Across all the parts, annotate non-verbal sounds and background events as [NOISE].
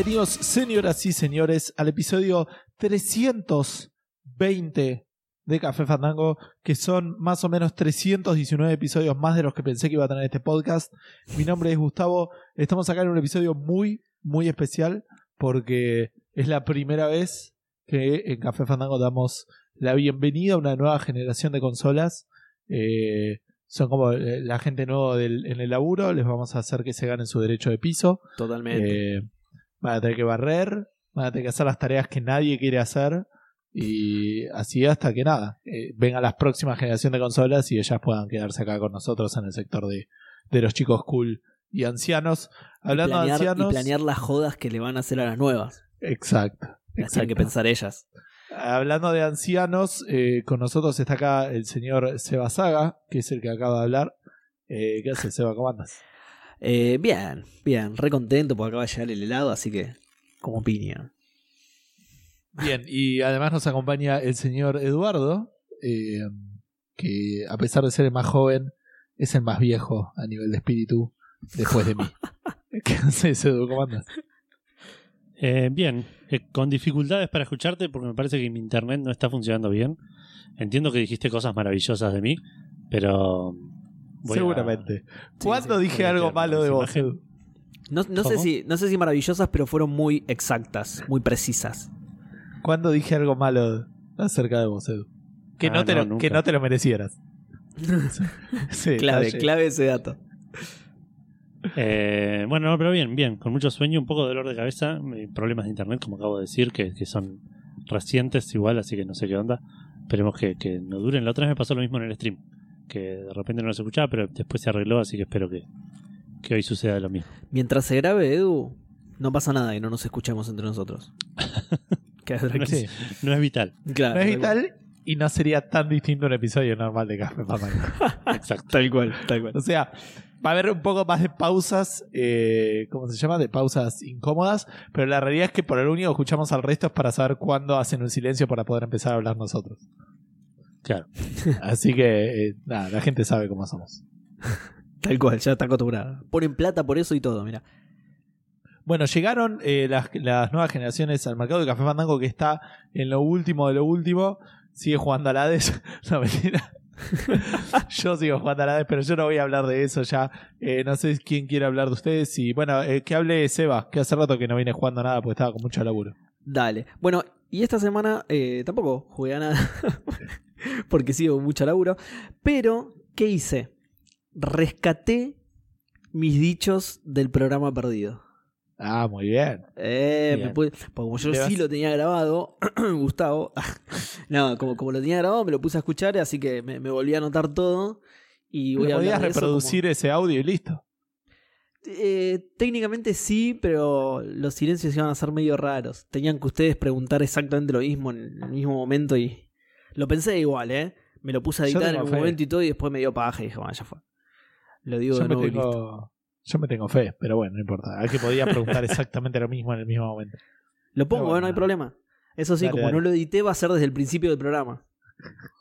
Bienvenidos, señoras y señores, al episodio 320 de Café Fandango, que son más o menos 319 episodios más de los que pensé que iba a tener este podcast. Mi nombre es Gustavo, estamos acá en un episodio muy, muy especial porque es la primera vez que en Café Fandango damos la bienvenida a una nueva generación de consolas. Eh, son como eh, la gente nueva del, en el laburo, les vamos a hacer que se ganen su derecho de piso. Totalmente. Eh, van a tener que barrer, van a tener que hacer las tareas que nadie quiere hacer. Y así hasta que nada, eh, vengan las próximas generaciones de consolas y ellas puedan quedarse acá con nosotros en el sector de, de los chicos cool y ancianos. Hablando y planear, de ancianos. y planear las jodas que le van a hacer a las nuevas. Exacto. Tienen que pensar ellas. Hablando de ancianos, eh, con nosotros está acá el señor Seba Saga, que es el que acaba de hablar. Eh, ¿Qué haces, Seba? ¿Cómo andas? Eh, bien, bien, re contento porque acaba de llegar el helado, así que como piña. Bien, y además nos acompaña el señor Eduardo, eh, que a pesar de ser el más joven, es el más viejo a nivel de espíritu después de mí. [LAUGHS] ¿Qué haces, Edu? ¿Cómo andas? Eh, bien, eh, con dificultades para escucharte porque me parece que mi internet no está funcionando bien. Entiendo que dijiste cosas maravillosas de mí, pero... voy a- Seguramente. ¿Cuándo sí, dije algo malo de vos, imagen. Edu? No, no sé si, no sé si maravillosas, pero fueron muy exactas, muy precisas. ¿Cuándo dije algo malo acerca de vos, Edu? Que, Ah, no, te no, lo, que no te lo merecieras. [LAUGHS] Sí, clave, clave ese dato. Eh, bueno, no, pero bien, bien, con mucho sueño, un poco de dolor de cabeza, eh, problemas de internet, como acabo de decir, que, que son recientes igual, así que no sé qué onda. Esperemos que, que no duren. La otra vez me pasó lo mismo en el stream, que de repente no se escuchaba, pero después se arregló, así que espero que, que hoy suceda lo mismo. Mientras se grabe, Edu, no pasa nada y no nos escuchamos entre nosotros. [LAUGHS] No es, no es vital. Claro, No es vital y no sería tan distinto un episodio normal de Café Fandango. [LAUGHS] Exacto. Tal cual, tal cual. O sea, va a haber un poco más de pausas, eh, ¿cómo se llama? De pausas incómodas, pero la realidad es que por el único que escuchamos al resto es para saber cuándo hacen un silencio para poder empezar a hablar nosotros. Claro. [LAUGHS] Así que, eh, nada, la gente sabe cómo somos. Tal cual, ya está acostumbrada. Ponen plata por eso y todo, mira. Bueno, llegaron eh, las, las nuevas generaciones al mercado de Café Fandango que está en lo último de lo último. Sigue jugando al Hades. [LAUGHS] No, mentira. [LAUGHS] yo sigo jugando al Hades, pero yo no voy a hablar de eso ya. Eh, no sé quién quiere hablar de ustedes. Y bueno, eh, que hable Seba, que hace rato que no viene jugando nada porque estaba con mucho laburo. Dale. Bueno, y esta semana eh, tampoco jugué a nada. Porque sigo con mucho laburo. Pero, ¿qué hice? Rescaté mis dichos del programa perdido. Ah, muy bien. Eh, Bien. me pude- porque como yo sí vas- lo tenía grabado, [CLEARS THROAT] Gustavo. [LAUGHS] no, como, como lo tenía grabado, me lo puse a escuchar, así que me, me volví a anotar todo. Y voy a podías reproducir ese audio y listo. Eh, técnicamente sí, pero los silencios iban a ser medio raros. Tenían que ustedes preguntar exactamente lo mismo en el mismo momento y lo pensé igual, ¿eh? Me lo puse a editar en un fe. momento y todo y después me dio paja y dije, bueno, ya fue. Lo digo Yo de me, nuevo y listo. tengo, yo me tengo fe, pero bueno, no importa. Hay que podía preguntar exactamente lo mismo en el mismo momento. Lo pongo, ¿eh? no hay bueno. problema. Eso sí, Dale, como dale. no lo edité, va a ser desde el principio del programa.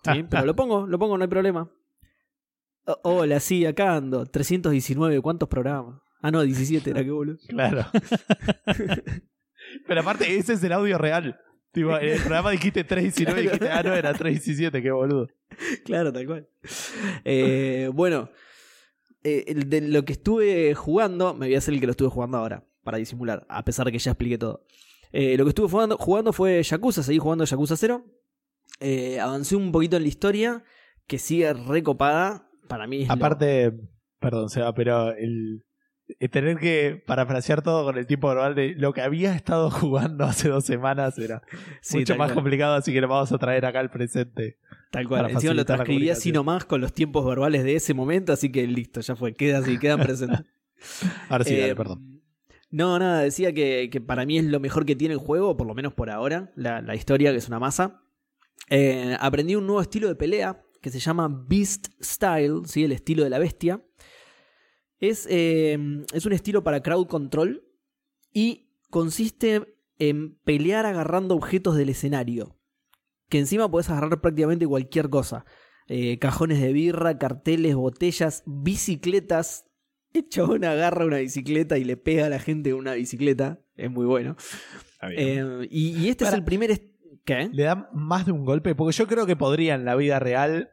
¿Sí? [LAUGHS] Pero lo pongo, lo pongo, no hay problema. O- hola, sí, acá ando. 319, ¿cuántos programas? Ah, no, 17 era que boludo. Claro. [LAUGHS] Pero aparte, ese es el audio real. Tipo, en el programa dijiste 319 y dijiste, ah, no, era 317, qué boludo. Claro, tal cual. Eh, bueno, eh, de lo que estuve jugando, me voy a hacer el que lo estuve jugando ahora, para disimular, a pesar de que ya expliqué todo. Eh, lo que estuve jugando, jugando fue Yakuza, seguí jugando Yakuza 0. Eh, avancé un poquito en la historia, que sigue recopada. Para mí es lo- Aparte, perdón, Seba, pero el tener que parafrasear todo con el tiempo normal de lo que había estado [LAUGHS] jugando hace dos semanas era Sí, mucho más cual. complicado, así que lo vamos a traer acá al presente. Tal cual. Encima lo transcribí así nomás con los tiempos verbales de ese momento, así que listo, ya fue, queda así, quedan presentes. [LAUGHS] Ahora sí, Eh, dale, perdón. No, nada, decía que, que para mí es lo mejor que tiene el juego, por lo menos por ahora, la, la historia, que es una masa. Eh, aprendí un nuevo estilo de pelea que se llama Beast Style, ¿sí? el estilo de la bestia. Es, eh, es un estilo para crowd control y consiste en pelear agarrando objetos del escenario. Que encima puedes agarrar prácticamente cualquier cosa. Eh, cajones de birra, carteles, botellas, bicicletas, El chabón agarra una bicicleta y le pega a la gente una bicicleta. Es muy bueno. Eh, y, y este Para- es el primer. ¿Qué? Le dan más de un golpe, porque yo creo que podría en la vida real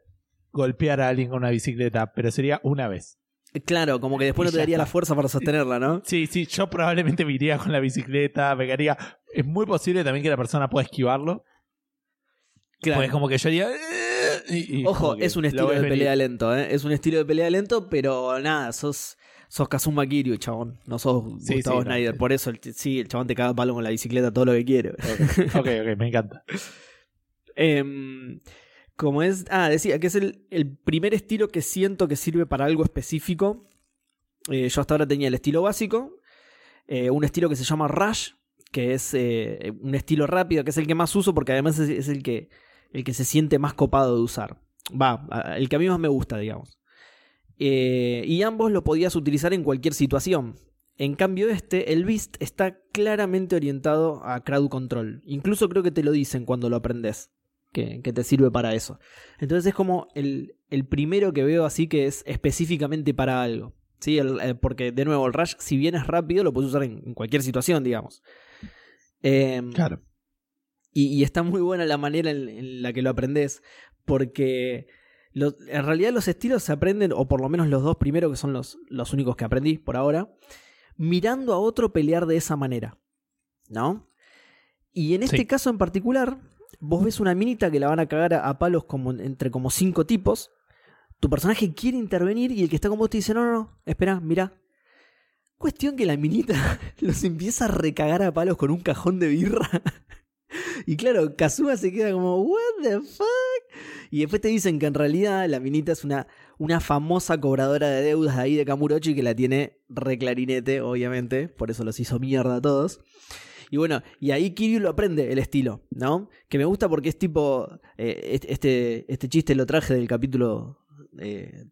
golpear a alguien con una bicicleta, pero sería una vez. Claro, como que después no te daría la fuerza para sostenerla, ¿no? Sí, sí, yo probablemente me iría con la bicicleta, pegaría. Es muy posible también que la persona pueda esquivarlo. Claro. Pues como que yo haría. "Eh", y- y Ojo, es un lo estilo de venir. pelea lento, ¿eh? Es un estilo de pelea lento, pero nada, sos, sos Kazuma Kiryu, chabón. No sos Sí, Gustavo sí, Snyder. Por eso, el, sí, el chabón te caga palo con la bicicleta todo lo que quiere. Ok, ok, me encanta. [LAUGHS] Em, como es. Ah, decía que es el, primer estilo que siento que sirve para algo específico. Eh, yo hasta ahora tenía el estilo básico. eh, un estilo que se llama Rush, que es eh, un estilo rápido, que es el que más uso porque además es, es el, que, el que se siente más copado de usar. Va, el que a mí más me gusta, digamos. Y ambos lo podías utilizar en cualquier situación. En cambio, este, el Beast, está claramente orientado a crowd control. Incluso creo que te lo dicen cuando lo aprendes. Que, que te sirve para eso. Entonces es como el, el primero que veo así que es específicamente para algo. ¿Sí? El- el- porque, de nuevo, el Rush, si bien es rápido, lo puedes usar en, en cualquier situación, digamos. Em, Claro. y, y está muy buena la manera en, en la que lo aprendes. Porque lo- en realidad los estilos se aprenden, o por lo menos los dos primeros, que son los, los únicos que aprendí por ahora, mirando a otro pelear de esa manera. ¿No? Y en este Sí. caso en particular, vos ves una minita que la van a cagar a, palos como, entre como cinco tipos. Tu personaje quiere intervenir y el que está con vos te dice, no, no, no, espera, mira. Cuestión que la minita [LAUGHS] los empieza a recagar a palos con un cajón de birra. [LAUGHS] Y claro, Kazuma se queda como, ¿What the fuck? Y después te dicen que en realidad la minita es una, una famosa cobradora de deudas de ahí de Kamurochi que la tiene reclarinete, obviamente. Por eso los hizo mierda a todos. Y bueno, y ahí Kiryu lo aprende el estilo, ¿no? Que me gusta porque es tipo. eh, este- este, chiste lo traje del capítulo eh,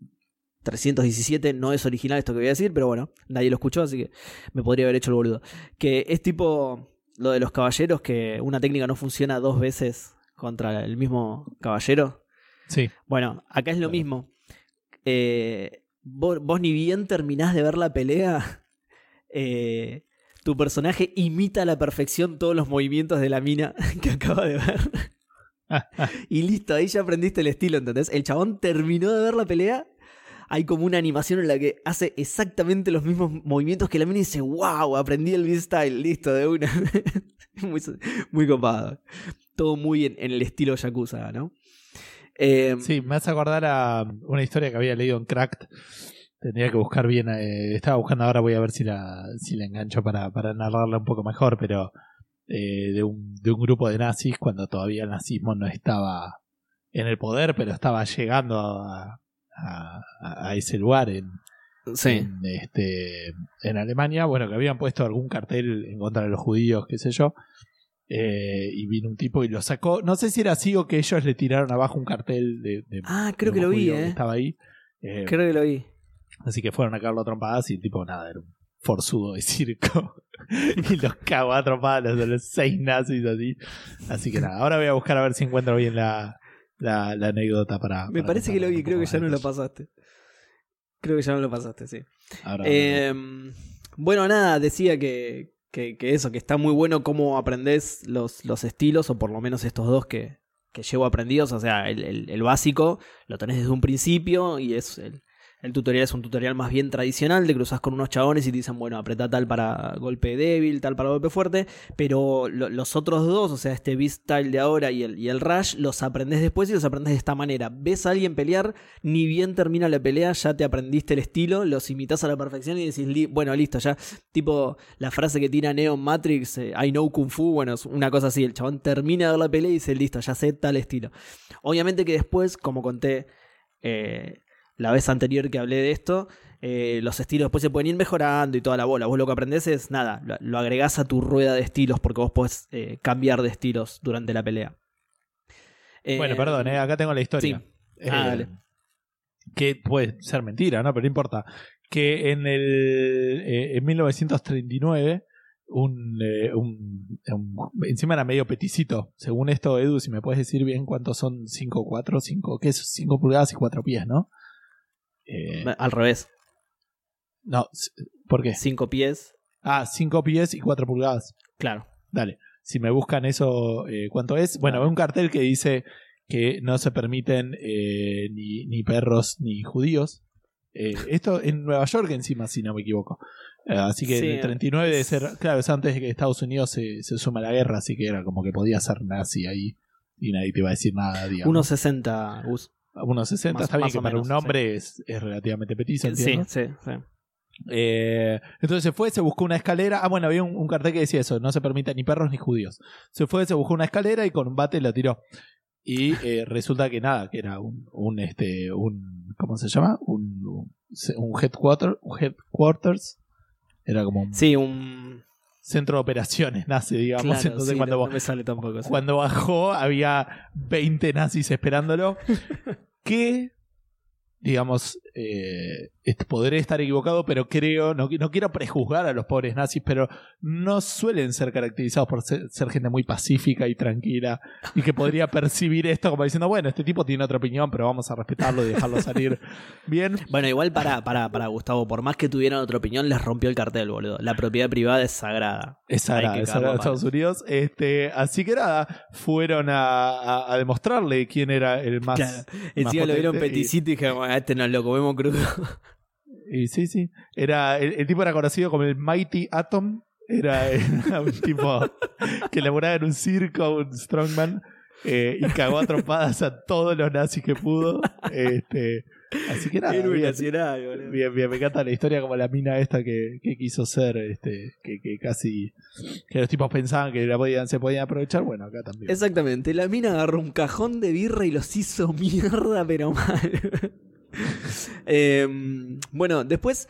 317. No es original esto que voy a decir, pero bueno, nadie lo escuchó, así que me podría haber hecho el boludo. Que es tipo lo de los caballeros, que una técnica no funciona dos veces contra el mismo caballero. Sí. Bueno, acá es lo Claro. mismo. Eh, vos, vos ni bien terminás de ver la pelea, [LAUGHS] eh, tu personaje imita a la perfección todos los movimientos de la mina [LAUGHS] que acaba de ver. y listo, ahí ya aprendiste el estilo, ¿entendés? El chabón terminó de ver la pelea. Hay como una animación en la que hace exactamente los mismos movimientos que la mina y dice, wow, aprendí el B-Style, listo, de una. [LAUGHS] muy, muy copado. Todo muy en, en el estilo Yakuza, ¿no? Eh, Sí, me hace acordar a una historia que había leído en Cracked. Tendría que buscar bien. eh, estaba buscando ahora, voy a ver si la, si la engancho para, para narrarla un poco mejor, pero eh, de, un, de un grupo de nazis cuando todavía el nazismo no estaba en el poder, pero estaba llegando a, a- a ese lugar en, sí. en, este, en Alemania. Bueno, que habían puesto algún cartel en contra de los judíos, qué sé yo. eh, y vino un tipo y lo sacó. No sé si era así o que ellos le tiraron abajo un cartel de. de- Ah, creo de que lo vi, judío que eh. Estaba ahí. Eh, Creo que lo vi. Así que fueron a cagarlo a trompadas y tipo nada, era un forzudo de circo. [LAUGHS] y los cagó a trompadas los de los seis nazis así. Así que nada, ahora voy a buscar a ver si encuentro bien la, la, la anécdota para. Me para parece que lo vi, creo que ya no lo pasaste. Creo que ya no lo pasaste, sí. Ahora- Eh, bueno, nada, decía que, que, que eso, que está muy bueno cómo aprendés los, los estilos, o por lo menos estos dos que, que llevo aprendidos. O sea, el, el- el básico lo tenés desde un principio y es el, el tutorial es un tutorial más bien tradicional, de cruzas con unos chabones y te dicen, bueno, apretá tal para golpe débil, tal para golpe fuerte, pero lo- los otros dos, o sea, este Beast-Style de ahora y el, y el Rush, los aprendés después y los aprendés de esta manera. Ves a alguien pelear, ni bien termina la pelea, ya te aprendiste el estilo, los imitas a la perfección y decís, "Li- bueno, listo, ya, tipo la frase que tira Neo Matrix, eh, I know Kung Fu, bueno, es una cosa así, el chabón termina de ver la pelea y dice, listo, ya sé tal estilo. Obviamente que después, como conté eh, la vez anterior que hablé de esto, eh, los estilos después se pueden ir mejorando y toda la bola. Vos lo que aprendés es, nada, lo, lo agregás a tu rueda de estilos porque vos podés eh, cambiar de estilos durante la pelea. Eh, Bueno, perdón, acá tengo la historia. sí. Ah, dale. Que puede ser mentira, ¿no? Pero no importa. Que en el en 1939 un, eh, un, un- encima era medio peticito. Según esto, Edu, si me puedes decir bien cuántos son 5, 4, 5, ¿qué es? 5 pulgadas y 4 pies, ¿no? Eh, Al revés. No, ¿por qué? 5 pies. Ah, 5 pies y 4 pulgadas. Claro. Dale. Si me buscan eso, eh, ¿cuánto es? Bueno, hay un cartel que dice que no se permiten eh, ni, ni perros ni judíos. Esto en Nueva York encima, si no me equivoco. Así que Sí, el 39 debe ser, claro, es antes de que Estados Unidos se, se suma a la guerra, así que era como que podía ser nazi ahí y nadie te iba a decir nada, digamos. 1.60 Gus. Unos 60, más- está bien más que para menos, un hombre es, es relativamente petizo, Sí, entiendo. sí, sí. Eh, entonces se fue, se buscó una escalera. Ah, bueno, había un, un cartel que decía eso: no se permite ni perros ni judíos. Se fue, se buscó una escalera y con un bate la tiró. Y eh, resulta que nada, que era un, un este, un, ¿cómo se llama? Un, un headquarter, un headquarters. Era como un Sí, un. Centro de operaciones nazi, digamos. Claro, Entonces sí, cuando, no, no me sale tampoco. sí. cuando bajó había 20 nazis esperándolo. [LAUGHS] que, digamos, eh, est- podré estar equivocado, pero creo, no, qui- no quiero prejuzgar a los pobres nazis, pero no suelen ser caracterizados por ser, ser gente muy pacífica y tranquila y que podría [LAUGHS] percibir esto como diciendo, bueno, este tipo tiene otra opinión, pero vamos a respetarlo y dejarlo salir [LAUGHS] bien. Bueno, igual para, para, para Gustavo, por más que tuvieran otra opinión, les rompió el cartel, boludo. La propiedad privada es sagrada. Es sagrada, es sagrada a Estados Unidos. Este, así que nada, fueron a, a- a demostrarle quién era el más. Claro. Encima lo vieron potente y- peticito y dijeron, "Bueno, este nos lo crudo. Y sí, sí. Era, el, el tipo era conocido como el Mighty Atom. Era, era un tipo que laburaba en un circo, un strongman. eh, y cagó a trompadas a todos los nazis que pudo. Este, así que nada. Héroe Bien, nacional, boludo. bien, bien, me encanta la historia como la mina esta que, que quiso ser, este, que, que casi que los tipos pensaban que la podían, se podían aprovechar. Bueno, acá también. Exactamente, la mina agarró un cajón de birra y los hizo mierda, pero mal. [LAUGHS] Em, bueno, después,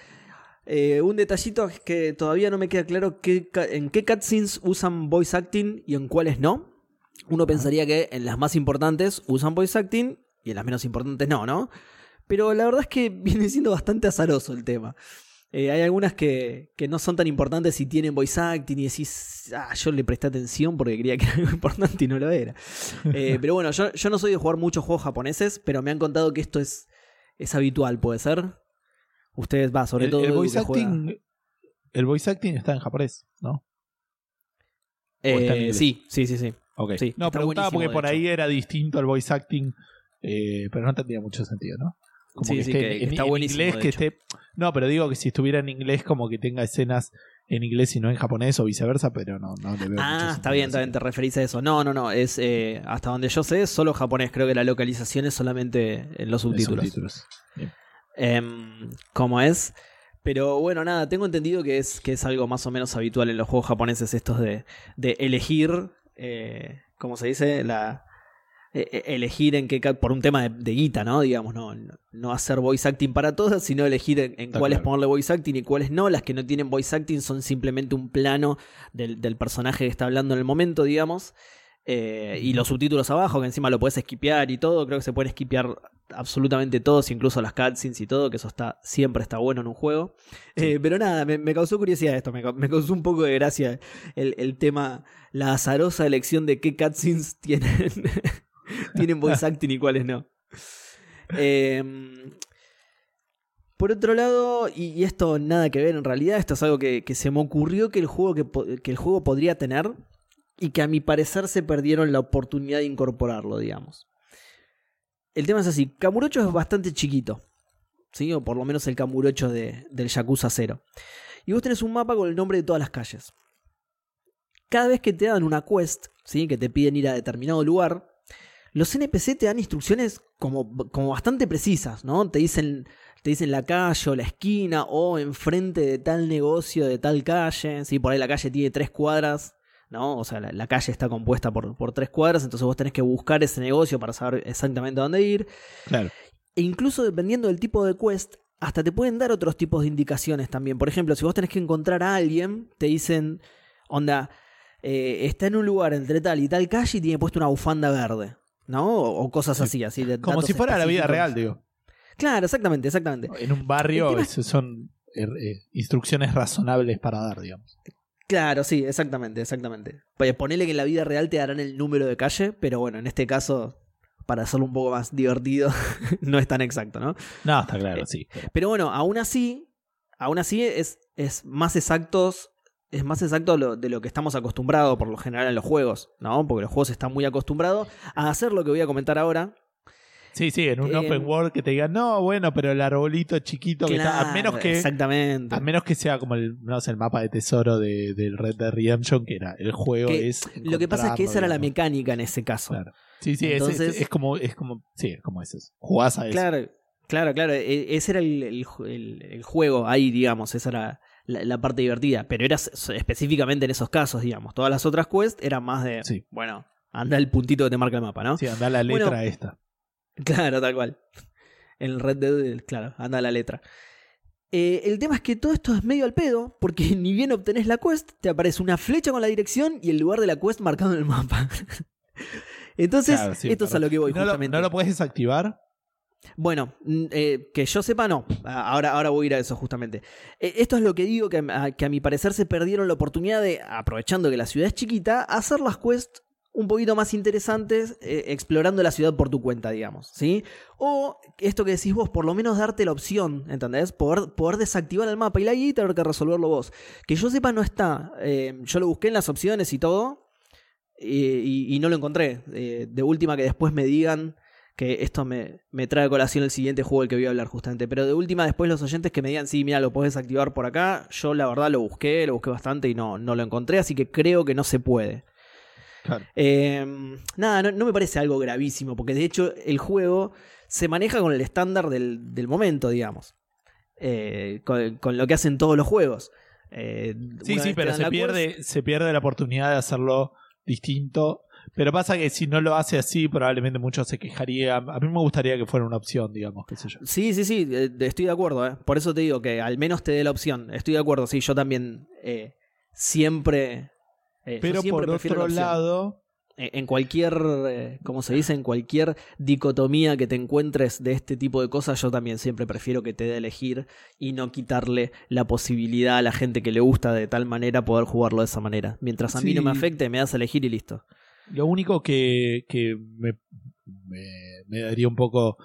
eh, un detallito es que todavía no me queda claro qué en qué cutscenes usan voice acting y en cuáles no. Uno pensaría que en las más importantes usan voice acting y en las menos importantes no, ¿no? Pero la verdad es que [LAUGHS] viene siendo bastante azaroso el tema. Eh, hay algunas que, que no son tan importantes y tienen voice acting y decís, ah, yo le presté atención porque creía que era algo [LAUGHS] importante y no lo era. Eh, pero bueno, yo, yo no soy de jugar muchos juegos japoneses, pero me han contado que esto es, es habitual, ¿puede ser? Ustedes, va, sobre el, todo. el voice que juega- acting. El voice acting está en japonés, ¿no? Eh, sí, sí, sí, sí. Ok. Sí, no, preguntaba porque por ahí era distinto al voice acting, eh, pero no tendría mucho sentido, ¿no? Como Sí, sí, esté que- en- que está en buenísimo, inglés, de que hecho. esté. No, pero digo que si estuviera en inglés, como que tenga escenas en inglés y no en japonés o viceversa, pero no, no le veo Ah, está bien, está bien, te referís a eso. No, no, no, es eh, hasta donde yo sé, es solo japonés. Creo que la localización es solamente en los En subtítulos. subtítulos. Bien. Em, ¿Cómo es? Pero bueno, nada, tengo entendido que es, que es algo más o menos habitual en los juegos japoneses estos de, de elegir, eh, ¿cómo se dice? La, eh, eh, elegir en qué... Por un tema de, de guita, ¿no? Digamos, no, no, hacer voice acting para todas, sino elegir en, cuáles claro. ponerle voice acting y cuáles no. Las que no tienen voice acting son simplemente un plano del, del personaje que está hablando en el momento, digamos. Eh, y los subtítulos abajo, que encima lo puedes esquipear y todo. Creo que se pueden esquipear absolutamente todos, incluso las cutscenes y todo, que eso está siempre está bueno en un juego. Eh, pero nada, me, me causó curiosidad esto, me, me causó un poco de gracia el, el tema, la azarosa elección de qué cutscenes [LAUGHS] tienen, [LAUGHS] tienen voice acting y cuáles no. Eh, por otro lado, y, esto nada que ver en realidad, esto es algo que, se me ocurrió que el, juego que, el juego podría tener y que a mi parecer se perdieron la oportunidad de incorporarlo, digamos. El tema es así, Kamurocho es bastante chiquito, ¿sí? O por lo menos el Kamurocho de, del Yakuza 0. Y vos tenés un mapa con el nombre de todas las calles. Cada vez que te dan una quest, ¿sí? Que te piden ir a determinado lugar, los NPC te dan instrucciones como, como bastante precisas, ¿no? Te dicen, te dicen la calle o la esquina o enfrente de tal negocio de tal calle, ¿sí? Por ahí la calle tiene tres cuadras, ¿no? O sea, la, la calle está compuesta por, por tres cuadras, entonces vos tenés que buscar ese negocio para saber exactamente a dónde ir. Claro. E incluso dependiendo del tipo de quest, hasta te pueden dar otros tipos de indicaciones también. Por ejemplo, si vos tenés que encontrar a alguien, te dicen, onda, eh, está en un lugar entre tal y tal calle y tiene puesto una bufanda verde. ¿No? O, o cosas así, así. de Como datos si fuera la vida real, digo. Claro, exactamente, exactamente. En un barrio son eh, eh, instrucciones razonables para dar, digamos. Claro, sí, exactamente, exactamente. Pues ponele que en la vida real te darán el número de calle, pero bueno, en este caso, para hacerlo un poco más divertido, [LAUGHS] no es tan exacto, ¿no? No, está Eh, claro, sí. Pero bueno, aún así, aún así es, es más exactos. Es más exacto lo- de lo que estamos acostumbrados por lo general en los juegos, ¿no? Porque los juegos están muy acostumbrados a hacer lo que voy a comentar ahora. Sí, sí, en un Eh, open world que te digan, no, bueno, pero el arbolito chiquito que está, a menos que Exactamente. a menos que sea como el, no sé, el mapa de tesoro de, del Red Dead Redemption, que era el juego Que es Lo que pasa es que esa era la mecánica en ese caso. Claro. Sí, sí, es- es, Entonces- es como, es como, sí, es como eso. Jugás a eso. Claro, claro, claro. e- Ese era el juego ahí, digamos. Esa era la, la parte divertida. Pero era específicamente en esos casos, digamos. Todas las otras quests eran más de. Sí. Bueno, anda el puntito que te marca el mapa, ¿no? Sí, anda la letra Bueno, esta. [LAUGHS] Claro, tal cual. En el Red Dead, claro, anda la letra. Eh, el tema es que todo esto es medio al pedo, porque [LAUGHS] ni bien obtenés la quest, te aparece una flecha con la dirección y el lugar de la quest marcado en el mapa. [LAUGHS] Entonces, Claro, sí, esto es a lo que voy, ¿No lo, justamente. ¿No lo puedes desactivar? Bueno, mm, eh, que yo sepa, no. Ah, Ahora, ahora voy a ir a eso justamente. Eh, esto es lo que digo, que a, que a mi parecer se perdieron la oportunidad de, aprovechando que la ciudad es chiquita, hacer las quests un poquito más interesantes, eh, explorando la ciudad por tu cuenta, digamos. ¿sí? O esto que decís vos, por lo menos darte la opción, ¿entendés? Poder, poder desactivar el mapa y la guía y tener que resolverlo vos. Que yo sepa, no está. Yo lo busqué en las opciones y todo. y, no lo encontré. De última que después me digan que esto me, me trae a colación el siguiente juego del que voy a hablar justamente. Pero de última, después los oyentes que me digan, sí, mira, lo puedes desactivar por acá. Yo la verdad lo busqué, lo busqué bastante y no, no lo encontré, así que creo que no se puede. Claro. Eh, nada, no, no me parece algo gravísimo, porque de hecho el juego se maneja con el estándar del, del momento, digamos. Eh, con, con lo que hacen todos los juegos. Eh, Sí, sí, pero se pierde, se pierde la oportunidad de hacerlo distinto. Pero pasa que si no lo hace así, probablemente muchos se quejarían. A mí me gustaría que fuera una opción, digamos, qué sé yo. Sí, sí, sí, eh, estoy de acuerdo. eh. Por eso te digo que al menos te dé la opción. Estoy de acuerdo, sí, yo también eh, siempre... eh, Pero siempre por la otro lado, En cualquier, como se dice, en cualquier dicotomía que te encuentres de este tipo de cosas, yo también siempre prefiero que te dé elegir y no quitarle la posibilidad a la gente que le gusta de tal manera poder jugarlo de esa manera. Mientras a mí no me afecte, me das a elegir y listo. Lo único que, que me, me- me daría un poco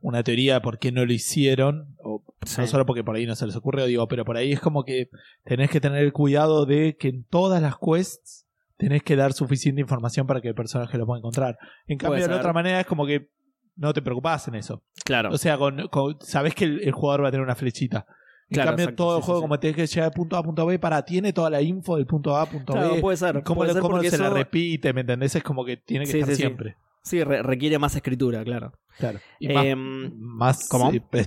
una teoría de por qué no lo hicieron, o Sí. no solo porque por ahí no se les ocurre, digo, pero por ahí es como que tenés que tener el cuidado de que en todas las quests tenés que dar suficiente información para que el personaje lo pueda encontrar. En cambio, de la otra manera es como que no te preocupás en eso. Claro. O sea, con, con- sabés que el, el jugador va a tener una flechita. En Claro, cambio, exacto, todo sí, el juego, sí, sí. como tenés que llegar de punto A a punto B, para, tiene toda la info del punto A a punto Claro, B. puede ser. ¿Cómo, puede ser cómo se la repite? ¿Me entendés? Es como que tiene que Sí, estar siempre. Sí, re- requiere más escritura, claro. Claro. Y más, más, ¿cómo? eh,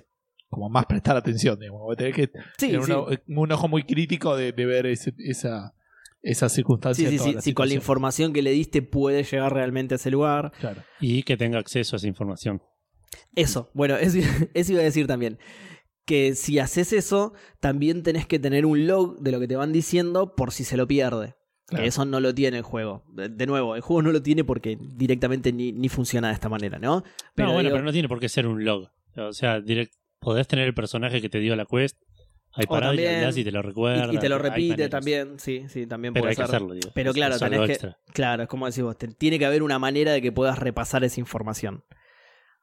como más prestar atención, digamos. Tenés que sí, tener sí. uno- un ojo muy crítico de, de ver ese- esa, esa circunstancia. Sí, en sí, sí, si con la información que le diste puede llegar realmente a ese lugar. Claro. Y que tenga acceso a esa información. Eso, bueno, eso, [LAUGHS] eso iba a decir también. Que si haces eso, también tenés que tener un log de lo que te van diciendo por si se lo pierde. Claro. Eso no lo tiene el juego. De, nuevo, el juego no lo tiene porque directamente ni, ni funciona de esta manera, ¿no? no, bueno, digo- pero no tiene por qué ser un log. O sea, direct, podés tener el personaje que te dio la quest ahí O parado y te lo recuerda. y, y te lo hay repite también, sí, sí, también Pero puede hay que hacerlo, digo. Pero claro, tenés que- extra. Claro, es como decís vos, te- tiene que haber una manera de que puedas repasar esa información.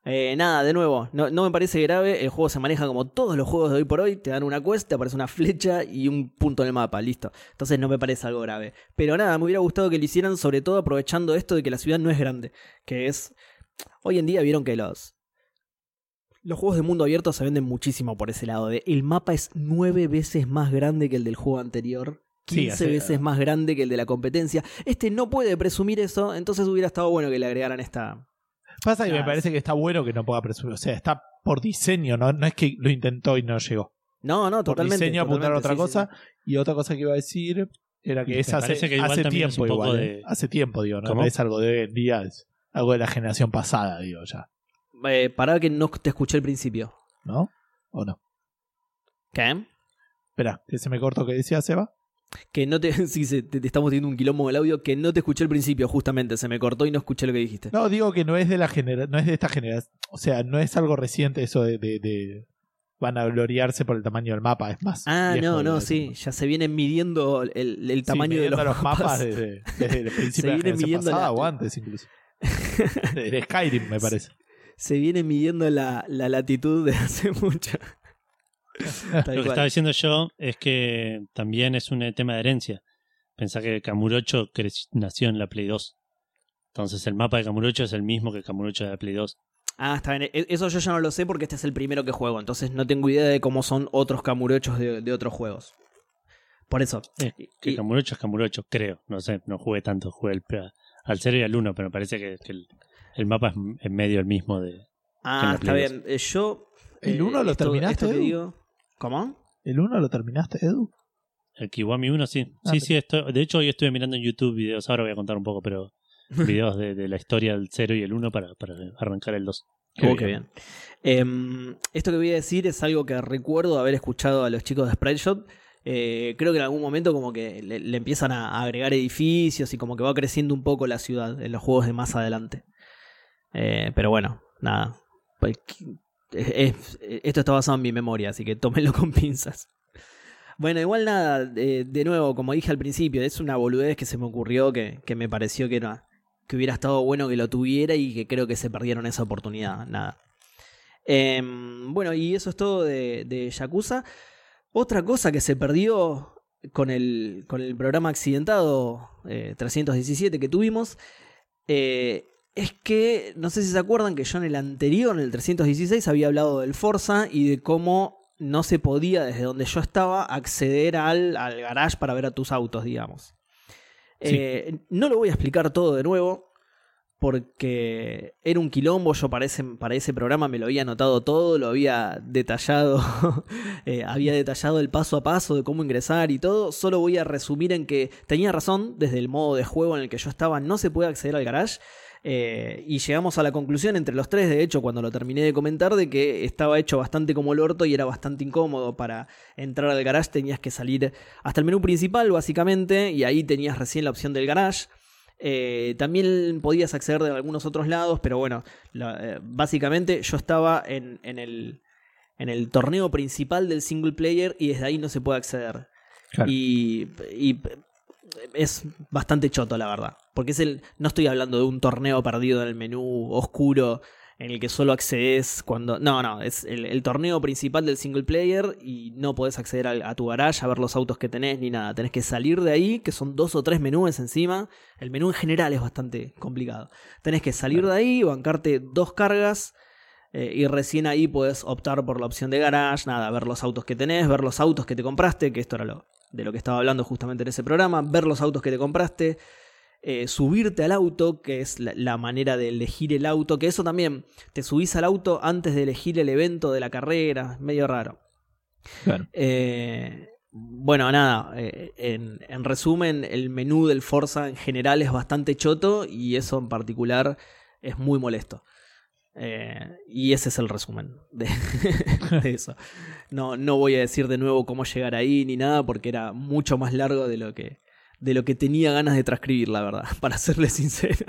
Eh, nada, de nuevo, no, no me parece grave. El juego se maneja como todos los juegos de hoy por hoy. Te dan una quest, te aparece una flecha y un punto en el mapa, listo. Entonces no me parece algo grave. Pero nada, me hubiera gustado que lo hicieran, sobre todo aprovechando esto de que la ciudad no es grande. Que es. Hoy en día vieron que los. Los juegos de mundo abierto se venden muchísimo por ese lado. De el mapa es nueve veces más grande que el del juego anterior. Sí, 15 hace- veces más grande que el de la competencia. Este no puede presumir eso, entonces hubiera estado bueno que le agregaran esta. Pasa que me parece que está bueno que no pueda presumir. O sea, está por diseño, ¿no? No es que lo intentó y no llegó. No, no, Por totalmente. diseño apuntar a otra sí, sí, cosa. Y otra cosa que iba a decir era que es hace, que es tiempo igual. de- ¿eh? Hace tiempo, digo, ¿no? Es algo de hoy en día, es algo de la generación pasada, digo, ya. Eh, pará que no te escuché al principio. ¿No? ¿O no? ¿Qué? Espera, que se me cortó que decía Seba. Que no te. [LAUGHS] Sí, se- te, te estamos teniendo un quilombo del audio que no te escuché al principio, justamente. Se me cortó y no escuché lo que dijiste. No, digo que no es de la genera no es de esta generación. O sea, no es algo reciente eso de, de, de- van a gloriarse por el tamaño del mapa, es más. ah, no, no, sí. Ya se vienen midiendo el, el Sí, tamaño de midiendo los, mapas desde, desde el [LAUGHS] principio de la viene generación midiendo pasada la- o antes incluso. [LAUGHS] De Skyrim, me parece. Se viene midiendo la, la latitud de hace mucho. [LAUGHS] Lo que estaba diciendo yo es que también es un eh, tema de herencia. Pensá que Kamurocho creci- nació en la Play 2. Entonces el mapa de Kamurocho es el mismo que Kamurocho de la Play 2. Ah, está bien. E- Eso yo ya no lo sé porque este es el primero que juego. Entonces no tengo idea de cómo son otros camurochos de, de otros juegos. Por eso. Eh, que Y- Kamurocho es Kamurocho, creo. No sé, no jugué tanto. Jugué el, al 0 y al 1, pero me parece que, que el, el mapa es en medio el mismo de... Ah, está bien. Eh, Yo. ¿El eh, uno lo esto- terminaste, esto digo- ¿Cómo? ¿El 1 lo terminaste, Edu? El Kiwami 1, sí. Ah, sí, pero- sí. Esto, de hecho, hoy estuve mirando en YouTube videos. Ahora voy a contar un poco, pero [LAUGHS] videos de, de la historia del 0 y el 1 para, para arrancar el 2. Oh, qué bien. Em, esto que voy a decir es algo que recuerdo haber escuchado a los chicos de Sprite. Eh, creo que en algún momento como que le, le empiezan a, a agregar edificios y como que va creciendo un poco la ciudad en los juegos de más adelante. Eh, pero bueno, nada. Es- es- esto está basado en mi memoria, así que tómenlo [LAUGHS] con pinzas. Bueno, igual nada, eh, de nuevo, como dije al principio, es una boludez que se me ocurrió que, que me pareció que, era, que hubiera estado bueno que lo tuviera y que creo que se perdieron esa oportunidad. Nada. Em, bueno, y eso es todo de, de Yakuza. Otra cosa que se perdió con el, con el programa accidentado eh, 317 que tuvimos eh, es que, no sé si se acuerdan que yo en el anterior, en el 316, había hablado del Forza y de cómo no se podía desde donde yo estaba acceder al, al garage para ver a tus autos, digamos. Sí. Eh, no lo voy a explicar todo de nuevo porque era un quilombo, yo para ese, para ese programa me lo había anotado todo, lo había detallado, [LAUGHS] eh, había detallado el paso a paso de cómo ingresar y todo, solo voy a resumir en que tenía razón, desde el modo de juego en el que yo estaba no se puede acceder al garage, eh, y llegamos a la conclusión entre los tres, de hecho, cuando lo terminé de comentar, de que estaba hecho bastante como el orto y era bastante incómodo para entrar al garage, tenías que salir hasta el menú principal, básicamente, y ahí tenías recién la opción del garage. Eh, también podías acceder de algunos otros lados, pero bueno, la- eh, básicamente yo estaba en, en el, en el torneo principal del single player y desde ahí no se puede acceder. Claro. Y, y es bastante choto, la verdad. Porque es el. No estoy hablando de un torneo perdido en el menú oscuro en el que solo accedes cuando. No, no, es el, el torneo principal del single player y no podés acceder al- a, tu garage a ver los autos que tenés ni nada. Tenés que salir de ahí, que son dos o tres menús encima. El menú en general es bastante complicado. Tenés que salir de ahí, bancarte dos cargas. eh, y recién ahí podés optar por la opción de garage, nada, ver los autos que tenés, ver los autos que te compraste, que esto era lo, de lo que estaba hablando justamente en ese programa, ver los autos que te compraste, eh, subirte al auto, que es la, la manera de elegir el auto, que eso también, te subís al auto antes de elegir el evento de la carrera, medio raro. Claro. Eh, bueno, nada, eh, en, en resumen, el menú del Forza en general es bastante choto y eso en particular es muy molesto. Y ese es el resumen de, [LAUGHS] de eso. [LAUGHS] No, no voy a decir de nuevo cómo llegar ahí ni nada porque era mucho más largo de lo que, de lo que tenía ganas de transcribir, la verdad, [LAUGHS] para serle sincero.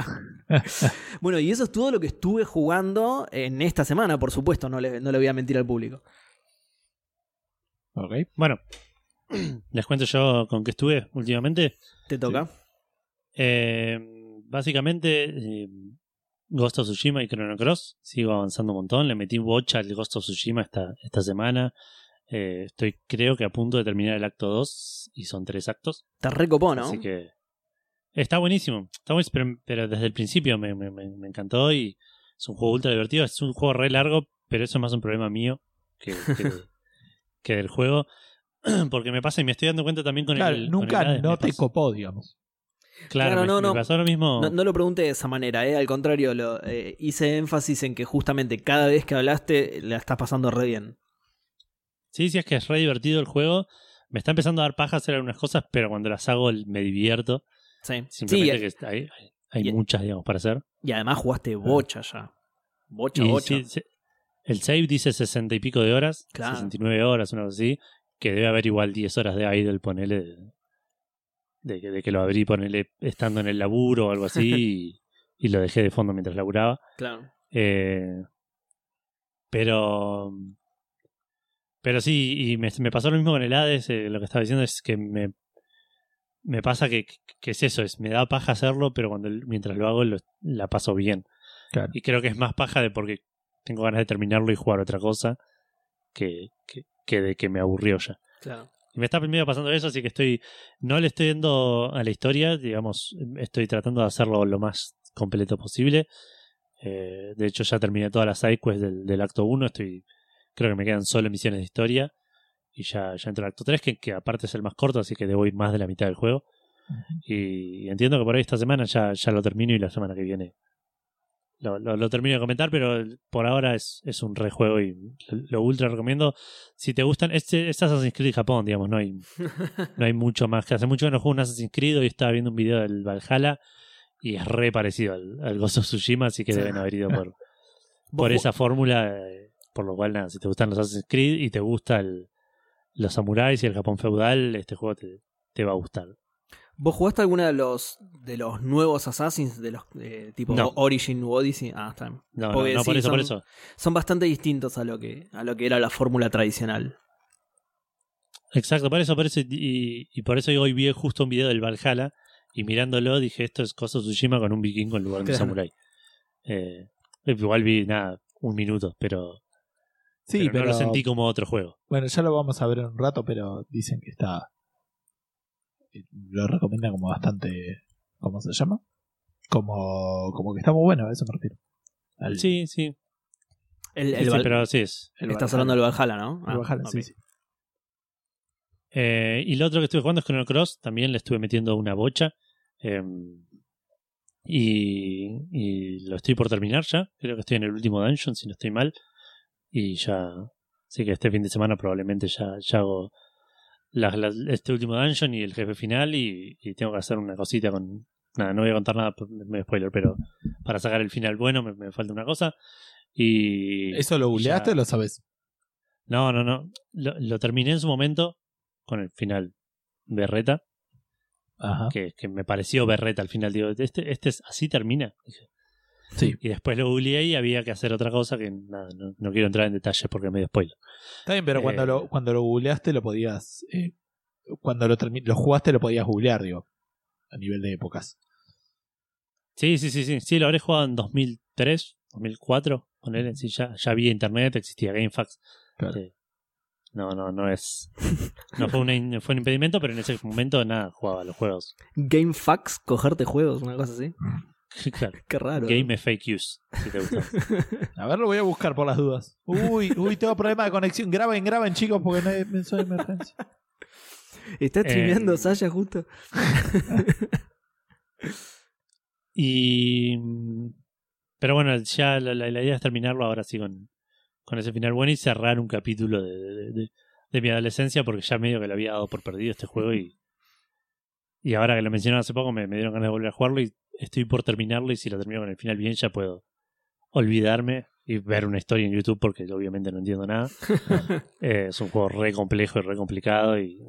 [LAUGHS] bueno, y eso es todo lo que estuve jugando en esta semana, por supuesto, no le, no le voy a mentir al público. Ok. Bueno, [CLEARS THROAT] les cuento yo con qué estuve últimamente. ¿Te toca? Eh, básicamente, eh, Ghost of Tsushima y Chrono Cross. Sigo avanzando un montón. Le metí bocha al Ghost of Tsushima esta, esta semana. Eh, estoy, creo que a punto de terminar el acto 2 y son tres actos. Te recopó, ¿no? Así que está buenísimo. Está buenísimo, pero, pero desde el principio me, me- me- me encantó y es un juego ultra divertido. Es un juego re largo, pero eso es más un problema mío que, que, [LAUGHS] que del juego. [CLEARS THROAT] Porque me pasa y me estoy dando cuenta también con Claro, el. con nunca el Hades, no me te pasó- copó, digamos. Claro, Claro, me, no, me no. pasó lo mismo. No, no lo pregunté de esa manera, ¿eh? al contrario, lo, eh, hice énfasis en que justamente cada vez que hablaste la estás pasando re bien. Sí, sí, es que es re divertido el juego. Me está empezando a dar paja hacer algunas cosas, pero cuando las hago me divierto. Sí, Simplemente Sí, que hay, hay- y- muchas, digamos, para hacer. y además jugaste bocha ya. Bocha, Y bocha. sí, sí, el save dice sesenta y pico de horas, Claro. 69 horas, una cosa así, que debe haber igual 10 horas de idle, ponele, de, que, de que lo abrí, ponele, estando en el laburo o algo así, [LAUGHS] y, y lo dejé de fondo mientras laburaba. Claro. Eh, pero. Pero sí, y me, me pasó lo mismo con el Hades. eh, lo que estaba diciendo es que me. Me pasa que, que es eso, es me da paja hacerlo, pero cuando mientras lo hago lo- la paso bien. Claro. Y creo que es más paja de porque tengo ganas de terminarlo y jugar otra cosa que, que, que de que me aburrió ya. Claro. Y me está medio pasando eso, así que estoy. No le estoy yendo a la historia, digamos, estoy tratando de hacerlo lo más completo posible. Eh, de hecho, ya terminé todas las sidequests del, del acto 1. Estoy. Creo que me quedan solo misiones de historia. Y ya, ya entro al acto 3, que, que aparte es el más corto, así que debo ir más de la mitad del juego. Y entiendo que por ahí esta semana ya, ya lo termino y la semana que viene lo, lo, lo termino de comentar, pero por ahora es, es un rejuego y lo, lo ultra recomiendo. Si te gustan, este es Assassin's Creed Japón, digamos, no hay, no hay mucho más que hace mucho que no juego un Assassin's Creed y estaba viendo un video del Valhalla y es re parecido al, al Ghost of Tsushima, así que deben haber ido por, [LAUGHS] por esa fórmula. eh, Por lo cual, nada, si te gustan los Assassin's Creed y te gusta el, los samuráis y el Japón feudal, este juego te, te va a gustar. ¿Vos jugaste alguna de los de los nuevos Assassins, de los eh, tipo No. Origin u Odyssey? Ah, está bien. No, no, por sí, eso, por son- eso. Son bastante distintos a lo que a lo que era la fórmula tradicional. Exacto, por eso, por eso, y, y por eso hoy vi justo un video del Valhalla y mirándolo dije esto es of Tsushima con un vikingo en lugar de un samurái. Eh, igual vi nada, un minuto, pero, Sí, pero pero, no lo sentí como otro juego. bueno, ya lo vamos a ver en un rato, pero dicen que está lo recomiendan como bastante ¿cómo se llama? Como como que está muy bueno, a eso me refiero. Al- Sí, sí, El, el sí, Val- pero sí es. el Estás Valhalla. hablando del Valhalla, ¿no? El Ah, Valhalla, sí, sí. Eh, y lo otro que estuve jugando es Chrono Cross, también le estuve metiendo una bocha. eh, y, y lo estoy por terminar ya. Creo que estoy en el último dungeon, si no estoy mal. Y ya. Así que este fin de semana probablemente ya, ya hago este último dungeon y el jefe final. Y, y tengo que hacer una cosita con. Nada, no voy a contar nada, me spoiler, pero para sacar el final bueno me, me falta una cosa. Y. ¿Eso lo googleaste o lo sabes? no, no, no. Lo, lo terminé en su momento con el final berreta, Ajá. que, que me pareció berreta al final. Digo, este, este es, así termina. Dije. Sí. Y después lo googleé y había que hacer otra cosa que nada, no, no quiero entrar en detalles porque me dio spoiler. Está bien, pero cuando Eh, lo cuando lo googleaste lo podías eh, cuando lo lo jugaste lo podías googlear, digo, a nivel de épocas. Sí, sí, sí, sí. Sí, lo habré jugado en 2003, 2004. Ponele, sí, ya, ya había internet, existía GameFAQs. Claro. No, no, no es. No fue, una- fue un impedimento, pero en ese momento nada, jugaba los juegos. GameFAQs, cogerte juegos, una cosa así. [LAUGHS] claro. Qué raro. Game Fake Use, si te gusta. A ver, lo voy a buscar por las dudas. Uy, uy, tengo problema de conexión. Graben, graben, chicos, porque no hay mensaje de emergencia. ¿Está streameando Eh, Sasha justo? [LAUGHS] Y. Pero bueno, ya la, la- la idea es terminarlo ahora sí con, con ese final bueno y cerrar un capítulo de, de- de- de mi adolescencia porque ya medio que lo había dado por perdido este juego y. Y ahora que lo mencionaron hace poco me, me dieron ganas de volver a jugarlo y estoy por terminarlo y si lo termino con el final bien ya puedo olvidarme y ver una historia en YouTube porque obviamente no entiendo nada. [LAUGHS] Eh, es un juego re complejo y re complicado y,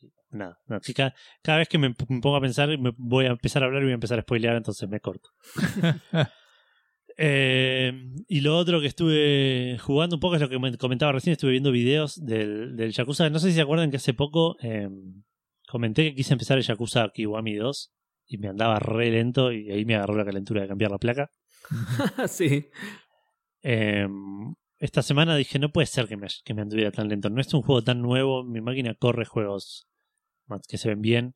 y nada. cada, cada vez que me, me pongo a pensar me voy a empezar a hablar y voy a empezar a spoilear, entonces me corto. [LAUGHS] Eh, y lo otro que estuve jugando un poco es lo que me comentaba recién, estuve viendo videos del, del Yakuza. No sé si se acuerdan que hace poco eh, comenté que quise empezar el Yakuza Kiwami 2 y me andaba re lento y ahí me agarró la calentura de cambiar la placa. [LAUGHS] sí. Eh, esta semana dije, no puede ser que me, que me anduviera tan lento. No es un juego tan nuevo. Mi máquina corre juegos que se ven bien.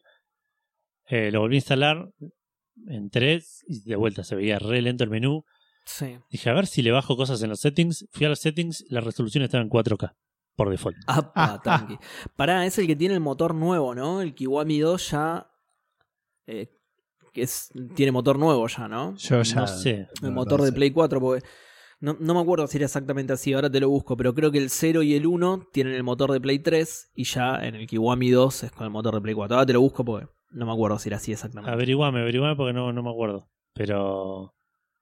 Eh, lo volví a instalar. Entré y de vuelta se veía re lento el menú. Sí. Dije, a ver si le bajo cosas en los settings. Fui a los settings, la resolución estaba en 4K por default. Apa. Pará, es el que tiene el motor nuevo, ¿no? El Kiwami 2 ya. eh, es, tiene motor nuevo ya, ¿no? Yo ya No sé. El no, motor no de sé. Play 4, porque. No, no me acuerdo si era exactamente así, ahora te lo busco, pero creo que el 0 y el 1 tienen el motor de Play 3 y ya en el Kiwami 2 es con el motor de Play 4. Ahora te lo busco porque no me acuerdo si era así exactamente. Averiguame, averiguame porque no, no me acuerdo. Pero,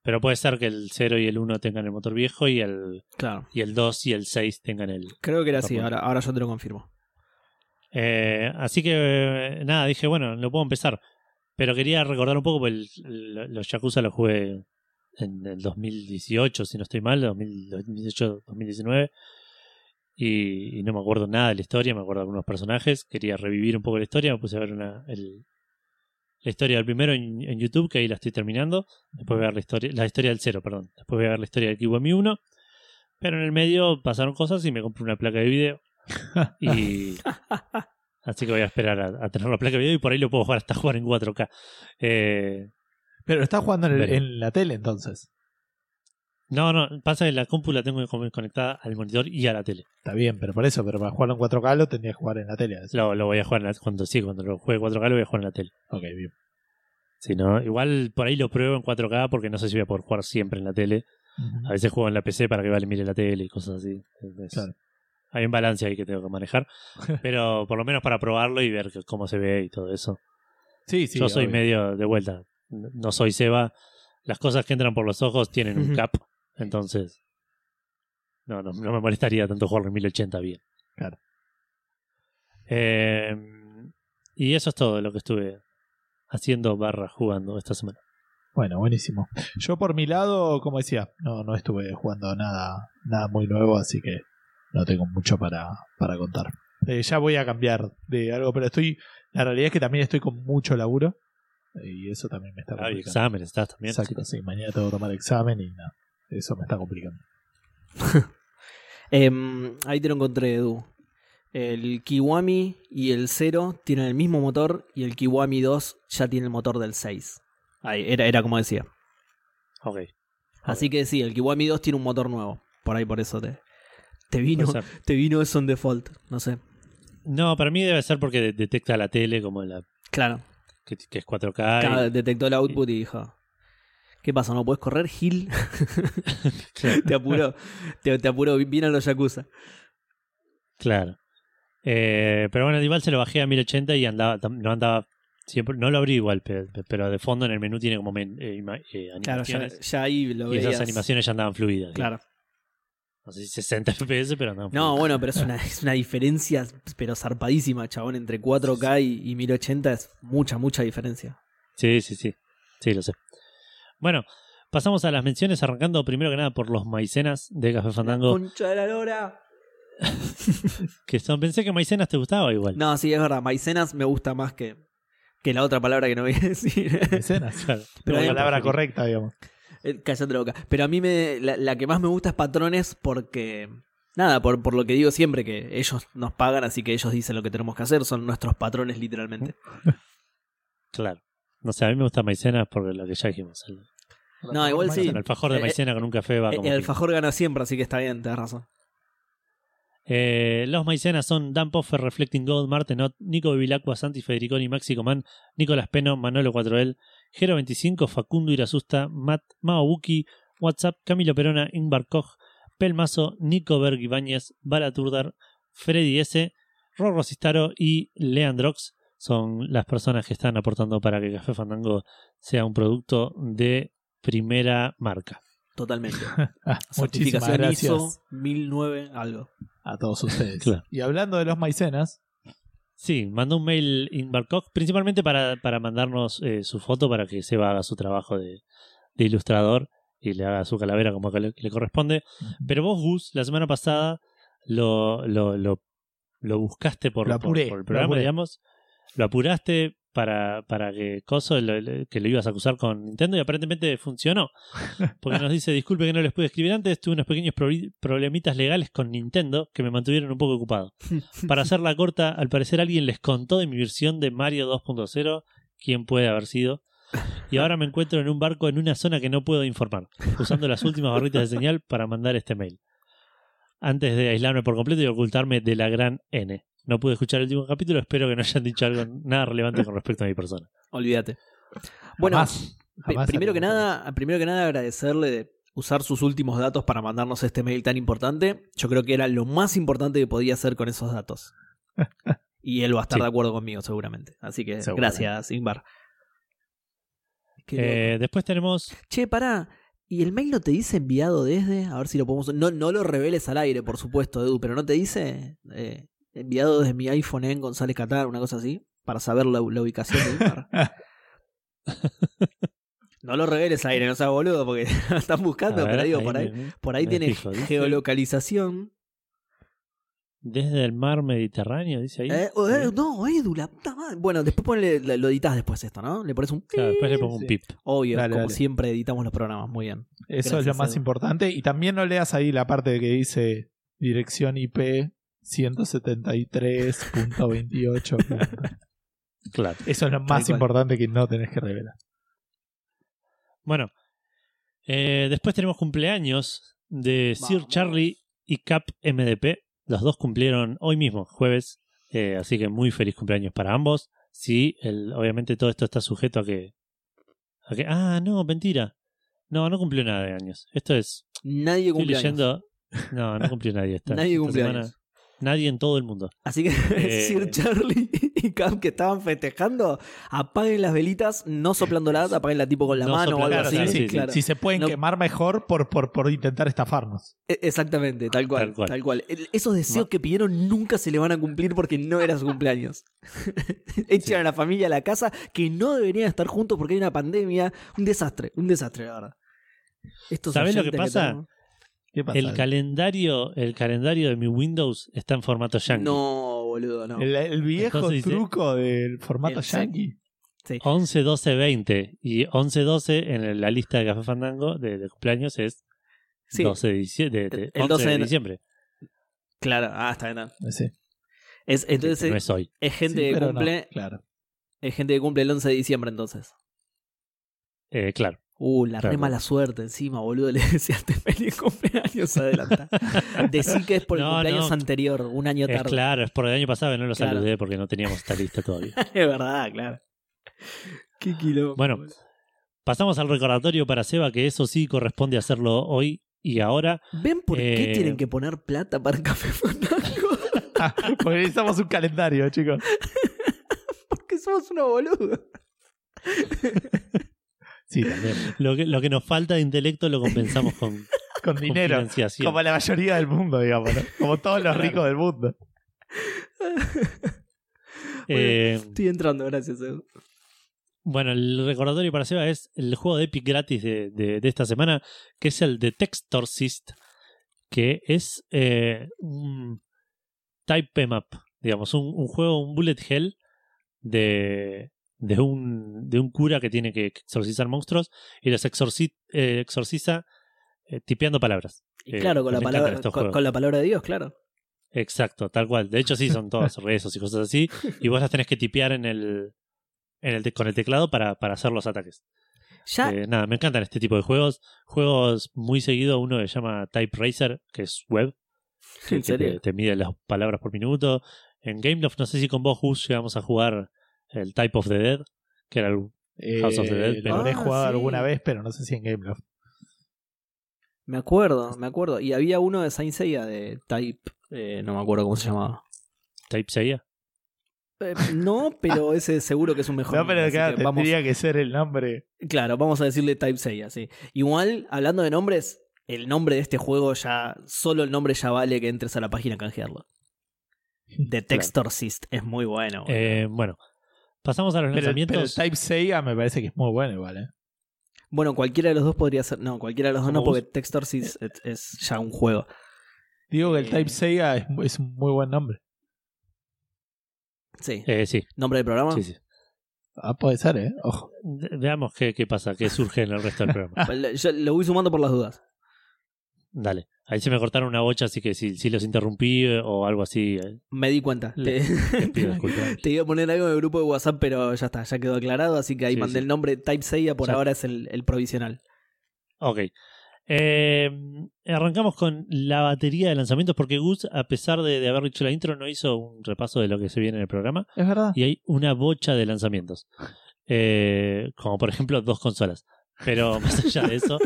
pero puede ser que el 0 y el 1 tengan el motor viejo y el, Claro, y el 2 y el 6 tengan el, creo que era así, ahora, ahora yo te lo confirmo. Eh, así que eh, nada, dije, bueno, lo puedo empezar. Pero quería recordar un poco, porque el- el- los Yakuza los jugué en el 2018, si no estoy mal, 2018, 2019. Y, y no me acuerdo nada de la historia, me acuerdo de algunos personajes. Quería revivir un poco la historia, me puse a ver una, el- la historia del primero en, en YouTube, que ahí la estoy terminando. Después voy a ver la historia, la historia del cero, perdón. Después voy a ver la historia del Kiwami 1. Pero en el medio pasaron cosas y me compré una placa de video. [LAUGHS] y. Así que voy a esperar a, a tener la placa de video y por ahí lo puedo jugar hasta jugar en 4K. Eh, Pero estás jugando en, el- Veré. en la tele entonces. no, no, pasa que la compu la tengo con- conectada al monitor y a la tele. Está bien, pero por eso, pero para jugarlo en 4K lo tendrías que jugar en la tele. Lo, lo voy a jugar en la, cuando sí, cuando lo juegue 4K lo voy a jugar en la tele. Ok, bien. Si no, igual por ahí lo pruebo en 4K porque no sé si voy a poder jugar siempre en la tele. A veces juego en la PC para que Vale mire la tele y cosas así. Claro. Hay un balance ahí que tengo que manejar. [LAUGHS] Pero por lo menos para probarlo y ver cómo se ve y todo eso. Sí, sí. Yo soy obvio. medio de vuelta. No soy Seba. Las cosas que entran por los ojos tienen un cap. Entonces. No, no, no me molestaría tanto jugarlo en 1080 bien. Claro. Eh, y eso es todo lo que estuve haciendo barra jugando esta semana. Bueno, buenísimo. Yo por mi lado, como decía, no, no estuve jugando nada, nada muy nuevo, así que no tengo mucho para, para contar. Eh, ya voy a cambiar de algo, pero estoy. La realidad es que también estoy con mucho laburo. Y eso también me está Ah, complicando. exámenes, estás también. Exacto, sí. Mañana tengo que tomar examen y nada. Eso me está complicando. [LAUGHS] Em, ahí te lo encontré, Edu. El Kiwami y el 0 tienen el mismo motor y el Kiwami 2 ya tiene el motor del 6. Ahí, era, era como decía. Ok. Así que sí, el Kiwami 2 tiene un motor nuevo. Por ahí por eso te, te vino, te vino eso en default. No sé. No, para mí debe ser porque de- detecta la tele como la Claro. que, que es 4K. y- Cada- detectó el output y dijo. ¿Qué pasa? ¿No puedes correr, Gil? [LAUGHS] Claro. te apuró. Te, te apuró. Vino a los Yakuza. Claro. Eh, pero bueno, igual se lo bajé a 1080 y andaba, no andaba siempre, no lo abrí igual, pero, pero de fondo en el menú tiene como men- eh, eh, Claro, ya, animaciones. ya ahí lo y esas animaciones ya andaban fluidas. Claro. No sé si 60 [LAUGHS] FPS, pero No, fluidas. bueno, pero es una, [LAUGHS] es una diferencia, pero zarpadísima, chabón. Entre 4K y, y 1080 es mucha, mucha diferencia. Sí, sí, sí. Sí, lo sé. Bueno, pasamos a las menciones, arrancando primero que nada por los maicenas de Café Fandango. Concha de la lora. [LAUGHS] Que son, pensé que maicenas te gustaba igual. No, sí, es verdad. Maicenas me gusta más que, que la otra palabra que no voy a decir. Escenas. Claro. Pero la palabra correcta, digamos. Eh, Cállate la boca. Pero a mí me, la, la que más me gusta es patrones porque. Nada, por, por lo que digo siempre, que ellos nos pagan, así que ellos dicen lo que tenemos que hacer, son nuestros patrones literalmente. [LAUGHS] Claro. No sé, a mí me gusta maicenas porque lo que ya dijimos. El, No, igual sí. el alfajor de Eh, maicena con un café va El, como el que- alfajor gana siempre, así que está bien, tenés razón. Eh, los maicenas son Dan Poffer, Reflecting Gold, Martenot, Nico Bevilacqua, Santi Federiconi, Maxi Coman, Nicolás Peno, Manolo 4L, Gero25, Facundo Irasusta, Matt Maobuki, WhatsApp, Camilo Perona, Ingvar Koch, Pelmazo, Nico Berg Ibáñez, Bala Turdar, Freddy S, Rorro Cistaro y Leandrox son las personas que están aportando para que Café Fandango sea un producto de primera marca. Totalmente. [LAUGHS] Ah, muchísimas Certificación gracias ISO 1009 algo. a todos ustedes. [LAUGHS] Claro. Y hablando de los maicenas, Sí, mandó un mail Ingvar Koch, principalmente para, para mandarnos eh, su foto para que Seba haga su trabajo de, de ilustrador y le haga su calavera como que le, le corresponde. Pero vos, Gus, la semana pasada lo, lo, lo, lo buscaste por, Lo por- apuré, por el programa, digamos. Lo apuraste para, para que Coso, lo- que lo ibas a acusar con Nintendo y aparentemente funcionó. [LAUGHS] Porque nos dice, disculpe que no les pude escribir antes, tuve unos pequeños problemitas legales con Nintendo que me mantuvieron un poco ocupado. [LAUGHS] Para hacerla corta, al parecer alguien les contó de mi versión de Mario 2.0, quién puede haber sido. Y ahora me encuentro en un barco en una zona que no puedo informar, usando las últimas barritas de señal para mandar este mail. Antes de aislarme por completo y ocultarme de la gran N. No pude escuchar el último capítulo, espero que no hayan dicho algo nada relevante con respecto a mi persona. [LAUGHS] Olvídate. Bueno, jamás, pri- jamás primero que nada, primero que nada agradecerle de usar sus últimos datos para mandarnos este mail tan importante. Yo creo que era lo más importante que podía hacer con esos datos. [LAUGHS] Y él va a estar Sí. de acuerdo conmigo, seguramente. Así que gracias, loco. Eh, después tenemos. Che, pará. ¿Y el mail no te dice enviado desde? A ver si lo podemos. No, no lo reveles al aire, por supuesto, Edu, pero ¿no te dice eh, enviado desde mi iPhone en González Catar, una cosa así? Para saber la, la ubicación de Ingvar. [LAUGHS] no lo reveles aire, no seas boludo, porque [LAUGHS] están buscando, ver, pero digo, ahí por ahí, me- por ahí tiene fijo, geolocalización. Desde el mar Mediterráneo, dice ahí. Eh, oh, eh, no, Edu, la puta madre. Bueno, después ponle, lo, lo editas después esto, ¿no? Le pones un... Claro, después le pongo un pip. Obvio, Dale, como dale. siempre editamos los programas. Muy bien. Eso es lo más Edu. importante. Y también no leas ahí la parte que dice dirección IP 173.28. Claro. Eso es lo más importante que no tenés que revelar. Bueno, eh, después tenemos cumpleaños de Sir Vamos. Charlie y Cap MDP. Los dos cumplieron hoy mismo, jueves. eh, así que muy feliz cumpleaños para ambos. Sí, el, obviamente todo esto está sujeto a que, a que. Ah, no, mentira. No, no cumplió nada de años. Esto es. Nadie Estoy cumple años. leyendo. No, no cumplió nadie. Esta, [LAUGHS] Nadie esta cumple semana. años. Nadie en todo el mundo. Así que [LAUGHS] Eh. Sir Charlie [LAUGHS] y Cap que estaban festejando, apaguen las velitas, no soplándolas, apaguen tipo con la No mano o algo soplando, así. sí, sí, sí. claro. Si se pueden No- quemar mejor por, por, por intentar estafarnos. E- Exactamente, tal cual, Tal tal cual. Esos deseos que pidieron nunca se le van a cumplir porque no era su cumpleaños. [LAUGHS] Echan a la familia a la casa que no deberían estar juntos porque hay una pandemia. Un desastre, un desastre, la verdad. Estos ¿Sabés lo que pasa? ¿Qué pasa? El calendario, el calendario de mi Windows está en formato yankee. No, boludo, no. El, el viejo Entonces dice- truco del formato Exacto. yankee. 11, 12, 20. Y 11, 12 en la lista de Café Fandango de, de cumpleaños es Sí, 12 de, dicie- de- de- El 11 12 de de- diciembre. claro. Ah, está bien. bien. Sí. Es, entonces no es hoy. es gente Sí, que pero no, cumple. claro. Es gente que cumple el 11 de diciembre entonces. Eh, claro. Uh, la re Claro. mala suerte encima, boludo. [LAUGHS] Le deseaste feliz cumpleaños adelanta. [LAUGHS] Decí que es por el No, cumpleaños no. anterior, un año Es tarde. claro, es por el año pasado que no lo Claro. saludé porque no teníamos esta lista todavía. [LAUGHS] es verdad, claro. Qué quilombo. Bueno, Pasamos al recordatorio para Seba, que eso sí corresponde hacerlo hoy y ahora. ¿Ven por qué eh, tienen que poner plata para Café Fandango? Porque necesitamos un calendario, chicos. Porque somos unos boludos. Sí, también. Lo que, lo que nos falta de intelecto lo compensamos con, [LAUGHS] Con con dinero. financiación. Como la mayoría del mundo, digamos, ¿no? Como todos los ricos del mundo. [LAUGHS] Eh, Estoy entrando, gracias. Edu. Bueno, el recordatorio para Seba es el juego de Epic gratis de, de- de esta semana, que es el de Textorcist, que es eh, un type em up, digamos, un, un juego, un bullet hell de, de, un, de un cura que tiene que exorcizar monstruos y los exorci- eh, exorciza eh, tipeando palabras. Y Eh, claro, con la, palabra, con, la palabra de Dios, claro. Exacto, tal cual. De hecho, sí, son todas [LAUGHS] rezos y cosas así. Y vos las tenés que tipear en el, en el con el teclado para, para hacer los ataques. Ya, Eh, nada, me encantan este tipo de juegos. Juegos muy seguido, uno que se llama Type Racer, que es web, que, [LAUGHS] ¿en que serio? te, te mide las palabras por minuto. En Gameloft, no sé si con vos, Gus, llegamos a jugar el Type of the Dead, que era el- House of the Dead, Eh, pero- lo he Ah, jugado sí. alguna vez, pero no sé si en Gameloft. Me acuerdo, me acuerdo. Y había uno de Saint Seiya de Type, eh, no me acuerdo cómo se llamaba. Type Seiya. Eh, no, pero [LAUGHS] ese seguro que es un mejor. No, pero claro, que vamos, tendría que ser el nombre. claro, vamos a decirle Type Seiya, sí. Igual, hablando de nombres, el nombre de este juego ya, solo el nombre ya vale que entres a la página a canjearlo. [LAUGHS] The Textorcist es muy bueno. Eh, bueno, pasamos a los Pero, pero el lanzamientos. Type Seiya me parece que es muy bueno igual, ¿eh? Bueno, cualquiera de los dos podría ser. No, cualquiera de los dos ¿Como no, porque Textorcist es, es ya un juego. Digo que el Eh. Type Seiya es, es un muy buen nombre. Sí. Eh, sí, ¿Nombre del programa? sí, sí. Ah, puede ser, ¿eh? Ojo. Veamos qué, qué pasa, qué surge en el resto del programa. [LAUGHS] Yo lo voy sumando por las dudas. Dale. Ahí se me cortaron una bocha, así que si, si los interrumpí eh, o algo así, eh, Me di cuenta. Le- Te- [LAUGHS] les pido [LAUGHS] disculpas. Te iba a poner algo en el grupo de WhatsApp, pero ya está, ya quedó aclarado, así que ahí Sí, mandé sí. el nombre Type Seiya, por Ya. ahora es el, el provisional. Ok. Eh, arrancamos con la batería de lanzamientos porque Gus, a pesar de, de haber dicho la intro, no hizo un repaso de lo que se viene en el programa Es verdad. y hay una bocha de lanzamientos. Eh, como por ejemplo dos consolas. Pero [LAUGHS] más allá de eso,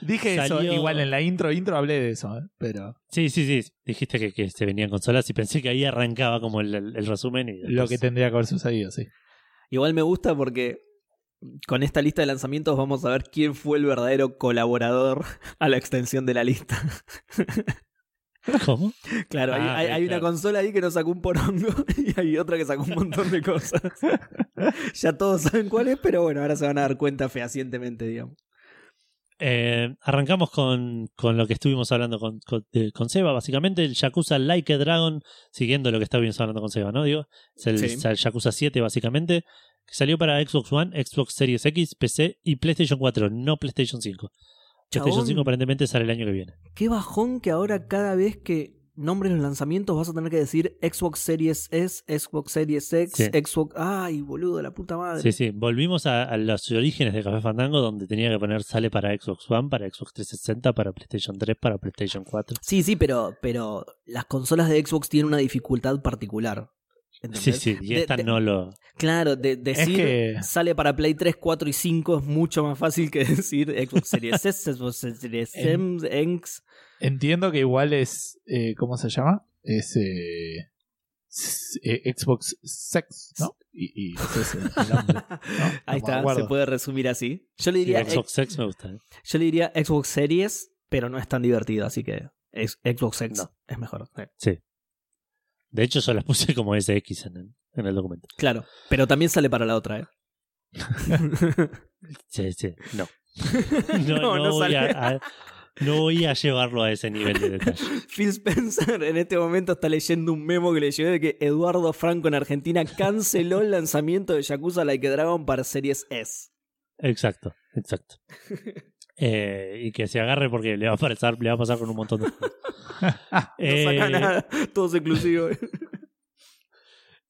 Dije salió- eso, igual en la intro, intro hablé de eso, ¿eh? Pero sí, sí, sí, dijiste que, que se venían consolas y pensé que ahí arrancaba como el, el- el resumen y lo que tendría que haber sucedido, sí. Igual me gusta porque con esta lista de lanzamientos vamos a ver quién fue el verdadero colaborador a la extensión de la lista. [LAUGHS] ¿Cómo? Claro, hay, Ah, hay- ok, hay una consola ahí que nos sacó un porongo [LAUGHS] y hay otra que sacó un montón de cosas. [LAUGHS] ya todos saben cuál es, pero bueno, ahora se van a dar cuenta fehacientemente, digamos. Eh, arrancamos con, con lo que estuvimos hablando con, con, de- con Seba, básicamente el Yakuza Like a Dragon, siguiendo lo que estuvimos hablando con Seba, ¿no? Digo, es el, Sí. el Yakuza 7, básicamente, que salió para Xbox One, Xbox Series X, PC y PlayStation 4, no PlayStation 5. PlayStation Chabón. 5 aparentemente sale el año que viene. Qué bajón que ahora cada vez que nombres los lanzamientos vas a tener que decir Xbox Series S, Xbox Series X, Sí. Xbox... Ay, boludo, la puta madre. Sí, sí, volvimos a, a los orígenes de Café Fandango, donde tenía que poner sale para Xbox One, para Xbox 360, para PlayStation 3, para PlayStation 4. Sí, sí, pero, pero las consolas de Xbox tienen una dificultad particular. ¿entendés? Sí, sí, y De- esta de- no lo... Claro, de, decir que- sale para Play 3, 4 y 5 es mucho más fácil que [LAUGHS] decir Xbox Series S, Xbox Series M, X. Entiendo que igual es. eh, ¿Cómo se llama? Es. eh, s- eh, Xbox Sex, ¿no? Y, y [LAUGHS] ese es el nombre. ¿no? Ahí está, se puede resumir así. Yo le Sí, diría, Xbox X me gusta. ¿eh? yo le diría Xbox Series, pero no es tan divertido, así que Xbox X No. es mejor. sí. Sí. De hecho, yo las puse como SX en el, en el documento. Claro, pero también sale para la otra, ¿eh? [LAUGHS] Sí, sí, no. [LAUGHS] No, No, no no voy sale. a, a- no voy a llevarlo a ese nivel de detalle. [LAUGHS] Phil Spencer en este momento está leyendo un memo que le llegó de que Eduardo Franco en Argentina canceló el lanzamiento de Yakuza Like a Dragon para Series S. Exacto, exacto. [LAUGHS] Eh, y que se agarre porque le va a pasar, le va a pasar con un montón de juegos. [LAUGHS] No Eh, saca nada, todo es exclusivo.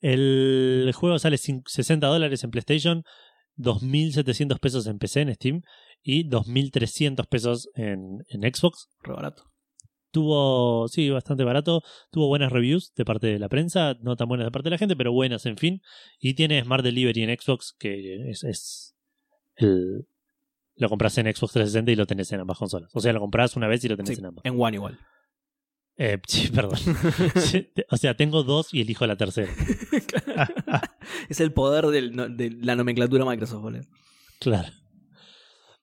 El juego sale cin- 60 dólares en PlayStation, 2.700 pesos en PC en Steam y 2.300 pesos en, en Xbox. Re barato. Tuvo, sí, bastante barato. Tuvo buenas reviews de parte de la prensa, no tan buenas de parte de la gente, pero buenas, en fin. Y tiene Smart Delivery en Xbox, que es, es el- lo compras en Xbox 360 y lo tenés en ambas consolas. O sea, lo compras una vez y lo tenés Sí, en ambas. en One igual. Eh, [LAUGHS] sí, perdón. [LAUGHS] O sea, tengo dos y elijo la tercera. [LAUGHS] es el poder del de la nomenclatura Microsoft, boludo. Claro.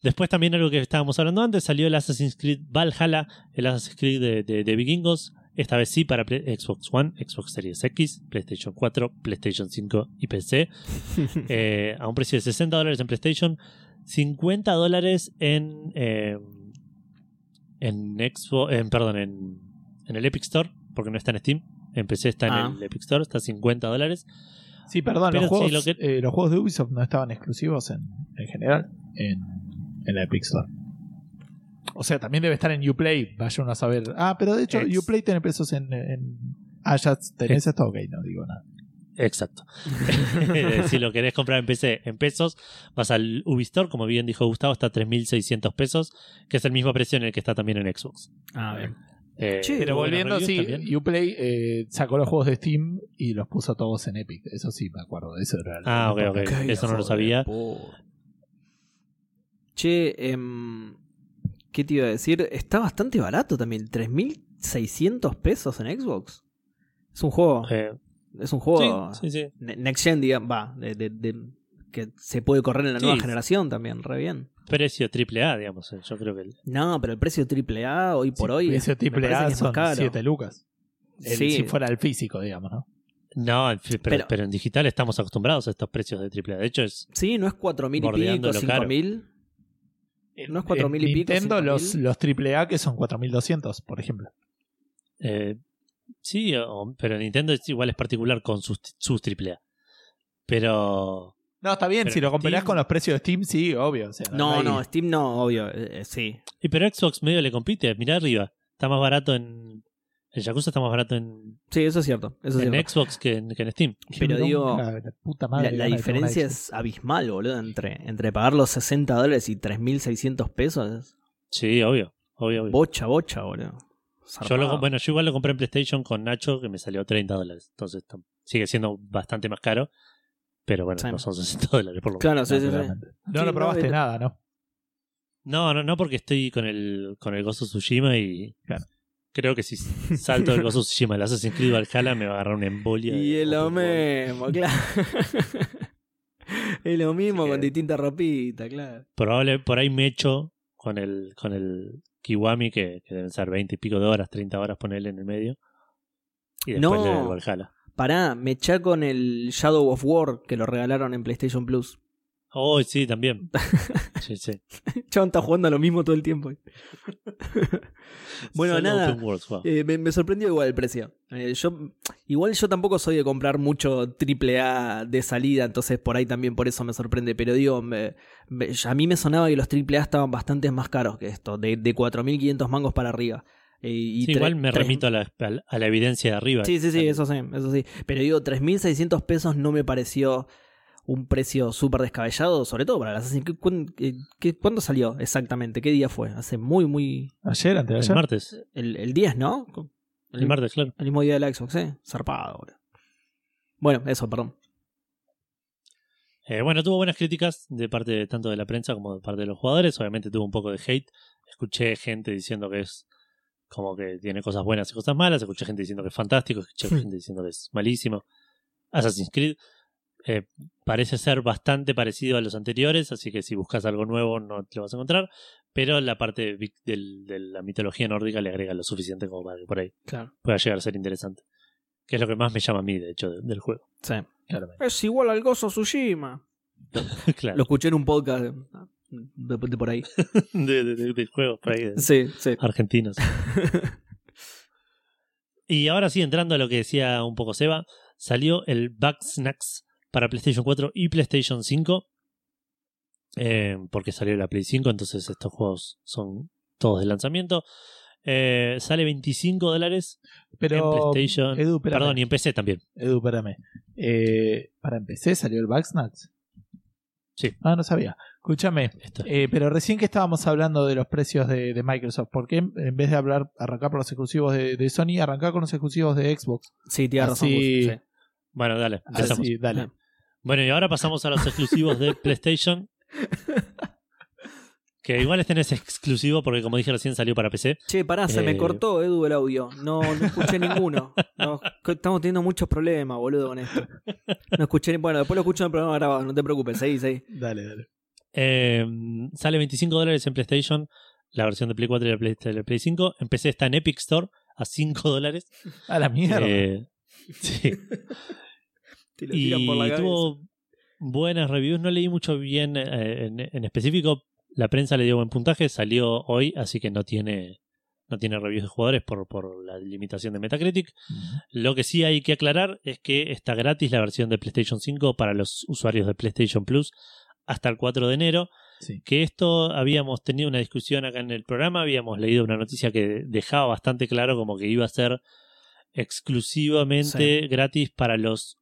Después también algo que estábamos hablando antes, salió el Assassin's Creed Valhalla, el Assassin's Creed de, de- de vikingos, esta vez sí para Xbox One, Xbox Series X, PlayStation 4, PlayStation 5 y PC, [LAUGHS] eh, a un precio de 60 dólares en PlayStation, 50 dólares en, eh, en Xbox, en, perdón, en, en el Epic Store, porque no está en Steam, en PC está en Ah. el Epic Store, está a 50 dólares. Sí, perdón, Pero los, sí, juegos, lo que- eh, los juegos de Ubisoft no estaban exclusivos en, en general en, en la Epic Store. O sea, también debe estar en Uplay, vaya uno a saber. Ah, pero de hecho, Ex- Uplay tiene pesos en, en. Ah, ya tenés esto, ok, no digo nada. Exacto. [LAUGHS] si lo querés comprar en PC en pesos, vas al Ubistore, como bien dijo Gustavo, está a 3.600 pesos, que es el mismo precio en el que está también en Xbox. Ah, bien. Eh, Che, Pero volviendo, sí, también. Uplay eh, sacó los juegos de Steam y los puso todos en Epic. Eso sí, me acuerdo. Eso era Ah, ok, ok. Eso no lo sabía. Che, em, ¿qué te iba a decir? Está bastante barato también, 3.600 pesos en Xbox. Es un juego. Es un juego. Sí, sí. Next Gen, digamos, va, de, de, de, que se puede correr en la nueva generación también, re bien. Precio AAA, digamos, eh, yo creo que. El... No, pero el precio AAA hoy por hoy. El precio son 7 lucas. El, si fuera el físico, digamos, ¿no? No, pero, en digital estamos acostumbrados a estos precios de AAA. De hecho, es. Sí, no es 4.000 y pico, 5.000. No es 4000 y pico. Nintendo, los, los AAA que son 4200, por ejemplo. Eh, sí, pero Nintendo igual es particular con sus, sus AAA. Pero. No, está bien, si lo comparás con los precios de Steam, sí, obvio. No, no, Steam no, obvio, eh, eh, sí. Y pero Xbox medio le compite, mirá arriba. Está más barato en, el Yakuza está más barato en, Sí, eso es cierto. Eso es en cierto. Xbox que en, que en Steam. Pero digo, bronca, la puta La, madre, la una diferencia es abismal, boludo, entre, entre pagar los 60 dólares y 3.600 pesos. Es Sí, obvio. obvio, obvio. bocha, bocha, boludo. Yo lo, bueno, yo igual lo compré en PlayStation con Nacho que me salió 30 dólares. Entonces sigue siendo bastante más caro. Pero bueno, Sí. no son 60 dólares por lo menos. Claro, sí, sí, sí. No lo probaste no, nada, ¿no? No, no, no, porque estoy con el, con el Gozo Tsushima y Claro. Creo que si salto del Gozo Tsushima el Assassin's Creed Valhalla me va a agarrar una embolia. Y es lo mismo, claro. es lo mismo con distintas ropitas, claro. Probable, por ahí me echo con el, con el Kiwami, que, que deben ser 20 y pico de horas, 30 horas ponerle en el medio. Y después No. le Valhalla. Pará, me eché con el Shadow of War que lo regalaron en PlayStation Plus. Oh, sí, también. [LAUGHS] Sí, sí. Chabón está jugando a lo mismo todo el tiempo. bueno, Solo nada. open worlds, wow. Eh, me, me sorprendió igual el precio. Eh, yo, igual yo tampoco soy de comprar mucho triple A de salida, entonces por ahí también por eso me sorprende. Pero digo, me- me- a mí me sonaba que los triple A estaban bastante más caros que esto, de, de 4.500 mangos para arriba. Eh, y Sí, igual me remito a la, a la- a la evidencia de arriba. Sí, sí, sí, eso sí, eso sí. Pero digo, 3.600 pesos no me pareció un precio súper descabellado, sobre todo para el Assassin's Creed. ¿Cuán- eh, qué- ¿Cuándo salió exactamente? ¿Qué día fue? Hace muy, muy... Ayer, antes de El ayer. martes. El, el 10, ¿no? El martes, claro. El mismo día de la Xbox, ¿eh? Zarpado, boludo. Bueno, eso, perdón. Eh, bueno, tuvo buenas críticas de parte de- tanto de la prensa como de parte de los jugadores. Obviamente tuvo un poco de hate. Escuché gente diciendo que es como que tiene cosas buenas y cosas malas. Escuché gente diciendo que es fantástico. Escuché Hmm. gente diciendo que es malísimo. Assassin's Creed eh, parece ser bastante parecido a los anteriores, así que si buscas algo nuevo no te lo vas a encontrar. Pero la parte de la mitología nórdica le agrega lo suficiente como para que por ahí Claro. pueda llegar a ser interesante. Que es lo que más me llama a mí, de hecho, de- del juego. Sí. Claramente. Es igual al Gozo Tsushima. [LAUGHS] claro. Lo escuché en un podcast de, de por ahí. [LAUGHS] de, de- de- de juegos por ahí. de- Sí, sí. argentinos. [LAUGHS] y ahora sí, entrando a lo que decía un poco Seba, salió el Bugsnax para PlayStation 4 y PlayStation 5. eh, porque salió la Play 5, entonces estos juegos son todos de lanzamiento. Eh, sale 25 dólares Pero, en PlayStation. Edu. Perdón, y en PC también. Edu, espérame. Eh, ¿Para empecé salió el Bugsnax? Sí. Ah, no sabía. Escúchame, Esto. eh, pero recién que estábamos hablando de los precios de, de Microsoft, ¿por qué en vez de hablar, arrancar por los exclusivos de, de Sony, arrancar con los exclusivos de Xbox? Sí, tienes razón. Sí. Bueno, dale, empezamos. Así, dale. Bueno, y ahora pasamos a los exclusivos de [LAUGHS] PlayStation. Que igual este no es exclusivo porque, como dije recién, salió para PC. Che, pará, se me Eh. cortó, Edu, el audio. No, no escuché ninguno. No, estamos teniendo muchos problemas, boludo, con esto. No escuché ni- Bueno, después lo escucho en el programa grabado, no te preocupes, seguí, seguí. Dale, dale. Eh, sale 25 dólares en PlayStation, la versión de Play 4 y la Play, de la Play 5. En PC está en Epic Store a 5 dólares. A la mierda. Eh, [LAUGHS] sí. Te lo Y tiran por la tuvo buenas reviews. No leí mucho bien eh, en, en específico. La prensa le dio buen puntaje. Salió hoy, así que no tiene, no tiene reviews de jugadores por, por la limitación de Metacritic. Lo que sí hay que aclarar es que está gratis la versión de PlayStation 5 para los usuarios de PlayStation Plus hasta el 4 de enero. Sí. Que esto habíamos tenido una discusión acá en el programa, habíamos leído una noticia que dejaba bastante claro como que iba a ser exclusivamente gratis para los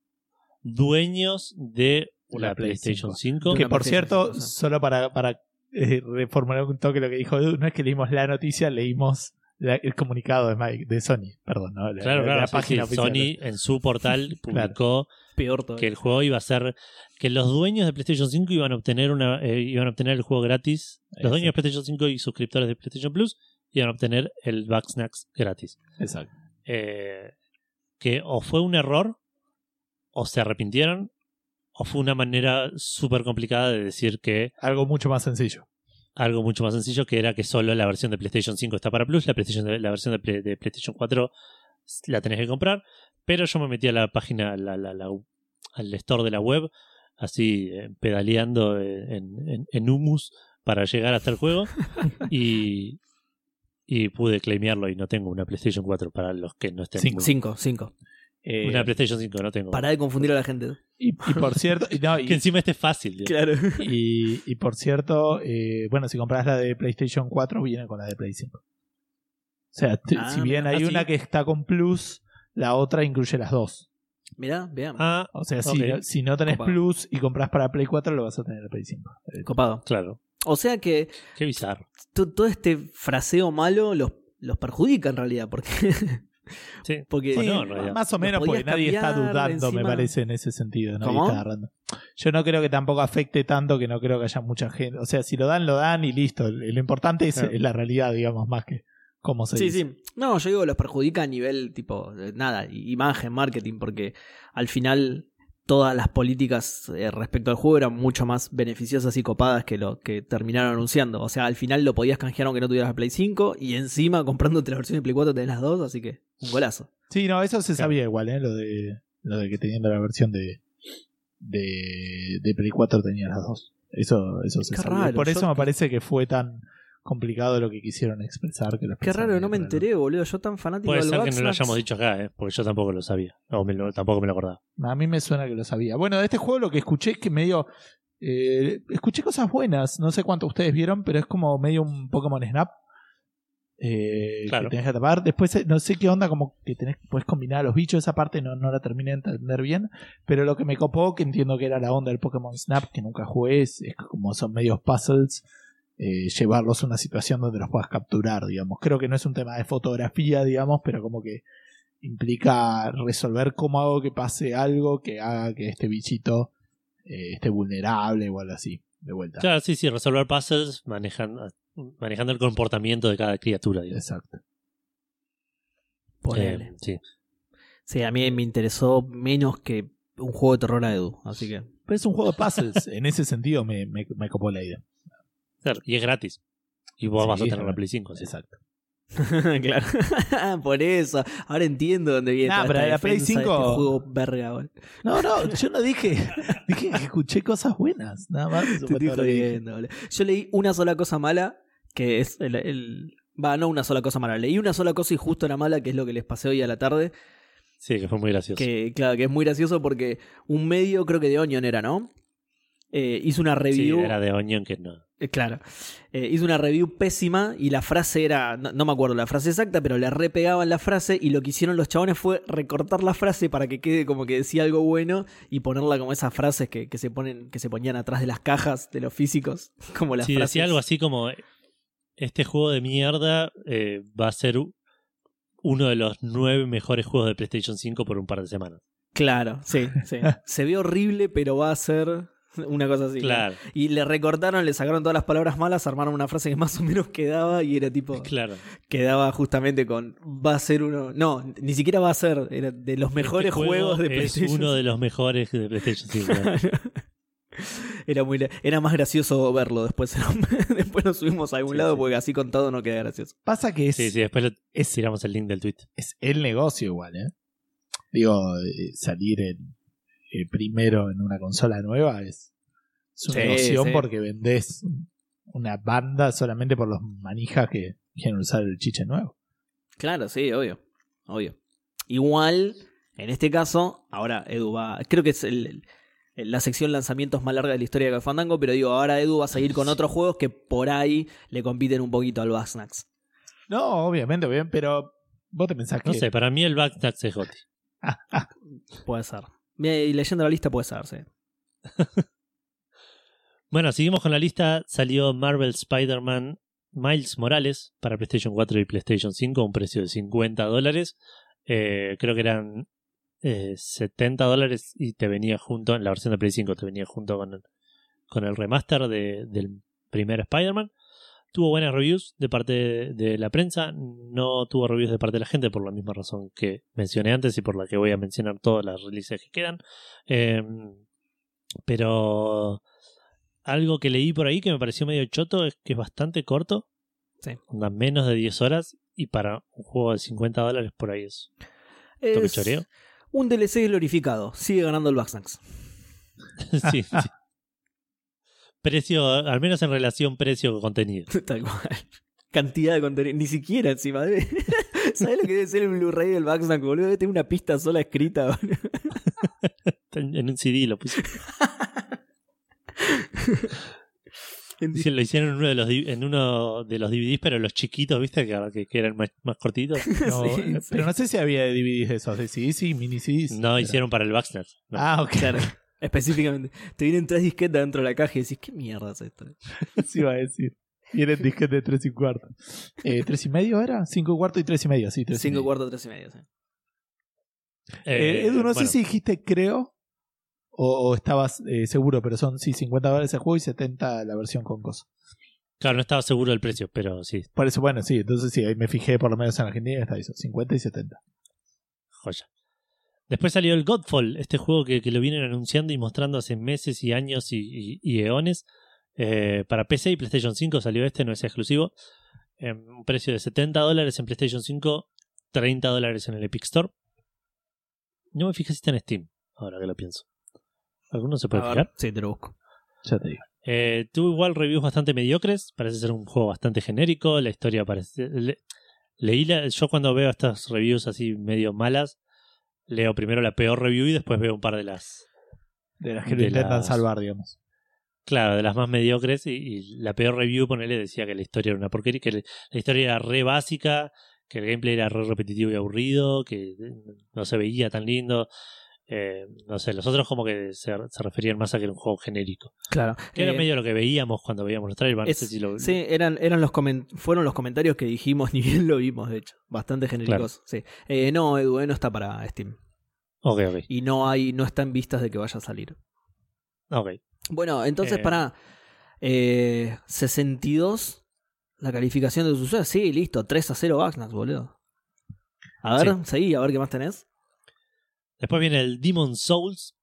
dueños de Una la Play PlayStation 5. 5. Que por PlayStation cierto, 5, sí. solo para, para eh, reformular un toque lo que dijo Edu, no es que leímos la noticia, leímos la- el comunicado de, Mike- de Sony, perdón, ¿no? La, Claro, la- claro, la sí, página sí. Sony en su portal [LAUGHS] publicó Peor que el juego iba a ser que los dueños de PlayStation 5 iban a obtener una eh, iban a obtener el juego gratis. Los dueños de PlayStation 5 y suscriptores de PlayStation Plus iban a obtener el Bugsnax gratis. Exacto. Eh, que o fue un error o se arrepintieron o fue una manera súper complicada de decir que Algo mucho más sencillo. algo mucho más sencillo que era que solo la versión de PlayStation 5 está para Plus, la, PlayStation, la versión de, Play- de PlayStation 4 la tenés que comprar, pero yo me metí a la página, la- la- la- al store de la web, así eh, pedaleando eh, en, en, en humus para llegar hasta el juego [LAUGHS] y, y pude claimearlo y no tengo una PlayStation 4 para los que no estén. Cinco. Cinco, cinco. Eh, Una PlayStation 5 no tengo. Pará de confundir a la gente. y, y por [LAUGHS] cierto, y, no, y- Que encima este es fácil. Dios. Claro. y- y por cierto, eh, bueno, si compras la de PlayStation 4, viene con la de Play 5. O sea, Ah, si bien mira, hay ah, una sí. que está con Plus, la otra incluye las dos. Mirá, veamos. Ah, O sea, si, si no tenés Copado. Plus y compras para Play 4, lo vas a tener en Play 5. Eh, Copado. claro. O sea que Qué bizarro. to- todo este fraseo malo los, los perjudica en realidad, porque. Sí. [LAUGHS] porque no. Más o menos, porque nadie está dudando, me parece, en ese sentido. Nadie ¿Cómo? está agarrando. Yo no creo que tampoco afecte tanto, que no creo que haya mucha gente. O sea, si lo dan, lo dan y listo. Lo importante es, Claro. es la realidad, digamos, más que cómo se Sí, dice. sí. No, yo digo, los perjudica a nivel tipo, nada, imagen, marketing, porque al final todas las políticas eh, respecto al juego eran mucho más beneficiosas y copadas que lo que terminaron anunciando. O sea, al final lo podías canjear aunque no tuvieras la Play 5 y encima comprándote la versión de Play 4 tenés las dos, así que un golazo. Sí, no, eso se Claro. sabía igual, ¿eh? Lo de, lo de que teniendo la versión de, de, de Play 4 tenía las dos. Eso, eso se sabía. raro, Por eso yo- me parece que fue tan complicado lo que quisieron expresar. Que lo Qué raro, no me enteré, boludo. Yo tan fanático Puede del ser que no lo hayamos dicho acá, ¿eh? porque yo tampoco lo sabía. O me lo- tampoco me lo acordaba. A mí me suena que lo sabía. Bueno, de este juego lo que escuché es que medio. eh, escuché cosas buenas. No sé cuánto ustedes vieron, pero es como medio un Pokémon Snap. eh, Claro. Que tenés que tapar. Después eh, no sé qué onda, como que tenés, puedes combinar a los bichos. Esa parte no, no la terminé de entender bien. Pero lo que me copó, que entiendo que era la onda del Pokémon Snap, que nunca jugué, es, es como son medios puzzles. Eh, llevarlos a una situación donde los puedas capturar, digamos. Creo que no es un tema de fotografía, digamos, pero como que implica resolver cómo hago que pase algo que haga que este bichito eh, esté vulnerable o algo así. De vuelta. Claro, sí, sí, resolver puzzles manejan, manejando el comportamiento de cada criatura. digamos. Exacto. Ponele. Eh, sí. Sí, a mí me interesó menos que un juego de terror a Edu, así que. Pero es un juego de puzzles. en ese sentido me, me, me copó la idea. Claro, y es gratis. Y vos Sí, vas a tener la. Play 5. así. Exacto. [LAUGHS] claro. [LAUGHS] Por eso. Ahora entiendo dónde viene. Toda pero la Play defensa de 5 Este juego verga. No, no, yo no dije. [LAUGHS] dije que escuché cosas buenas. Nada más. Te boludo. Yo leí una sola cosa mala, que es el, el- Va, no una sola cosa mala. Leí una sola cosa y justo era mala, que es lo que les pasé hoy a la tarde. Sí, que fue muy gracioso. Que, claro, que es muy gracioso porque un medio, creo que de Onion era, ¿no? Eh, hizo una Sí, review. era de Onion que no. Eh, Claro. Eh, hizo una review pésima y la frase era. No, no me acuerdo la frase exacta, pero le repegaban la frase y lo que hicieron los chabones fue recortar la frase para que quede como que decía algo bueno y ponerla como esas frases que, que se ponen, que se ponían atrás de las cajas de los físicos. [LAUGHS] Como las Sí, frases. decía algo así como: Este juego de mierda eh, va a ser uno de los nueve mejores juegos de PlayStation 5 por un par de semanas. Claro, sí, sí. [LAUGHS] se ve horrible, pero va a ser [LAUGHS] una cosa así. Claro, Y le recortaron, le sacaron todas las palabras malas, armaron una frase que [LAUGHS] más o menos quedaba y era tipo. claro. quedaba justamente con va a ser uno no ni siquiera va a ser era de los mejores Este juego juegos de es PlayStation uno de los mejores de PlayStation 5. [LAUGHS] era muy era más gracioso verlo después después nos subimos a algún Sí, lado sí. porque así contado no queda gracioso Pasa que es, Sí, sí, después es, tiramos el link del tweet. es el negocio igual, ¿eh? Digo, eh, salir en- eh, primero en una consola nueva es, es una Sí, porque vendés una banda solamente por los manijas que quieren usar el chiche nuevo. claro sí obvio obvio. Igual en este caso ahora Edu va creo que es el- el- la sección lanzamientos más larga de la historia de Fandango pero digo ahora Edu va a seguir con otros juegos que por ahí le compiten un poquito al Bugsnax No, obviamente, bien, pero vos te pensás que No sé, para mí el Backtax es Gotti. puede ser y leyendo la lista puede ser sí [LAUGHS] Bueno, seguimos con la lista. Salió Marvel Spider-Man Miles Morales para PlayStation 4 y PlayStation 5 a un precio de 50 dólares. Eh, creo que eran eh, 70 dólares y te venía junto, en la versión de Play 5 te venía junto con el, con el remaster de- del primer Spider-Man. Tuvo buenas reviews de parte de, de la prensa, no tuvo reviews de parte de la gente por la misma razón que mencioné antes y por la que voy a mencionar todas las releases que quedan. Eh, pero algo que leí por ahí que me pareció medio choto es que es bastante corto. Sí. Onda menos de 10 horas y para un juego de 50 dólares por ahí es Es un DLC glorificado. Sigue ganando el Bugsnax. [LAUGHS] sí, sí. Precio, al menos en relación precio-contenido. [LAUGHS] Tal cual. Cantidad de contenido. Ni siquiera encima. Debe... [LAUGHS] ¿Sabes lo que debe ser el Blu-ray del Bugsnax, boludo? Debe tener una pista sola escrita. boludo. [LAUGHS] En, un CD lo puse. Sí, Lo hicieron en uno de los, en uno de los DVDs, pero los chiquitos, ¿viste? Que, que, que eran más, más cortitos. No, Sí, eh, sí. Pero no sé si había DVDs de esos, de CDs y mini CDs. No Pero- hicieron para el Baxter. No. Ah, ok. Claro. Específicamente. Te vienen tres disquetas dentro de la caja y decís, ¿qué mierda es esto? [LAUGHS] sí iba a decir. Vienen disquetes de 3 y cuarto. Eh, ¿Tres y medio era? 5 y cuarto y 3 y medio, sí. Tres y Cinco medio. cuartos, tres y medio. sí. Eh, Edu, no sé si dijiste creo o, o estabas eh, seguro, pero son sí 50 dólares el juego y 70 la versión con cosas. Claro, no estaba seguro del precio, pero sí, Por eso, bueno, sí, entonces sí, ahí me fijé por lo menos en Argentina, está eso, 50 y 70. joya. Después salió el Godfall, este juego que, que lo vienen anunciando y mostrando hace meses y años y, y- y eones. Eh, para PC y PlayStation 5 salió este, no es exclusivo. Eh, un precio de 70 dólares en PlayStation 5, 30 dólares en el Epic Store. No me fijé si está en Steam, ahora que lo pienso. ¿Alguno se puede ver, fijar? sí, te lo busco. Ya te digo. Eh, tuvo igual reviews bastante mediocres, parece ser un juego bastante genérico, la historia parece... le- leí la- yo cuando veo estas reviews así medio malas, leo primero la peor review y después veo un par de las... De las que lo intentan las- salvar, digamos. Claro, de las más mediocres y, y la peor review, ponele, decía que la historia era una porquería, que le- la historia era re básica, que el gameplay era re repetitivo y aburrido, que eh, no se veía tan lindo. Eh, no sé, los otros como que se, se referían más a que era un juego genérico. Claro. Que era Eh, medio lo que veíamos cuando veíamos los trailers. no es- sé si lo- Sí, eran, eran los fueron los comentarios que dijimos, [LAUGHS] ni bien lo vimos, de hecho. Bastante genéricos. Sí. Eh, no, Edu, eh, no está para Steam. Ok, ok. Y no hay, no está en vistas de que vaya a salir. ok. Bueno, entonces para eh, 62 la calificación de sus usuarios. Sí, listo, 3 a 0 Baxnax, boludo. A ver, seguí, a ver qué más tenés. Después viene el Demon Souls,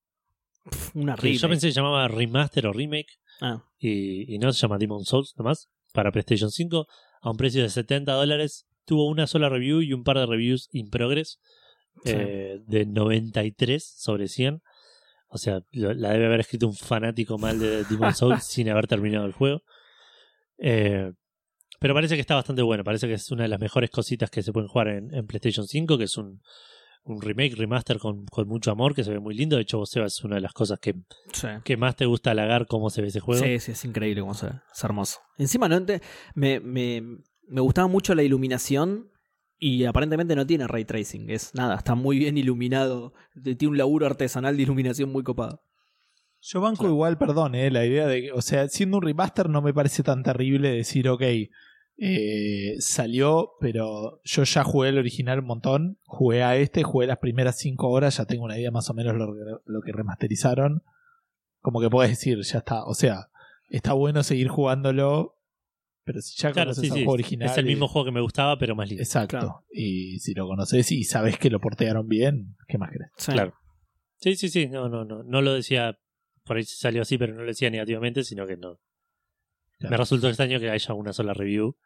Pff, Una que remake. yo pensé que se llamaba Remaster o Remake, Ah, y, y no se llama Demon Souls nomás, para PlayStation 5, a un precio de 70 dólares. Tuvo una sola review y un par de reviews in progress Sí. eh, de 93 sobre 100. O sea, la debe haber escrito un fanático mal de Demon Souls [LAUGHS] sin haber terminado el juego. Eh, pero parece que está bastante bueno. Parece que es una de las mejores cositas que se pueden jugar en, en PlayStation 5, que es un, un remake, remaster con, con mucho amor, que se ve muy lindo. De hecho, vos, Seba, es una de las cosas que, sí. que más te gusta halagar cómo se ve ese juego. Sí, sí, es increíble cómo se ve. Es hermoso. Encima, no ente- me, me, me gustaba mucho la iluminación y aparentemente no tiene ray tracing. Es nada, está muy bien iluminado. Tiene un laburo artesanal de iluminación muy copado. Yo banco igual, perdón, eh, la idea de que, o sea, siendo un remaster no me parece tan terrible decir, ok, eh, salió, pero yo ya jugué el original un montón, jugué a este, jugué las primeras cinco horas, ya tengo una idea más o menos lo, lo que remasterizaron. Como que puedes decir, ya está, o sea, está bueno seguir jugándolo, pero si ya Claro, conoces sí, el sí. juego original. Es el y- mismo juego que me gustaba, pero más lindo. Exacto. Claro. Y si lo conoces y sabes que lo portearon bien, ¿qué más querés? Sí. Claro. Sí, sí, sí. No, no, no. No lo decía. Por ahí salió así, pero no lo decía negativamente, sino que no. Claro. Me resultó extraño que haya una sola review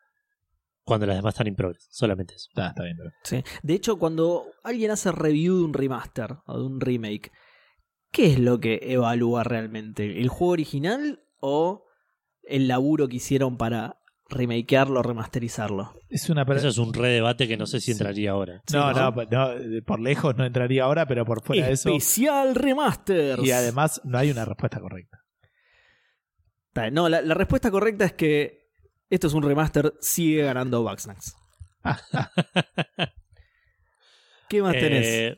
cuando las demás están en progress. Solamente eso. Está, está bien. pero- Sí. De hecho, cuando alguien hace review de un remaster o de un remake, ¿qué es lo que evalúa realmente? ¿El juego original o el laburo que hicieron para remakearlo o remasterizarlo? Es una Eso es un re debate que no sé si Sí. entraría ahora. No, Sí, no, ¿no? no, por lejos no entraría ahora, pero por fuera de eso. Especial remaster. Y además no hay una respuesta correcta. No, la, la respuesta correcta es que esto es un remaster, sigue ganando Bugsnax. [LAUGHS] ¿Qué más tenés? Eh,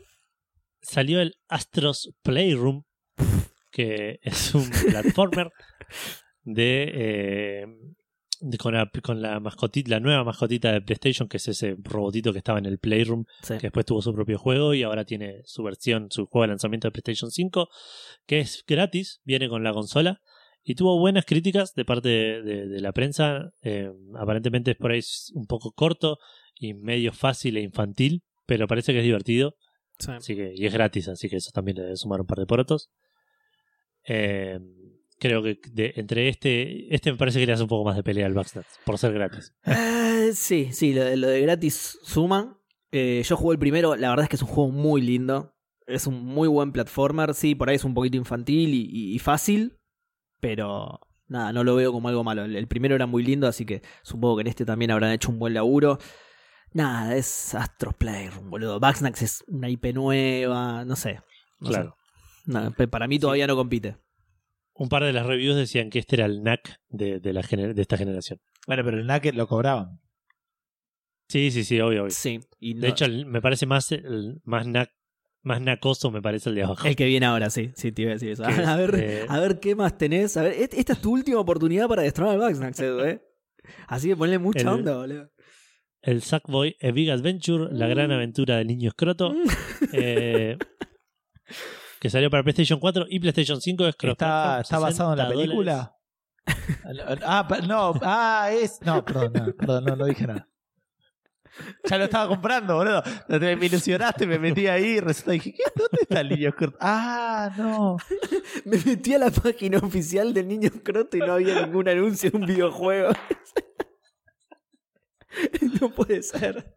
salió el Astros Playroom, que es un [LAUGHS] platformer de, eh, de- con, la, con la mascotita, la nueva mascotita de PlayStation, que es ese robotito que estaba en el Playroom, Sí. que después tuvo su propio juego y ahora tiene su versión, su juego de lanzamiento de PlayStation 5, que es gratis, viene con la consola. Y tuvo buenas críticas de parte de, de- de la prensa. Eh, aparentemente es por ahí un poco corto y medio fácil e infantil, pero parece que es divertido. Sí. Así que, y es gratis, así que eso también le debe sumar un par de porotos. Eh, creo que de- entre este, este me parece que le hace un poco más de pelea al Backstab, por ser gratis. Eh, sí, sí, lo, de- lo de gratis suma. Eh, yo jugué el primero, la verdad es que es un juego muy lindo. Es un muy buen platformer, sí, por ahí es un poquito infantil y, y- y fácil, pero nada, no lo veo como algo malo. El, primero era muy lindo, así que supongo que en este también habrán hecho un buen laburo. Nada, es Astros Playroom, boludo. Bugsnax es una IP nueva, no sé. no Claro. sé. Nada, pe- para mí todavía no compite. Un par de las reviews decían que este era el NAC de, de la gener- de esta generación. Bueno, pero el Naked lo cobraban. Sí, sí, sí, obvio, obvio. Sí, y no- De hecho, el- me parece más, el, más, nac, más nacoso, me parece el de abajo. El que viene ahora, sí, sí, te iba a decir eso. Que es, [LAUGHS] A ver, eh, a ver qué más tenés. A ver, esta es tu última oportunidad para destronar al Bugsnax, Edu, ¿eh? Así que ponle mucha El- onda, boludo. El Sackboy A Big Adventure, la gran aventura del niño escroto. eh, [LAUGHS] que salió para PlayStation 4 y PlayStation 5. Es ¿Está, está basado en la 60 dólares. película? [LAUGHS] ah, no, ah, es. No, perdón, no, perdón, no, no dije nada. [LAUGHS] Ya lo estaba comprando, boludo. Me ilusionaste, me metí ahí y resulta dije, ¿qué? ¿dónde está el niño escroto? Ah, no. [LAUGHS] Me metí a la página oficial del niño croto y no había ningún anuncio de un videojuego. [LAUGHS] no puede ser.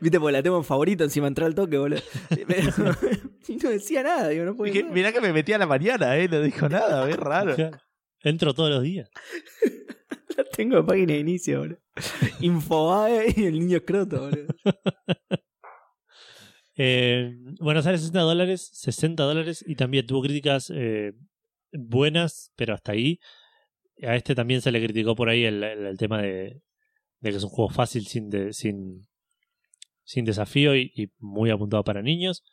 Viste, porque la tengo en favorito encima entré al toque, boludo. Y no decía nada, digo, no puede mirá que me metí a la mañana, eh, no dijo nada, es raro. Entro todos los días. La [LAUGHS] tengo en página de inicio, boludo. Infobae y el niño escroto, boludo. [LAUGHS] Eh, bueno, sale 60 dólares, 60 dólares y también tuvo críticas eh, buenas, pero hasta ahí. A este también se le criticó por ahí el, el- el tema de, de que es un juego fácil sin, de- sin, sin desafío y, y muy apuntado para niños,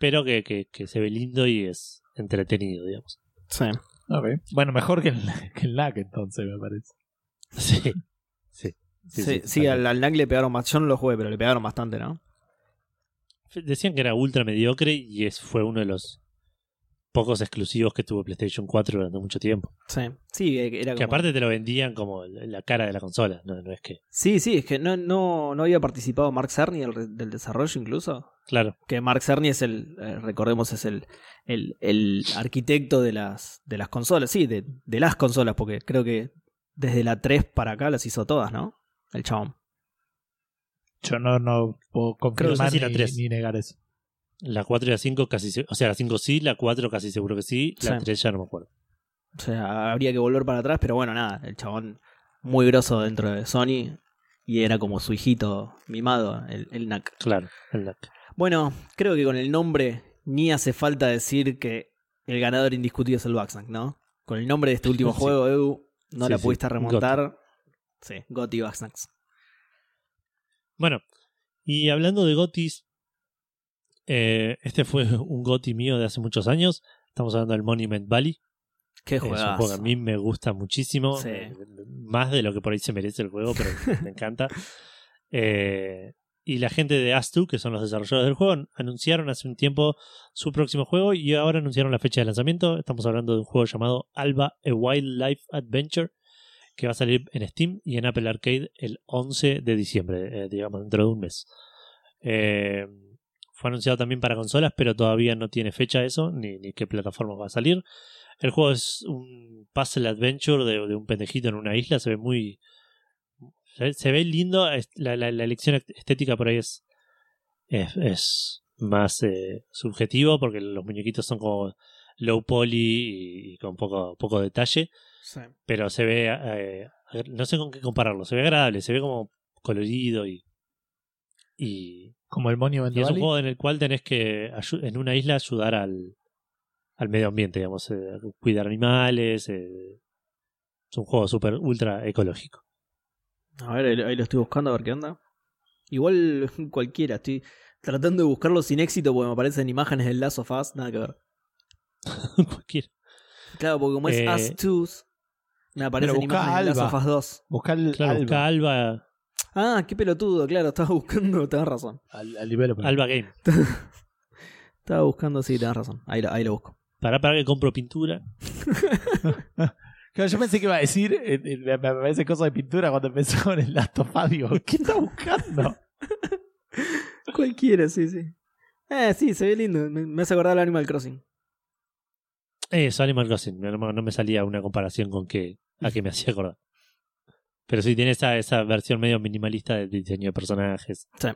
pero que, que, que se ve lindo y es entretenido, digamos. Sí. Ok. Bueno, mejor que el, [LAUGHS] que el NAC entonces, me parece. Sí, sí. Sí, sí, sí, al, al le pegaron más. Yo no lo jugué, pero le pegaron bastante, ¿no? Decían que era ultra mediocre y es, fue uno de los pocos exclusivos que tuvo PlayStation 4 durante mucho tiempo. Sí. Sí, eh, era como... Que aparte te lo vendían como la cara de la consola, no, no es que. Sí, sí, es que no, no, no había participado Mark Cerny del desarrollo incluso. Claro, Que Mark Cerny es el, eh, recordemos, es el, el, el arquitecto de las, de las consolas, sí, de, de las consolas, porque creo que desde la 3 para acá las hizo todas, ¿no? El chabón. Yo no, no puedo confirmar la ni, tres. ni negar eso. la 4 y la 5 casi. O sea, la 5 sí, la 4 casi seguro que sí, la Sí. 3 ya no me acuerdo. O sea, habría que volver para atrás, pero bueno, nada, el chabón muy grosso dentro de Sony y era como su hijito mimado, el, el NAC. Claro, el NAC. Bueno, creo que con el nombre ni hace falta decir que el ganador indiscutido es el Baxnack, ¿no? Con el nombre de este último [LAUGHS] Sí. juego, Edu, no Sí, la sí. pudiste remontar. Sí, Gotti. Bueno, y hablando de Gotis, eh, este fue un Goti mío de hace muchos años. Estamos hablando del Monument Valley. Qué Es un juego que a mí me gusta muchísimo. Sí. eh, Más de lo que por ahí se merece el juego, pero me encanta. [LAUGHS] Eh, y la gente de Astu, que son los desarrolladores del juego, anunciaron hace un tiempo su próximo juego y ahora anunciaron la fecha de lanzamiento. Estamos hablando de un juego llamado Alba, a Wildlife Adventure, que va a salir en Steam y en Apple Arcade el 11 de diciembre, eh, digamos, dentro de un mes. Eh, fue anunciado también para consolas, pero todavía no tiene fecha eso, ni, ni qué plataforma va a salir. El juego es un puzzle adventure de, de un pendejito en una isla, se ve muy... Se, se ve lindo, la, la- la elección estética por ahí es, es, es más eh, subjetivo porque los muñequitos son como low poly y, y con poco, poco detalle, Sí. pero se ve, eh, no sé con qué compararlo, se ve agradable, se ve como colorido y... y Como el y es un juego en el cual tenés que en una isla ayudar al, al medio ambiente, digamos, eh, cuidar animales. eh. Es un juego súper ultra ecológico. A ver, ahí- lo estoy buscando a ver qué onda. Igual [LAUGHS] cualquiera, estoy tratando de buscarlo sin éxito porque me aparecen imágenes del Last of Us, nada que ver. [LAUGHS] Cualquiera. Claro, porque como es Eh, Us 2, me aparecen imágenes del Last of Us 2. Buscar el Claro, Alba, busca Alba, Ah, qué pelotudo, claro, estaba [LAUGHS] buscando, tenés razón. al, al developer. Alba Game. Estaba buscando, sí, tenés razón. Ahí, lo- ahí lo busco. Para para que compro pintura. Claro, yo pensé que iba a decir, eh, eh, me parece cosa de pintura cuando empezó con el Last of Us. Digo, ¿qué está buscando? [LAUGHS] Cualquiera, sí, sí. Eh, sí, se ve lindo. Me, me hace acordar al Animal Crossing. Eso, Animal Crossing. No, no- no me salía una comparación con que, a qué me [LAUGHS] hacía acordar. Pero sí, tiene esa, esa versión medio minimalista del diseño de personajes. Sí.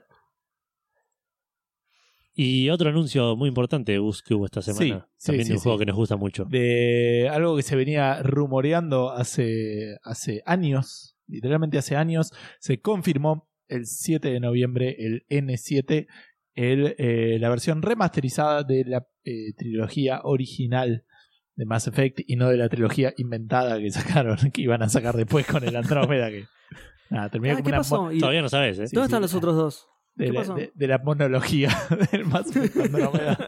Y otro anuncio muy importante, Gus, que hubo esta semana. sí, también sí, de un sí. juego que nos gusta mucho. De algo que se venía rumoreando hace, hace años, literalmente hace años, se confirmó el 7 de noviembre el N7, el, eh, la versión remasterizada de la eh, trilogía original de Mass Effect y no de la trilogía inventada que [LAUGHS] sacaron, que iban a sacar después con el Andrómeda. Que, nada, terminó Ah, como ¿Qué una pasó? mo- ¿Y Todavía no sabes, ¿eh? ¿Dónde sí. están los otros dos? De, ¿Qué la, de- de la monología [LAUGHS] del Mass Effect Andrómeda.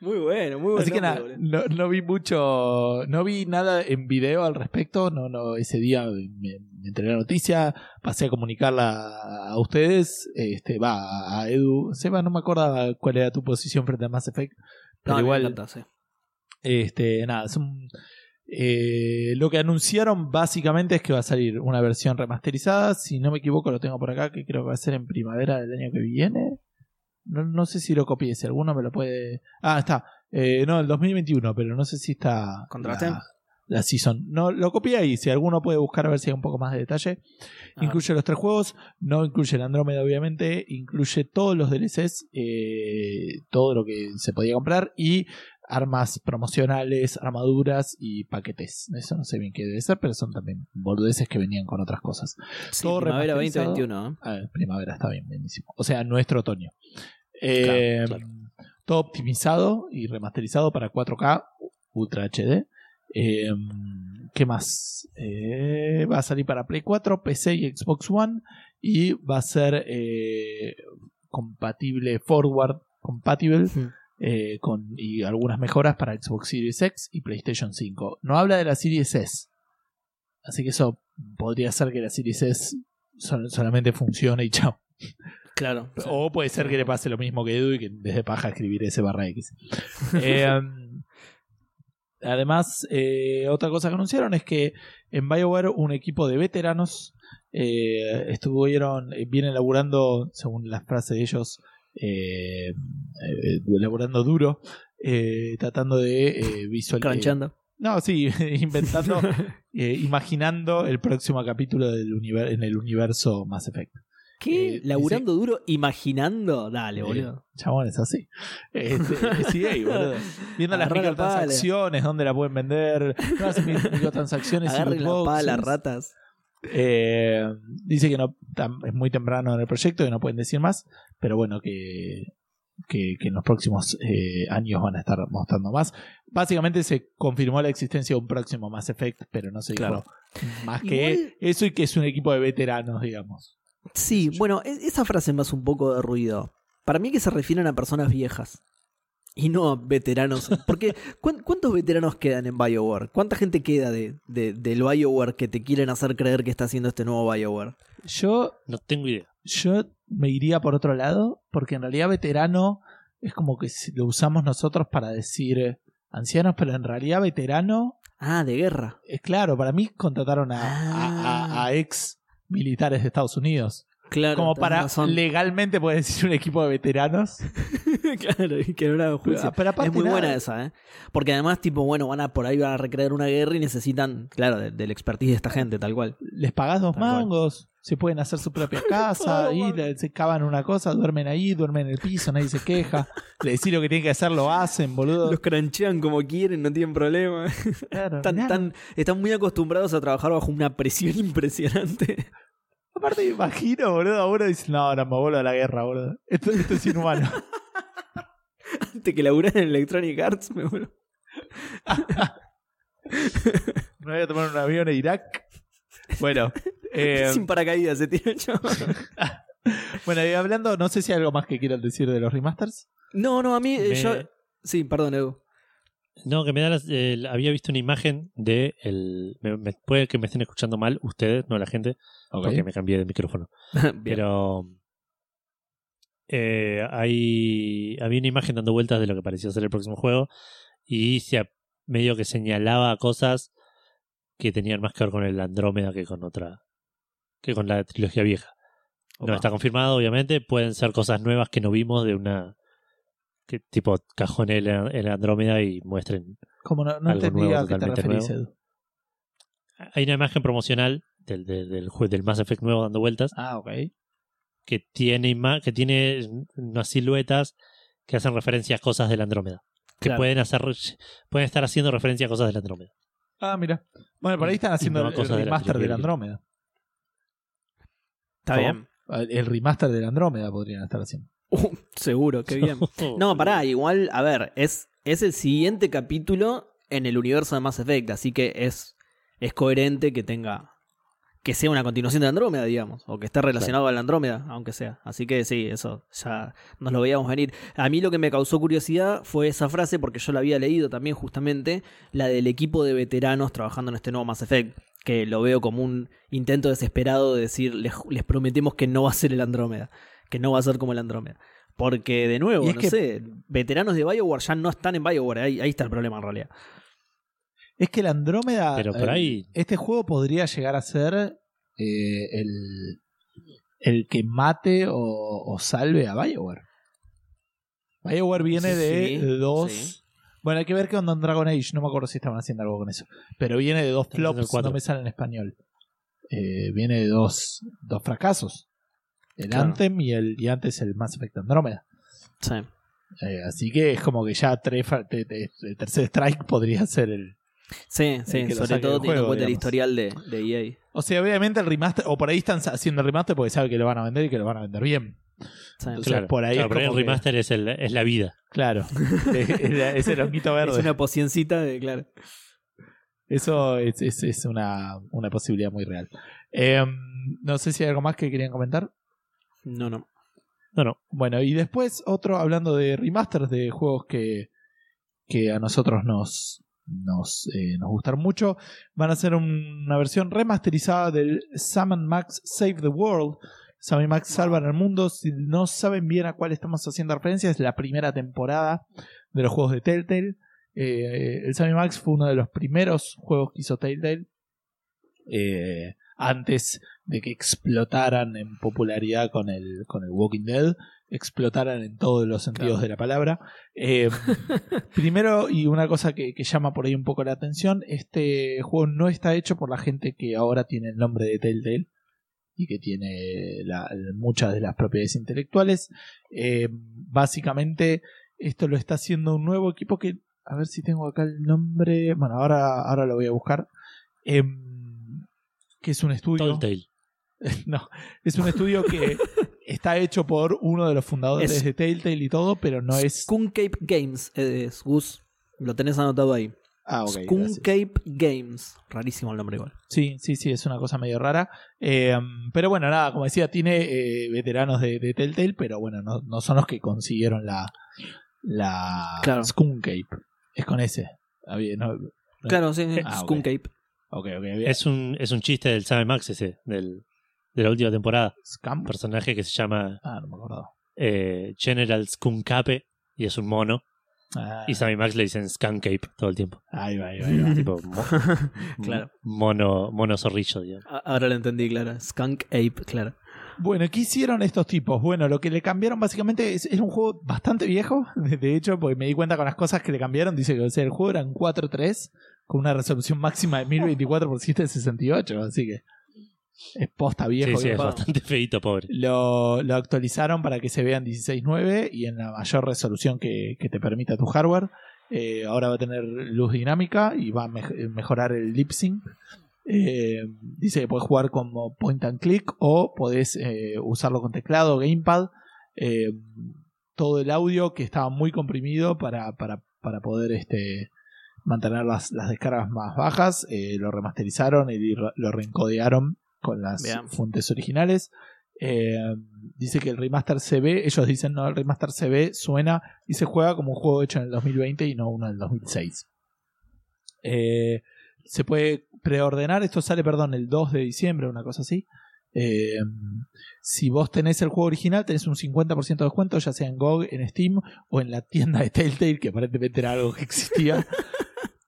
muy bueno, muy bueno. Así que nada, no, no vi mucho, no vi nada en video al respecto, no, no, ese día me, me enteré la noticia, pasé a comunicarla a ustedes, este, va, a Edu, Seba, no me acuerdo cuál era tu posición frente a Mass Effect, pero igual, este, nada, es un, eh, lo que anunciaron básicamente es que va a salir una versión remasterizada, si no me equivoco lo tengo por acá, que creo que va a ser en primavera del año que viene. No, no sé si lo copié, si alguno me lo puede... Ah, está. Eh, no, el 2021, pero no sé si está... ¿Contraste? La, la season. No, lo copié ahí, si alguno puede buscar a ver si hay un poco más de detalle. Ah. Incluye los tres juegos, no incluye el Andrómeda obviamente, incluye todos los DLCs, eh, todo lo que se podía comprar y armas promocionales, armaduras y paquetes. Eso no sé bien qué debe ser, pero son también boludeces que venían con otras cosas. Sí, Todo primavera remasterizado. 2021. ¿eh? Ah, primavera está bien, buenísimo. O sea, nuestro otoño. Eh, Claro, Todo optimizado y remasterizado para 4K Ultra HD. Eh, ¿Qué más? Eh, va a salir para Play 4, PC y Xbox One. Y va a ser eh, compatible forward, compatible Hmm. Eh, con y algunas mejoras para Xbox Series X y PlayStation 5. No habla de la Series S. Así que eso podría ser que la Series S sol- solamente funcione y chao. Claro. [LAUGHS] O puede ser que le pase lo mismo que Edu y que desde paja escribir S barra X. [LAUGHS] Eh, además, eh, otra cosa que anunciaron es que en BioWare un equipo de veteranos eh, estuvieron, vienen laburando, según las frases de ellos, eh, eh, laburando duro, eh, tratando de eh, visualizar. Crunchando. No, sí, [LAUGHS] inventando, [LAUGHS] eh, imaginando el próximo capítulo del en el universo Mass Effect. ¿Qué? Eh, ¿Laburando duro? ¿Imaginando? Dale, Eh, boludo. Chabón, es así. Este, ahí, [LAUGHS] boludo. Viendo las Agarrá la microtransacciones, dónde la pueden vender, mi- microtransacciones y la pala, ratas. Eh, dice que no es muy temprano en el proyecto, que no pueden decir más, pero bueno, que, que, que en los próximos eh, años van a estar mostrando más. Básicamente se confirmó la existencia de un próximo Mass Effect, pero no se dijo Claro. más que Igual- eso y que es un equipo de veteranos, digamos. Sí, bueno, e- esa frase me hace un poco de ruido. Para mí que se refieren a personas viejas. Y no a veteranos. Porque, [LAUGHS] ¿cuán- ¿cuántos veteranos quedan en BioWare? ¿Cuánta gente queda de, de- del BioWare que te quieren hacer creer que está haciendo este nuevo BioWare? Yo No tengo idea. Yo me iría por otro lado, porque en realidad veterano es como que si- lo usamos nosotros para decir eh, ancianos, pero en realidad veterano Ah, de guerra. es claro, para mí contrataron a, a- a- a ex militares de Estados Unidos. Claro. como para razón. legalmente poder decir un equipo de veteranos. [LAUGHS] claro, y que no era juicio. Pero Es muy nada, buena esa, ¿eh? Porque además, tipo, bueno, van a por ahí van a recrear una guerra y necesitan, claro, de- del expertise de esta gente, tal cual. Les pagás dos Tal cual. mangos, se pueden hacer su propia [LAUGHS] casa, y le- se cavan una cosa, duermen ahí, duermen en el piso, nadie se queja. Le decís lo que tienen que hacer, lo hacen, boludo. Los cranchean como quieren, no tienen problema. Claro, están muy acostumbrados a trabajar bajo una presión [LAUGHS] impresionante. Aparte me imagino, boludo, a uno dice, no, no, me vuelvo a la guerra, boludo. Esto, esto es inhumano. [LAUGHS] Antes que laburar en Electronic Arts, me vuelvo- [LAUGHS] me voy a tomar un avión a Irak. Bueno, eh, Sin paracaídas se tira el [LAUGHS] bueno, y hablando, no sé si hay algo más que quieran decir de los remasters. No, no, a mí, eh, Me- yo. Sí, perdón, Edu. No, que me da las- el- había visto una imagen de el me- me- puede que me estén escuchando mal ustedes, no la gente, porque me cambié de micrófono. [LAUGHS] Pero eh, hay había una imagen dando vueltas de lo que parecía ser el próximo juego y se medio que señalaba cosas que tenían más que ver con el Andrómeda que con otra que con la trilogía vieja. No está confirmado, obviamente, pueden ser cosas nuevas que no vimos de una que tipo cajón el, el Andrómeda y muestren Como no, no Algo entendí nuevo, a qué te totalmente referís, nuevo. Edu. hay una imagen promocional del, del, del, del Mass Effect nuevo dando vueltas Ah, ok. que tiene ima- que tiene unas siluetas que hacen referencia a cosas del Andrómeda. Que Claro. pueden hacer pueden estar haciendo referencia a cosas del Andrómeda. Ah, mira. Bueno, por ahí están haciendo no el, de remaster del vieja. Andrómeda. Está ¿Cómo? bien. El el remaster del Andrómeda podrían estar haciendo. Uh, seguro, qué bien. [LAUGHS] No, pará, igual, a ver, es, es el siguiente capítulo en el universo de Mass Effect, así que es, es coherente que tenga. que sea una continuación de Andrómeda, digamos, o que esté relacionado a la Andrómeda, aunque sea. Así que sí, eso ya nos lo veíamos venir. A mí lo que me causó curiosidad fue esa frase, porque yo la había leído también, justamente, la del equipo de veteranos trabajando en este nuevo Mass Effect, que lo veo como un intento desesperado de decir, les, les prometemos que no va a ser el Andrómeda, que no va a ser como el Andrómeda. Porque, de nuevo, no que- sé, veteranos de Bioware ya no están en Bioware, ahí, ahí está el problema en realidad. Es que el Andrómeda. Pero por eh, ahí- este juego podría llegar a ser eh, el, el que mate o, o salve a Bioware. Bioware viene de Sí, dos. sí. Bueno, hay que ver qué onda en Dragon Age. No me acuerdo si estaban haciendo algo con eso. Pero viene de dos flops. No me sale en español. Eh, viene de dos, dos fracasos. El Claro. Anthem y el y antes el Mass Effect Andrómeda. Sí. Eh, así que es como que ya tres, fa- te- te- el tercer strike podría ser el. Sí, sí, sobre todo teniendo en cuenta el historial de, de EA. O sea, obviamente el remaster, o por ahí están haciendo el remaster porque saben que lo van a vender y que lo van a vender bien. Sí. Entonces, Claro, por ahí claro, pero el que- remaster es, el, es la vida. Claro, [LAUGHS] [LAUGHS] es, el honguito verde. Es una pocioncita de, claro. Eso es, es- es una, una posibilidad muy real. Eh, no sé si hay algo más que querían comentar. No, no. No, no. Bueno, y después otro hablando de remasters de juegos que, que a nosotros nos, nos, eh, nos gustan mucho. Van a hacer una versión remasterizada del Sam and Max Save the World. Sam y Max salvan el mundo. Si no saben bien a cuál estamos haciendo referencia, es la primera temporada de los juegos de Telltale. Eh, el Sam y Max fue uno de los primeros juegos que hizo Telltale. Eh, antes de que explotaran en popularidad con el, con el Walking Dead, explotaran en todos los sentidos Claro. de la palabra. Eh, [LAUGHS] primero, y una cosa que, que llama por ahí un poco la atención, este juego no está hecho por la gente que ahora tiene el nombre de Telltale y que tiene la- muchas de las propiedades intelectuales. Eh, básicamente, esto lo está haciendo un nuevo equipo que, a ver si tengo acá el nombre, bueno, ahora, ahora lo voy a buscar. Em, que es un estudio. Telltale. [LAUGHS] No, es un estudio que [LAUGHS] está hecho por uno de los fundadores Es- de Telltale y todo, pero no es. Skullcape Games, es Gus. Lo tenés anotado ahí. Ah, ok. gracias. Skullcape Games. Rarísimo el nombre igual. Sí, sí, sí, es una cosa medio rara. Eh, pero bueno, nada, como decía, tiene eh, veteranos de, de Telltale, pero bueno, no, no son los que consiguieron la, la Claro. Skullcape. Es con ese. Había- no- no- Claro, sí. Ah, ok. Skullcape. Ok, ok. bien. Es un, es un chiste del Sam Max ese, del, de la última temporada. Scam. Un personaje que se llama Ah, no me acordaba. eh, General Skunkape y es un mono. Ah, Y Sam Max le dicen Skunkape todo el tiempo. ahí va, ahí va, ahí va. [LAUGHS] tipo [LAUGHS] mo- Claro. mono, mono zorrillo, digamos. Ahora lo entendí, claro. Skunk Ape, claro. Bueno, ¿qué hicieron estos tipos? Bueno, lo que le cambiaron básicamente es, es un juego bastante viejo, [LAUGHS] de de hecho, porque me di cuenta con las cosas que le cambiaron. Dice que o sea, el juego era en 4.3 con una resolución máxima de 1024 x 768, así que es posta viejo. Sí, sí, es bastante feito, pobre. Lo, lo actualizaron para que se vea en 16.9 y en la mayor resolución que, que te permita tu hardware. Eh, ahora va a tener luz dinámica y va a mej- mejorar el lip sync. Eh, dice que puedes jugar como point and click o podés eh, usarlo con teclado, gamepad. Todo el audio que estaba muy comprimido para, para, para poder este, mantener las, las descargas más bajas. eh, lo remasterizaron y lo reencodearon con las Bien. fuentes originales. Eh, dice que el remaster se ve, ellos dicen no, el remaster se ve, suena y se juega como un juego hecho en el 2020 y no uno en el 2006. Eh, se puede preordenar, esto sale, perdón, el 2 de diciembre, una cosa así. Eh, si vos tenés el juego original, tenés un 50% de descuento, ya sea en GOG, en Steam o en la tienda de Telltale, que aparentemente era algo que existía. [LAUGHS]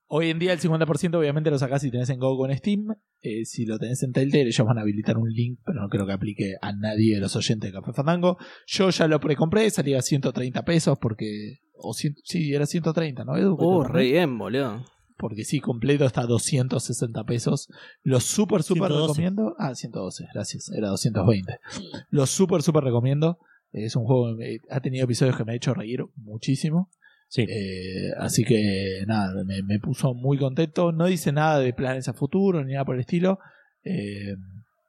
Hoy en día el 50% obviamente lo sacás si tenés en GOG o en Steam. Eh, si lo tenés en Telltale, ellos van a habilitar un link, pero no creo que aplique a nadie de los oyentes de Café Fandango. Yo ya lo precompré, salía a 130 pesos porque... O cien- sí, era 130, ¿no, Edu? ¿Que te Oh, acordás? re bien, boludo. Porque sí, completo está a 260 pesos. Lo súper, súper 112. recomiendo. Ah, 112, gracias. Era 220. Lo súper, súper recomiendo. Es un juego que ha tenido episodios que me ha hecho reír muchísimo. Sí. Eh, así que nada, me, me puso muy contento. No dice nada de planes a futuro ni nada por el estilo. Eh,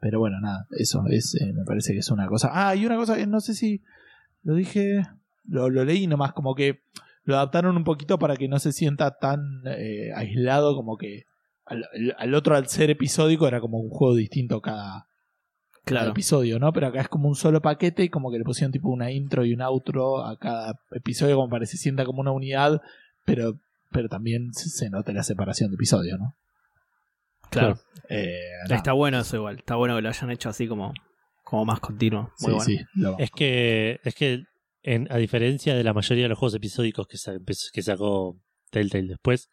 pero bueno, nada, eso es, eh, me parece que es una cosa. Ah, y una cosa que no sé si lo dije, lo, lo leí nomás, como que lo adaptaron un poquito para que no se sienta tan eh, aislado, como que al, al otro, al ser episódico, era como un juego distinto cada, cada Claro. episodio, ¿no? Pero acá es como un solo paquete y como que le pusieron tipo una intro y un outro a cada episodio como para que se sienta como una unidad, pero, pero también se, nota la separación de episodios, ¿no? Claro. Eh. Está bueno eso igual. Está bueno que lo hayan hecho así como, como más continuo. Muy sí, bueno. sí, lo- Es que, es que en, a diferencia de la mayoría de los juegos episódicos que, sa- que sacó Telltale después,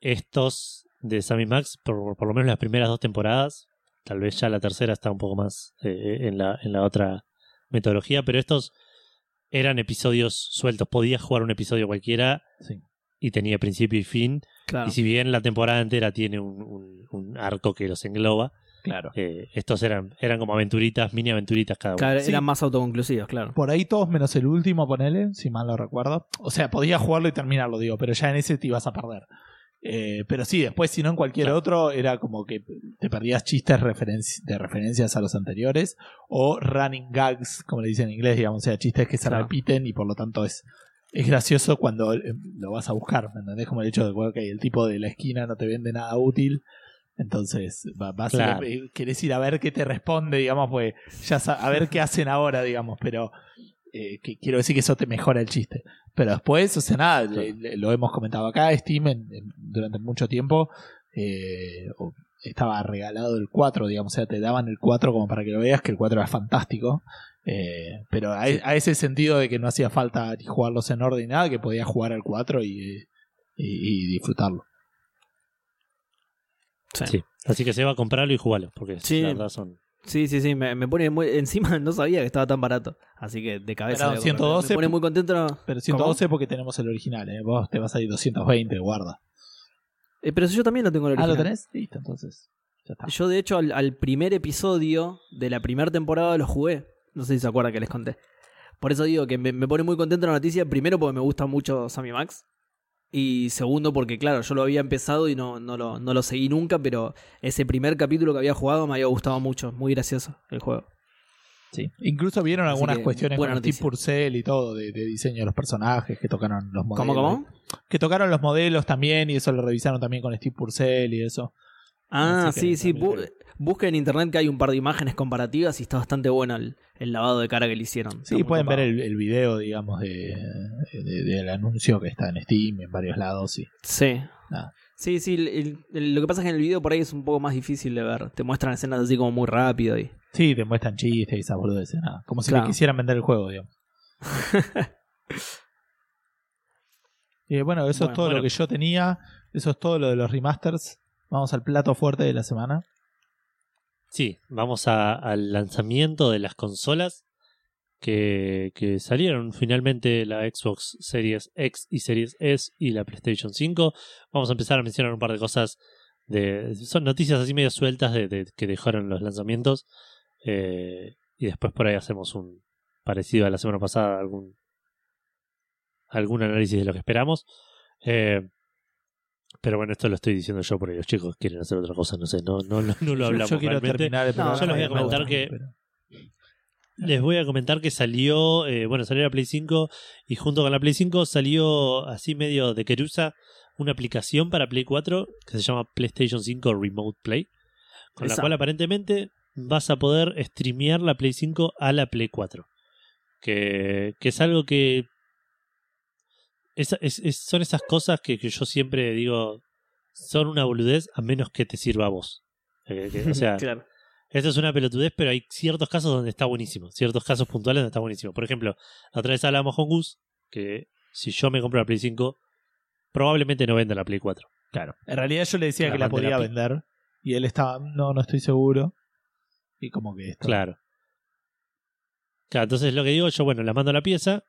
estos de Sammy Max, por, por lo menos las primeras dos temporadas, tal vez ya la tercera está un poco más eh, en, la, en la otra metodología, pero estos eran episodios sueltos. Podías jugar un episodio cualquiera sí. y tenía principio y fin. Claro. Y si bien la temporada entera tiene un, un- un arco que los engloba, Claro. Eh, estos eran, eran como aventuritas, mini aventuritas cada uno. Claro, Sí. eran más autoconclusivos, claro. Por ahí todos menos el último, ponele, si mal no recuerdo. O sea, podías jugarlo y terminarlo, digo, pero ya en ese te ibas a perder. Eh, pero sí, después, si no en cualquier Claro. otro, era como que te perdías chistes referenci- de referencias a los anteriores o running gags, como le dicen en inglés, digamos, o sea, chistes que se Claro. repiten y por lo tanto es, es gracioso cuando eh, lo vas a buscar, ¿me entendés? Como el hecho de que el tipo de la esquina no te vende nada útil. Entonces, va- vas a Claro. eh, querés ir a ver qué te responde, digamos, pues ya a ver qué hacen ahora, digamos, pero eh, que quiero decir que eso te mejora el chiste. Pero después, o sea, nada, le- le- lo hemos comentado acá, Steam en- en- durante mucho tiempo eh, estaba regalado el 4, digamos, o sea, te daban el 4 como para que lo veas, que el 4 era fantástico. eh, pero a, a ese sentido de que no hacía falta ni jugarlos en orden ni nada, que podías jugar al 4 y, y- y disfrutarlo. Sí. Sí. Así que se va a comprarlo y jugarlo, porque Sí. la verdad son. Sí, sí, sí, me, me pone muy... Encima no sabía que estaba tan barato. Así que de cabeza... Comprar. 112, Me pone muy contento. Pero 112 porque tenemos el original, ¿eh? vos te vas a ir 220, guarda. Eh, pero si yo también lo tengo el Ah, original. ¿lo tenés? Listo, entonces. Ya está. Yo, de hecho, al, al primer episodio de la primera temporada lo jugué. No sé si se acuerdan que les conté. Por eso digo que me, me pone muy contento la noticia. Primero, porque me gusta mucho Sammy Max. Y segundo, porque, claro, yo lo había empezado y no, no, lo, no lo seguí nunca. Pero ese primer capítulo que había jugado me había gustado mucho. Muy gracioso el juego. Sí. Incluso vieron algunas que, cuestiones buena con Steve. Purcell y todo, de, de diseño de los personajes, que tocaron los modelos. ¿Cómo, cómo? Que tocaron los modelos también y eso lo revisaron también con Steve Purcell y eso. Ah, Así sí, sí. bu- busca en internet que hay un par de imágenes comparativas y está bastante bueno el, el lavado de cara que le hicieron. Sí, pueden ver el, el video, digamos, de, de- del anuncio que está en Steam en varios lados. Y, Sí. nada. Sí, sí, el- lo que pasa es que en el video por ahí es un poco más difícil de ver. Te muestran escenas así como muy rápido y. Sí, te muestran chistes y esas boludeces, nada. Como si Claro. le quisieran vender el juego, digamos. y [LAUGHS] bueno, eso es todo bueno. lo que yo tenía. Eso es todo lo de los remasters. Vamos al plato fuerte de la semana. Sí, vamos al lanzamiento de las consolas que, que salieron finalmente la Xbox Series X y Series S y la PlayStation 5. Vamos a empezar a mencionar un par de cosas. De, son noticias así medio sueltas de, de- que dejaron los lanzamientos. eh, y después por ahí hacemos un parecido a la semana pasada, algún, algún análisis de lo que esperamos. Eh, pero bueno, esto lo estoy diciendo yo porque los chicos quieren hacer otra cosa, no sé, no, no, no, no lo hablamos yo quiero realmente. terminar el No, programa yo les voy a comentar que- pero- Les voy a comentar que salió, eh, bueno, salió la Play 5 y junto con la Play 5 salió así medio de querusa una aplicación para Play 4 que se llama PlayStation 5 Remote Play, con la cual aparentemente vas a poder streamear la Play 5 a la Play 4. Que, que es algo que... es- es- es- son esas cosas que, que yo siempre digo, son una boludez a menos que te sirva a vos. Eh, que- o sea, [LAUGHS] claro. esto es una pelotudez, pero hay ciertos casos donde está buenísimo. Ciertos casos puntuales donde está buenísimo. Por ejemplo, la otra vez hablábamos con Gus que si yo me compro la Play 5, probablemente no venda la Play 4. Claro. En realidad yo le decía que la podía la vender. Y él estaba, no, no estoy seguro. Y como que esto. Claro. Claro, entonces lo que digo, yo, bueno, la mando a la pieza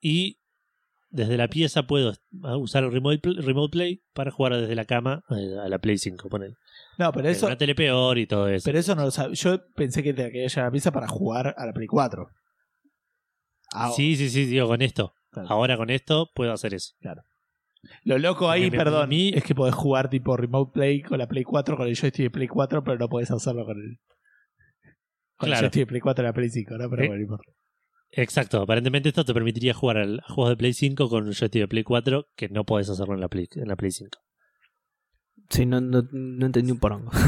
y desde la pieza puedo usar el Remote Play, remote play para jugar desde la cama eh, a la Play 5. Poner. No, pero eso, Una tele peor y todo eso. pero eso no lo sabía. Yo pensé que te quería la pieza para jugar a la Play 4. Ah, Sí, sí, sí, digo, con esto. claro. Ahora con esto puedo hacer eso. Lo loco ahí, me- perdón, a mí- es que podés jugar tipo Remote Play con la Play 4, con el joystick de Play 4, pero no podés hacerlo con el. Con el Claro. joystick de Play 4 de la Play 5, ¿no? Pero Eh, bueno, no importa. Exacto, aparentemente esto te permitiría jugar al juegos de Play 5 con un joystick de Play 4 que no podés hacerlo en la Play, en la Play 5. Sí, no, no, no entendí un porongo. [LAUGHS]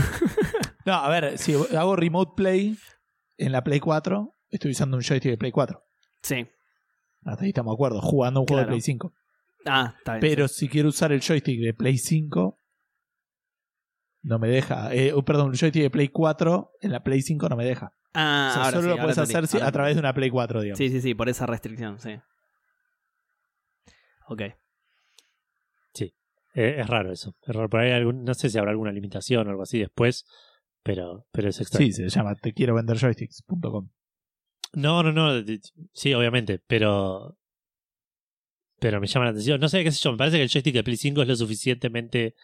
No, a ver, si hago Remote Play en la Play 4, estoy usando un joystick de Play 4. sí. Hasta ahí estamos de acuerdo, jugando un juego Claro. de Play 5. Ah, está bien. Pero si quiero usar el joystick de Play 5, no me deja. Eh, oh, perdón, el joystick de Play 4 en la Play 5 no me deja. Ah, o sea, ahora solo sí, lo ahora puedes hacer ahora a través de una Play 4, digamos. Sí, sí, sí, por esa restricción, sí. Ok. Eh, es raro eso. Es raro. Por ahí algún- no sé si habrá alguna limitación o algo así después, pero, pero es extraño. Sí, se llama te quiero vender joysticks.com. No, no, no. Sí, obviamente, pero. Pero me llama la atención. No sé qué sé yo. Me parece que el joystick de Play 5 es lo suficientemente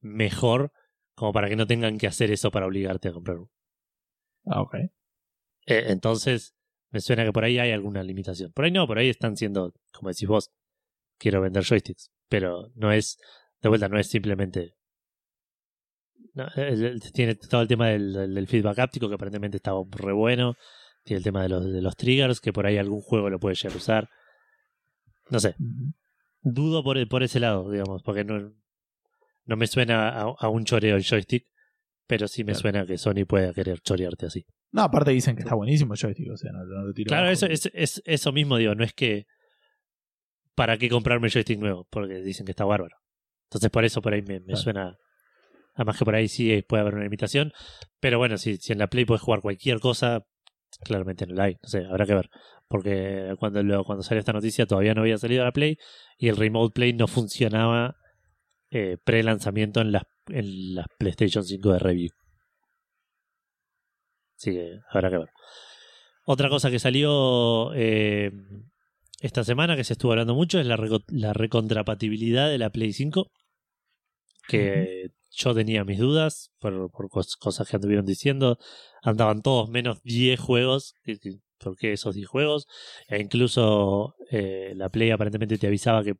mejor como para que no tengan que hacer eso para obligarte a comprar uno. Ah, ok. Eh, entonces, me suena que por ahí hay alguna limitación. Por ahí no, por ahí están siendo, como decís vos, quiero vender joysticks. Pero no es, de vuelta, no es simplemente. no, tiene todo el tema del, feedback áptico, que aparentemente estaba re bueno. Tiene el tema de los, de los triggers, que por ahí algún juego lo puede llegar a usar. No sé, dudo por, por ese lado, digamos, porque no, no me suena a, a un choreo el joystick, pero sí me Claro. suena que Sony pueda querer chorearte así. No, aparte dicen que está buenísimo el joystick, o sea, no, no lo tiro Claro, eso es, es eso mismo, digo, no es que para qué comprarme el joystick nuevo, porque dicen que está bárbaro. Entonces por eso por ahí me, me Claro. suena, además que por ahí sí puede haber una limitación, pero bueno, si, si en la Play puedes jugar cualquier cosa, claramente no la hay, no sé, habrá que ver. Porque cuando, lo, cuando salió esta noticia todavía no había salido la Play y el Remote Play no funcionaba eh, pre-lanzamiento en las, en las PlayStation 5 de review. Así que habrá que ver. Otra cosa que salió eh, esta semana que se estuvo hablando mucho es la, la recontrapatibilidad de la Play 5. Que yo tenía mis dudas por, por cos- cosas que anduvieron diciendo. Andaban todos menos 10 juegos. ¿Por qué esos 10 juegos? E incluso eh, la Play aparentemente te avisaba que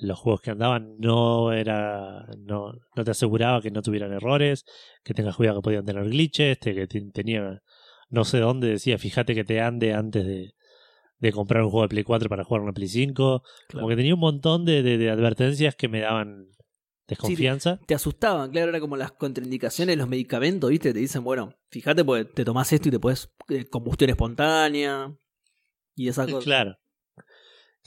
los juegos que andaban no era no, no te aseguraba que no tuvieran errores, que tengas cuidado que podían tener glitches, que te- tenía no sé dónde decía, fíjate que te ande antes de, de comprar un juego de Play 4 para jugar una Play 5. Como que tenía un montón de, de- de advertencias que me daban desconfianza. Te asustaban, claro, era como las contraindicaciones los medicamentos, ¿viste? Te dicen, bueno, fíjate porque te tomás esto y te puedes combustión espontánea y esas cosas. Claro.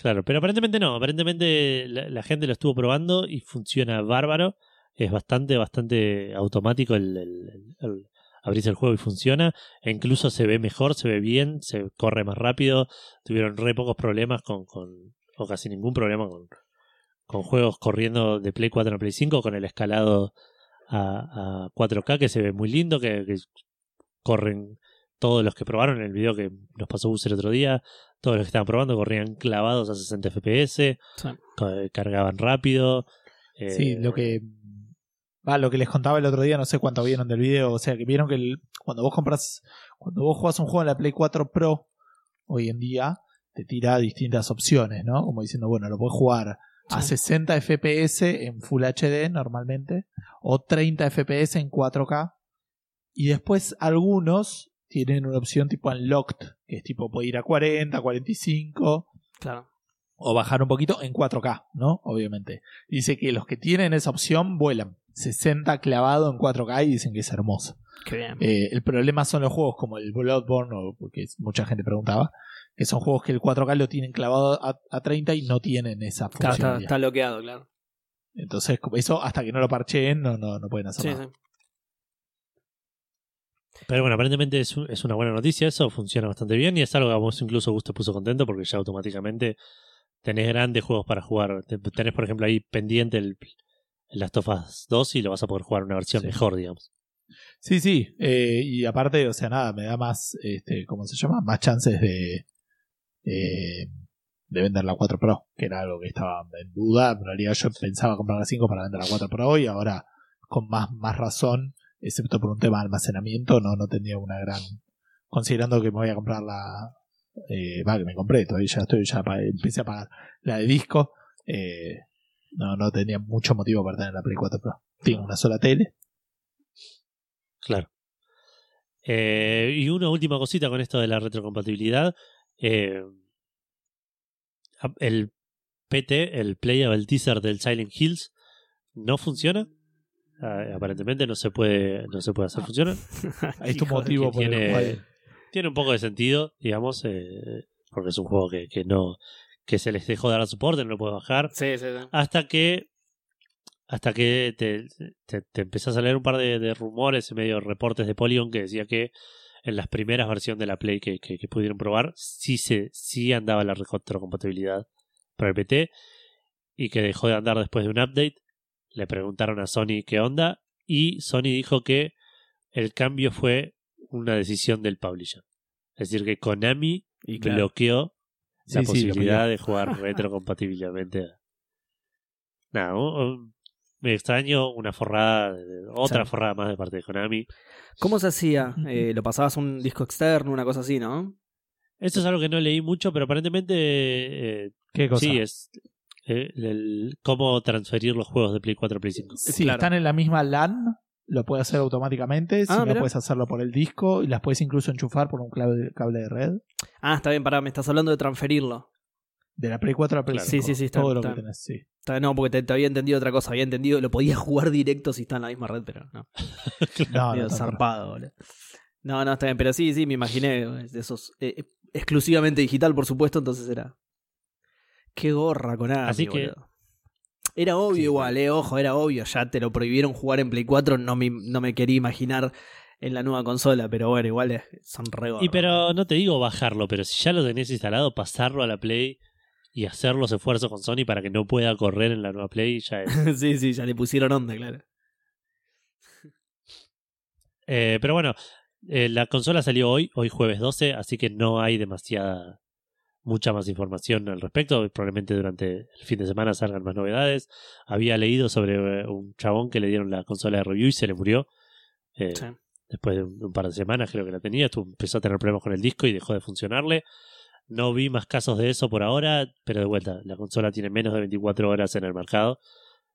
Claro, pero aparentemente no. Aparentemente la, la gente lo estuvo probando y funciona bárbaro. Es bastante, bastante automático el, el- el- abrirse el juego y funciona. E incluso se ve mejor, se ve bien, se corre más rápido. Tuvieron re pocos problemas con, con o casi ningún problema con, con juegos corriendo de Play 4 a Play 5 con el escalado a, a 4K que se ve muy lindo, que corren todos los que probaron en el video que nos pasó Bus el otro día, todos los que estaban probando corrían clavados a 60 FPS, Sí. ca- cargaban rápido. eh, Sí, lo que va, lo que les contaba el otro día, no sé cuánto vieron del video, o sea, que vieron que el- cuando vos compras, cuando vos jugás un juego en la Play 4 Pro, hoy en día, te tira distintas opciones, ¿no? Como diciendo, bueno, lo puedes jugar a Sí. 60 FPS en Full HD normalmente, o 30 FPS en 4K, y después algunos tienen una opción tipo Unlocked, que es tipo puede ir a 40, 45, Claro. o bajar un poquito en 4K, ¿no? Obviamente. Dice que los que tienen esa opción vuelan 60 clavado en 4K y dicen que es hermoso. Qué bien. Eh, el problema son los juegos como el Bloodborne, o porque mucha gente preguntaba, que son juegos que el 4K lo tienen clavado a, a 30 y no tienen esa Claro, está, está bloqueado, claro. Entonces, eso hasta que no lo parcheen, no, no, no pueden hacer Sí, nada. sí. Pero bueno, aparentemente es, un- es una buena noticia, eso funciona bastante bien y es algo que a vos incluso Gus te puso contento porque ya automáticamente tenés grandes juegos para jugar. Te- Tenés, por ejemplo, ahí pendiente el, el Last of Us 2 y lo vas a poder jugar en una versión Sí. mejor, digamos. Sí, sí. eh, y aparte, o sea, nada, me da más, este, ¿cómo se llama? Más chances de, eh, de vender la 4 Pro, que era algo que estaba en duda. En realidad yo pensaba comprar la 5 para vender la 4 Pro y ahora con más, más razón, excepto por un tema de almacenamiento, no, no tenía una gran... Considerando que me voy a comprar la... Eh, que me compré, todavía ya estoy, ya empecé a pagar la de disco. eh, no, no tenía mucho motivo para tener la Play 4 Pro. Tengo una sola tele. Claro. Eh, y una última cosita con esto de la retrocompatibilidad. Eh, el PT, el Playable Teaser del Silent Hills, no funciona. Ah, aparentemente no se puede, no se puede hacer funcionar. Ahí [LAUGHS] es tu motivo el tiene- cual- Tiene un poco de sentido, digamos, eh, porque es un juego que, que no que se les dejó dar soporte, no lo puede bajar. Sí, sí, sí. Hasta que hasta que te, te, te empezás a leer un par de, de rumores y medio reportes de Polygon que decía que en las primeras versiones de la Play que, que, que pudieron probar, sí, se, sí andaba la retrocompatibilidad para el PT y que dejó de andar después de un update. Le preguntaron a Sony qué onda y Sony dijo que el cambio fue una decisión del publisher. Es decir, que Konami Y claro. bloqueó Sí, la sí, posibilidad de jugar [LAUGHS] retrocompatiblemente. Nada, un- un- me extraño una forrada, otra Sí. forrada más de parte de Konami. ¿Cómo se hacía? Eh, ¿Lo pasabas a un disco externo, una cosa así, no? Esto es algo que no leí mucho, pero aparentemente eh, ¿Qué cosa? sí, es eh, el- cómo transferir los juegos de Play 4 a Play 5. Si Claro. están en la misma LAN, lo puede hacer automáticamente. Si Ah, no, mirá. puedes hacerlo por el disco y las puedes incluso enchufar por un cable, cable de red. Ah, está bien, pará, me estás hablando de transferirlo. De la Play 4 a Play Claro. 5. Sí, sí, sí, está- Todo lo que tenés, sí. Está- No, porque te, te había entendido otra cosa. Había entendido, lo podías jugar directo si está en la misma red, pero no. [LAUGHS] No, no, zarpado, boludo. No, no, está bien. Pero sí, sí, me imaginé eh, de esos. eh, exclusivamente digital, por supuesto, entonces era. Qué gorra con nada. Así que- Era obvio Sí, igual, eh, ojo, era obvio. Ya te lo prohibieron jugar en Play 4, no me, no me quería imaginar en la nueva consola, pero bueno, igual es- son re gorros. Y pero no te digo bajarlo, pero si ya lo tenés instalado, pasarlo a la Play y hacer los esfuerzos con Sony para que no pueda correr en la nueva Play ya es. [LAUGHS] sí, sí, ya le pusieron onda, claro. Eh, pero bueno, eh, la consola salió hoy, hoy jueves 12, así que no hay demasiada, mucha más información al respecto. Probablemente durante el fin de semana salgan más novedades. Había leído sobre eh, un chabón que le dieron la consola de review y se le murió. Eh, Sí. Después de un, de un par de semanas creo que la tenía, estuvo- empezó a tener problemas con el disco y dejó de funcionarle. No vi más casos de eso por ahora, pero de vuelta, la consola tiene menos de 24 horas en el mercado.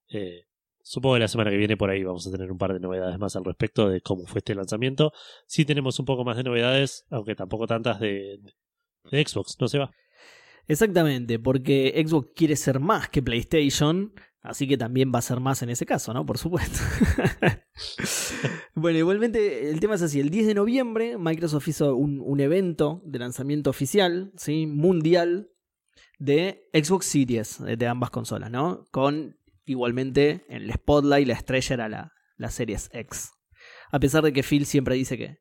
Eh, supongo que la semana que viene por ahí vamos a tener un par de novedades más al respecto de cómo fue este lanzamiento. Sí tenemos un poco más de novedades, aunque tampoco tantas de, Xbox, no se va. Exactamente, porque Xbox quiere ser más que PlayStation, así que también va a ser más en ese caso, ¿no? Por supuesto. [LAUGHS] bueno, igualmente el tema es así, el 10 de noviembre Microsoft hizo un, un evento de lanzamiento oficial, ¿sí? Mundial de Xbox Series, de, de ambas consolas, ¿no? Con igualmente en el spotlight la estrella era la, la Series X. A pesar de que Phil siempre dice que,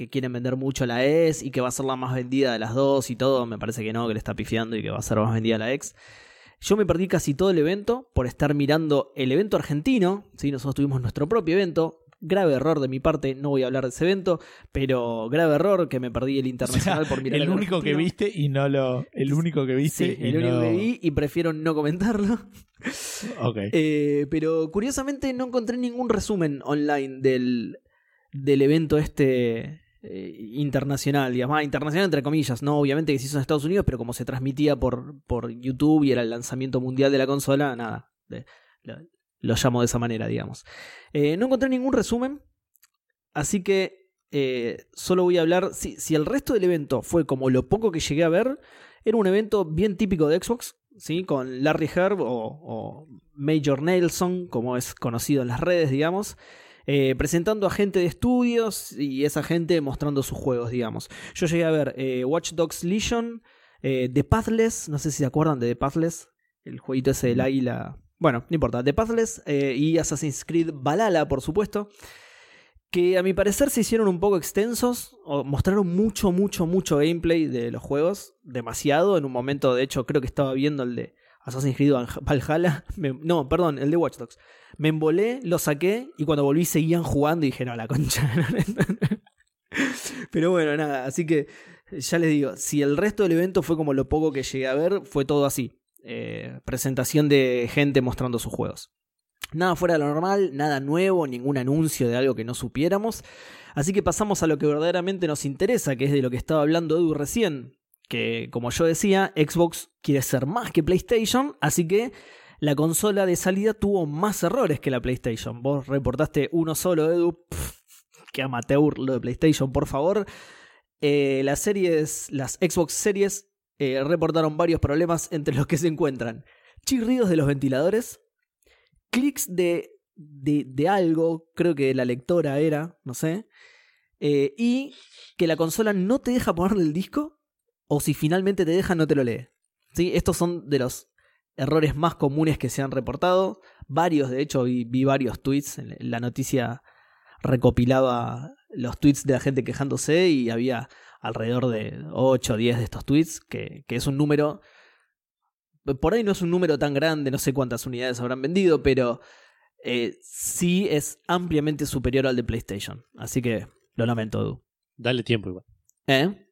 que quieren vender mucho la S y que va a ser la más vendida de las dos y todo, me parece que no, que le está pifiando y que va a ser más vendida la X. Yo me perdí casi todo el evento por estar mirando el evento argentino, ¿sí? nosotros tuvimos nuestro propio evento, grave error de mi parte, no voy a hablar de ese evento, pero grave error que me perdí el internacional [LAUGHS] O sea, por mirar el único que viste y no lo. El único que viste. Sí, y el único que vi y prefiero no comentarlo. [LAUGHS] Ok. Eh, pero curiosamente no encontré ningún resumen online del, del evento este eh, internacional, digamos, ah, internacional entre comillas, no, obviamente que se hizo en Estados Unidos, pero como se transmitía por, por YouTube y era el lanzamiento mundial de la consola, nada, de- lo, llamo de esa manera, digamos. Eh, no encontré ningún resumen, así que eh, solo voy a hablar, si, si el resto del evento fue como lo poco que llegué a ver, era un evento bien típico de Xbox, ¿sí? con Larry Herb o, o Major Nelson, como es conocido en las redes, digamos, eh, presentando a gente de estudios y esa gente mostrando sus juegos, digamos. Yo llegué a ver eh, Watch Dogs Legion, eh, The Pathless, no sé si se acuerdan de The Pathless, el jueguito ese del águila. Bueno, no importa, The Pathless y Assassin's Creed Valhalla, por supuesto. Que a mi parecer se hicieron un poco extensos, o mostraron mucho, mucho, mucho gameplay de los juegos, demasiado. En un momento, de hecho, creo que estaba viendo el de Assassin's Creed Valhalla. [LAUGHS] No, perdón, el de Watch Dogs. Me embolé, lo saqué y cuando volví seguían jugando y dije, no, la concha. [LAUGHS] Pero bueno, nada, así que ya les digo, si el resto del evento fue como lo poco que llegué a ver, fue todo así. Eh, presentación de gente mostrando sus juegos. Nada fuera de lo normal, nada nuevo, ningún anuncio de algo que no supiéramos. Así que pasamos a lo que verdaderamente nos interesa, que es de lo que estaba hablando Edu recién. Que, como yo decía, Xbox quiere ser más que PlayStation, así que la consola de salida tuvo más errores que la PlayStation. Vos reportaste uno solo, Edu. Qué amateur lo de PlayStation, por favor. Eh, las series, las Xbox Series eh, reportaron varios problemas entre los que se encuentran chirridos de los ventiladores, clics de, de, de algo, creo que la lectora era, no sé, eh, y que la consola no te deja ponerle el disco, o si finalmente te deja, no te lo lee. ¿Sí? Estos son de los errores más comunes que se han reportado. Varios, de hecho, vi, vi varios tweets. en La noticia recopilaba los tweets de la gente quejándose y había alrededor de 8 o 10 de estos tweets, que, que es un número por ahí no es un número tan grande, no sé cuántas unidades habrán vendido, pero eh, sí es ampliamente superior al de PlayStation. Así que lo lamento, Edu. Dale tiempo igual. ¿Eh?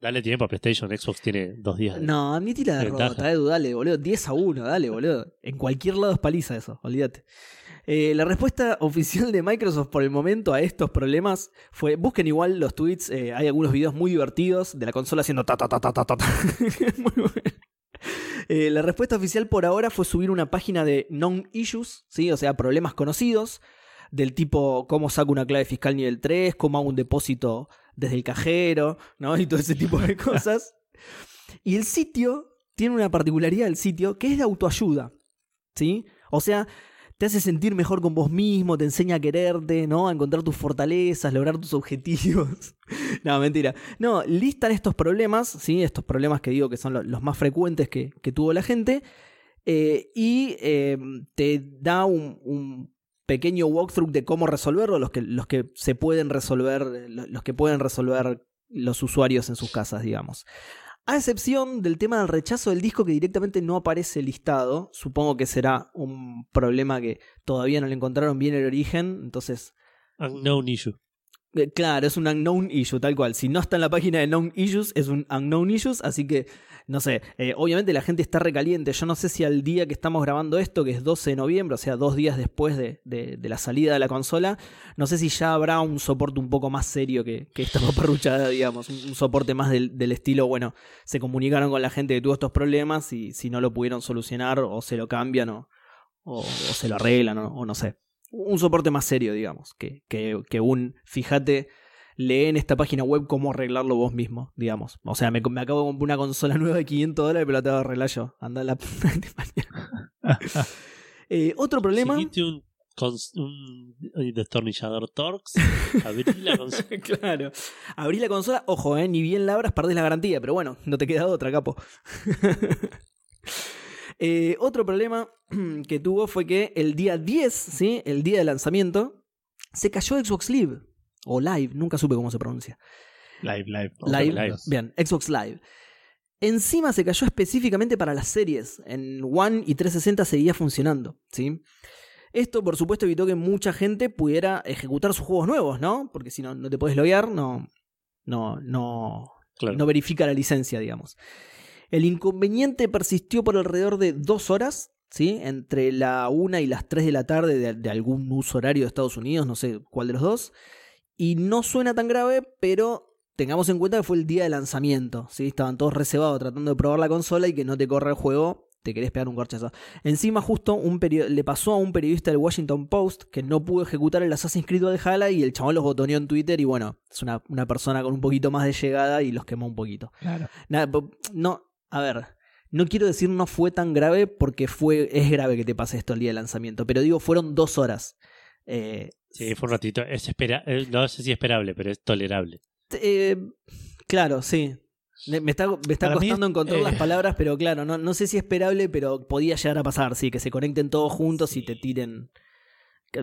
Dale tiempo a PlayStation, Xbox tiene dos días. de- No, admití la de derrota. Edu, dale, boludo. 10 a 1, dale, boludo. En cualquier lado es paliza eso, olvídate. Eh, la respuesta [LAUGHS] oficial de Microsoft por el momento a estos problemas fue, busquen igual los tweets, eh, hay algunos videos muy divertidos de la consola haciendo ta ta ta ta ta ta. [LAUGHS] Muy bueno. Eh, la respuesta oficial por ahora fue subir una página de known issues, ¿sí? o sea, problemas conocidos, del tipo cómo saco una clave fiscal nivel 3, cómo hago un depósito desde el cajero, ¿no? Y todo ese tipo de [LAUGHS] cosas. Y el sitio tiene una particularidad del sitio que es de autoayuda, ¿sí? O sea, te hace sentir mejor con vos mismo, te enseña a quererte, ¿no? A encontrar tus fortalezas, lograr tus objetivos. [LAUGHS] no, mentira. No, listan estos problemas, ¿sí? Estos problemas que digo que son lo- los más frecuentes que, que tuvo la gente. eh, y eh, te da un, un pequeño walkthrough de cómo resolverlo, los que, los que se pueden resolver, los que pueden resolver los usuarios en sus casas, digamos. A excepción del tema del rechazo del disco que directamente no aparece listado, supongo que será un problema que todavía no le encontraron bien el origen, entonces, Unknown issue. eh, claro, es un unknown issue, tal cual. Si no está en la página de known issues, es un unknown issues, así que, no sé, eh, obviamente la gente está recaliente. Yo no sé si al día que estamos grabando esto, que es 12 de noviembre, o sea, dos días después de, de- la salida de la consola, no sé si ya habrá un soporte un poco más serio que, que esta [LAUGHS] paparruchada, digamos, un, soporte más del, estilo, bueno, se comunicaron con la gente que tuvo estos problemas y si no lo pudieron solucionar o se lo cambian o se lo arreglan o, o no sé. Un soporte más serio, digamos, que, que, que un, fíjate, lee en esta página web cómo arreglarlo vos mismo, digamos. O sea, me, me acabo de comprar una consola nueva de 500 dólares, pero la tengo que arreglar yo. Anda la. [LAUGHS] [LAUGHS] Eh, otro problema... Seguiste un, un destornillador Torx, [LAUGHS] abrí la consola. claro. Abrí la consola, ojo, eh, ni bien la abras, perdés la garantía, pero bueno, no te queda otra, capo. Eh, otro problema [CLEARS THROAT] que tuvo fue que el día 10, ¿sí? el día de lanzamiento, se cayó Xbox Live. O Live, nunca supe cómo se pronuncia. Live, live. Live, Live. Bien, Xbox Live. Encima se cayó específicamente para las series. En One y 360 seguía funcionando, ¿sí? Esto, por supuesto, evitó que mucha gente pudiera ejecutar sus juegos nuevos, ¿no? Porque si no, no te puedes loguear, no, no, no, Claro. no verifica la licencia, digamos. El inconveniente persistió por alrededor de dos horas, ¿sí? Entre la una y las 3 de la tarde de, de algún uso horario de Estados Unidos, no sé cuál de los dos. Y no suena tan grave, pero tengamos en cuenta que fue el día de lanzamiento, ¿sí? Estaban todos reservados tratando de probar la consola y que no te corre el juego, te querés pegar un corchazo. Encima justo un le pasó a un periodista del Washington Post que no pudo ejecutar el Assassin's Creed Valhalla y el chabón los botoneó en Twitter y bueno, es una, una persona con un poquito más de llegada y los quemó un poquito. Claro. Nada, no, a ver, no quiero decir no fue tan grave porque fue, es grave que te pase esto el día de lanzamiento, pero digo, fueron dos horas. Eh, Sí, fue un ratito. Es espera eh, no sé si esperable, pero es tolerable. eh, claro, sí. Me está, me está mí costando encontrar eh, las palabras, pero claro, no, no sé si esperable, pero podía llegar a pasar, sí, que se conecten todos juntos y te tiren.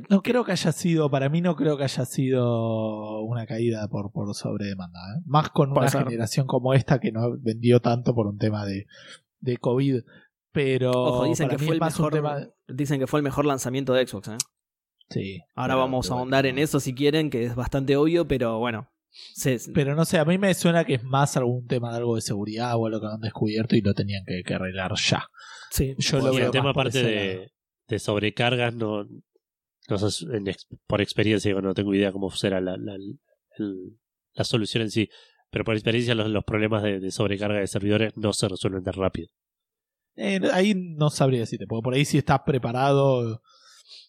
No creo que haya sido, para mí no creo que haya sido una caída por, por sobredemanda. ¿eh? Más con una generación como esta que no vendió tanto por un tema de, de COVID. Pero Ojo, dicen para que mí fue el mejor. tema- Dicen que fue el mejor lanzamiento de Xbox, ¿eh? Sí. Ahora vamos a ahondar bueno. en eso si quieren, que es bastante obvio, pero bueno. se- Pero no sé, a mí me suena que es más algún tema de algo de seguridad o algo que han descubierto y lo tenían que, que arreglar ya. sí. Yo lo y veo el tema aparte de, sobrecargas, no, no sé, en ex- por experiencia, digo, no tengo idea cómo será la, la, la solución en sí. Pero por experiencia los, los problemas de, de sobrecarga de servidores no se resuelven tan rápido. Eh, ahí no sabría decirte, porque por ahí si estás preparado,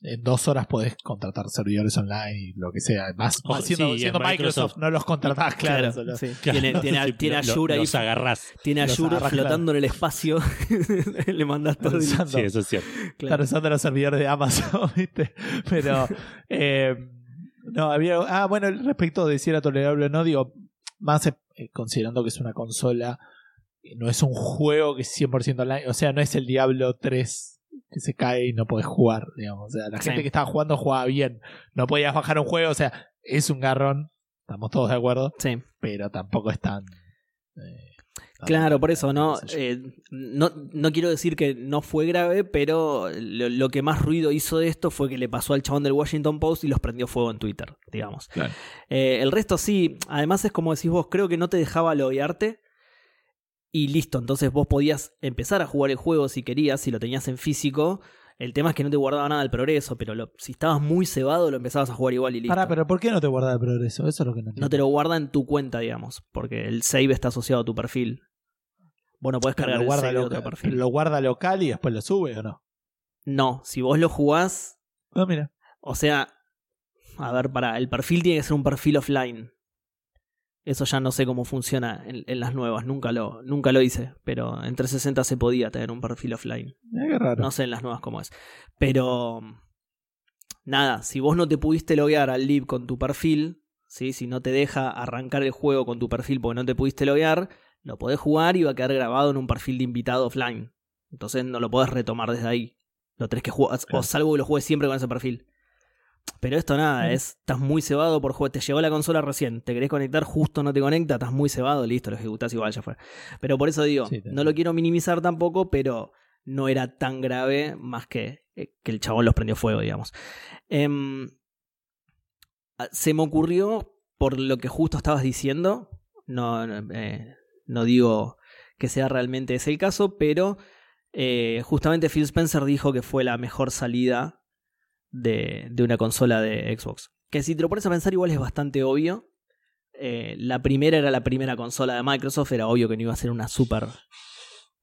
en dos horas podés contratar servidores online y lo que sea. Más, Ojo, más siendo, sí, en siendo Microsoft, Microsoft. no los contratás, [LAUGHS] claro. solo- sí. Claro, Tiene, tiene, [LAUGHS] sí, tiene a lo- Yura ahí los agarrás. Tiene a Los Yura agarras, flotando en el espacio. [LAUGHS] Le mandas todo. Usando- Sí, eso es cierto. Están claro. usando los servidores de Amazon, ¿viste? Pero, eh, no, había. Ah, bueno, respecto de si era tolerable o no, digo, más eh, considerando que es una consola, eh, no es un juego que es 100% online, o sea, no es el Diablo 3 que se cae y no podés jugar, digamos. O sea, la Sí. gente que estaba jugando jugaba bien, no podías bajar un juego, o sea, es un garrón, estamos todos de acuerdo, Sí. pero tampoco es tan. eh, Claro, por eso, ¿no? Eh, no, no quiero decir que no fue grave, pero lo, lo que más ruido hizo de esto fue que le pasó al chabón del Washington Post y los prendió fuego en Twitter, digamos. Claro. Eh, el resto sí, además es como decís vos, creo que no te dejaba loguearte y listo, entonces vos podías empezar a jugar el juego si querías, si lo tenías en físico. El tema es que no te guardaba nada del progreso, pero lo- si estabas muy cebado lo empezabas a jugar igual y listo. Pará, pero ¿por qué no te guarda el progreso? Eso es lo que no entiendo. No te lo guarda en tu cuenta, digamos, porque el save está asociado a tu perfil. Vos no podés cargar lo el guarda, save de local, otro perfil. lo guarda local y después lo sube o no. No, si vos lo jugás, Ah, mira. o sea, a ver, para, el perfil tiene que ser un perfil offline. Eso ya no sé cómo funciona en, en las nuevas, nunca lo, nunca lo hice, pero en 360 se podía tener un perfil offline. Raro. No sé en las nuevas cómo es. Pero nada, si vos no te pudiste loguear al live con tu perfil, ¿sí? si no te deja arrancar el juego con tu perfil porque no te pudiste loguear, lo podés jugar y va a quedar grabado en un perfil de invitado offline. Entonces no lo podés retomar desde ahí. Lo tenés que jugar, o salvo que lo juegues siempre con ese perfil. Pero esto nada, Mm. es, estás muy cebado por juego. Te llegó la consola recién, te querés conectar, justo no te conecta, estás muy cebado, listo, lo ejecutás igual, ya fue. Pero por eso digo, Sí, no lo quiero minimizar tampoco, pero no era tan grave más que eh, que el chabón los prendió fuego, digamos. Em, se me ocurrió, por lo que justo estabas diciendo, no, no, eh, no digo que sea realmente ese el caso, pero eh, justamente Phil Spencer dijo que fue la mejor salida de, de una consola de Xbox. Que si te lo pones a pensar igual es bastante obvio. Eh, la primera era la primera consola de Microsoft, era obvio que no iba a ser una super...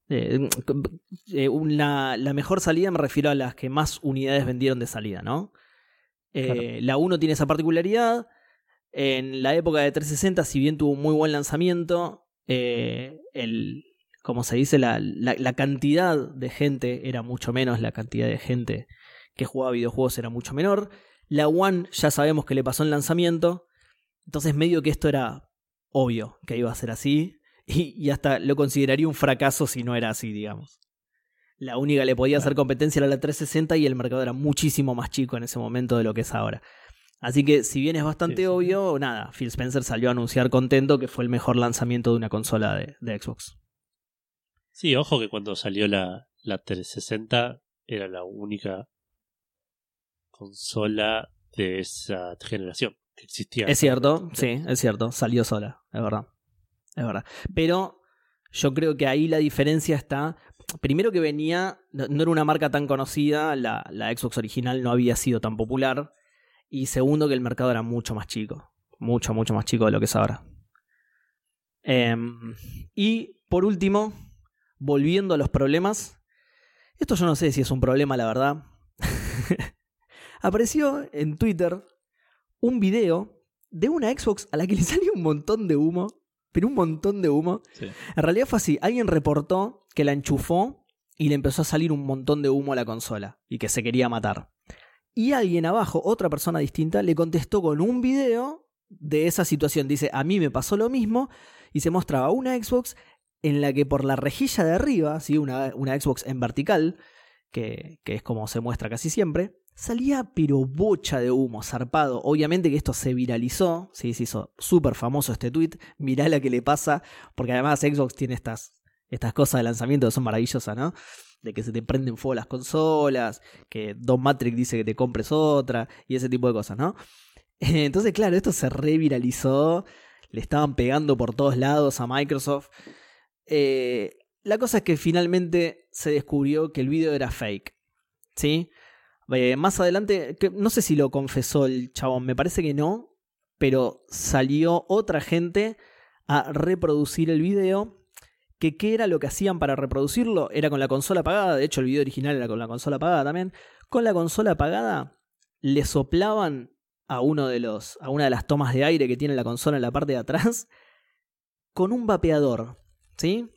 eh, eh, una- la mejor salida me refiero a las que más unidades vendieron de salida, ¿no? Eh, Claro. La 1 tiene esa particularidad. En la época de 360, si bien tuvo un muy buen lanzamiento, eh, el, como se dice, la, la- la cantidad de gente era mucho menos, la cantidad de gente que jugaba videojuegos era mucho menor. La One ya sabemos que le pasó en lanzamiento, entonces medio que esto era obvio que iba a ser así, y, y hasta lo consideraría un fracaso si no era así, digamos. La única que le podía hacer competencia era la 360 y el mercado era muchísimo más chico en ese momento de lo que es ahora. Así que si bien es bastante Sí, sí. obvio, nada, Phil Spencer salió a anunciar contento que fue el mejor lanzamiento de una consola de, de Xbox. Sí, ojo que cuando salió la, la 360 era la única consola de esa generación que existía. Es cierto, sí, es cierto, salió sola, es verdad. Es verdad. Pero yo creo que ahí la diferencia está. Primero que venía, no era una marca tan conocida, la, la Xbox original no había sido tan popular. Y segundo, que el mercado era mucho más chico. Mucho, mucho más chico de lo que es ahora. Em, y por último, volviendo a los problemas. Esto yo no sé si es un problema, la verdad. [LAUGHS] Apareció en Twitter un video de una Xbox a la que le [LAUGHS] salió un montón de humo. Pero un montón de humo. Sí. En realidad fue así. Alguien reportó que la enchufó y le empezó a salir un montón de humo a la consola. Y que se quería matar. Y alguien abajo, otra persona distinta, le contestó con un video de esa situación. Dice, a mí me pasó lo mismo. Y se mostraba una Xbox en la que por la rejilla de arriba, ¿sí? una, una Xbox en vertical, que, que es como se muestra casi siempre, salía pero bocha de humo, zarpado. Obviamente que esto se viralizó, ¿sí? se hizo súper famoso este tweet. Mirá la que le pasa, porque además Xbox tiene estas, estas cosas de lanzamiento que son maravillosas, ¿no? De que se te prenden fuego las consolas, que Don Matrix dice que te compres otra, y ese tipo de cosas, ¿no? [LAUGHS] Entonces, claro, esto se reviralizó, le estaban pegando por todos lados a Microsoft. Eh, la cosa es que finalmente se descubrió que el video era fake. ¿Sí? Eh, más adelante, que, no sé si lo confesó el chabón, me parece que no, pero salió otra gente a reproducir el video. Que qué era lo que hacían para reproducirlo? Era con la consola apagada, de hecho el video original era con la consola apagada también. Con la consola apagada le soplaban a uno de los a una de las tomas de aire que tiene la consola en la parte de atrás con un vapeador, ¿sí?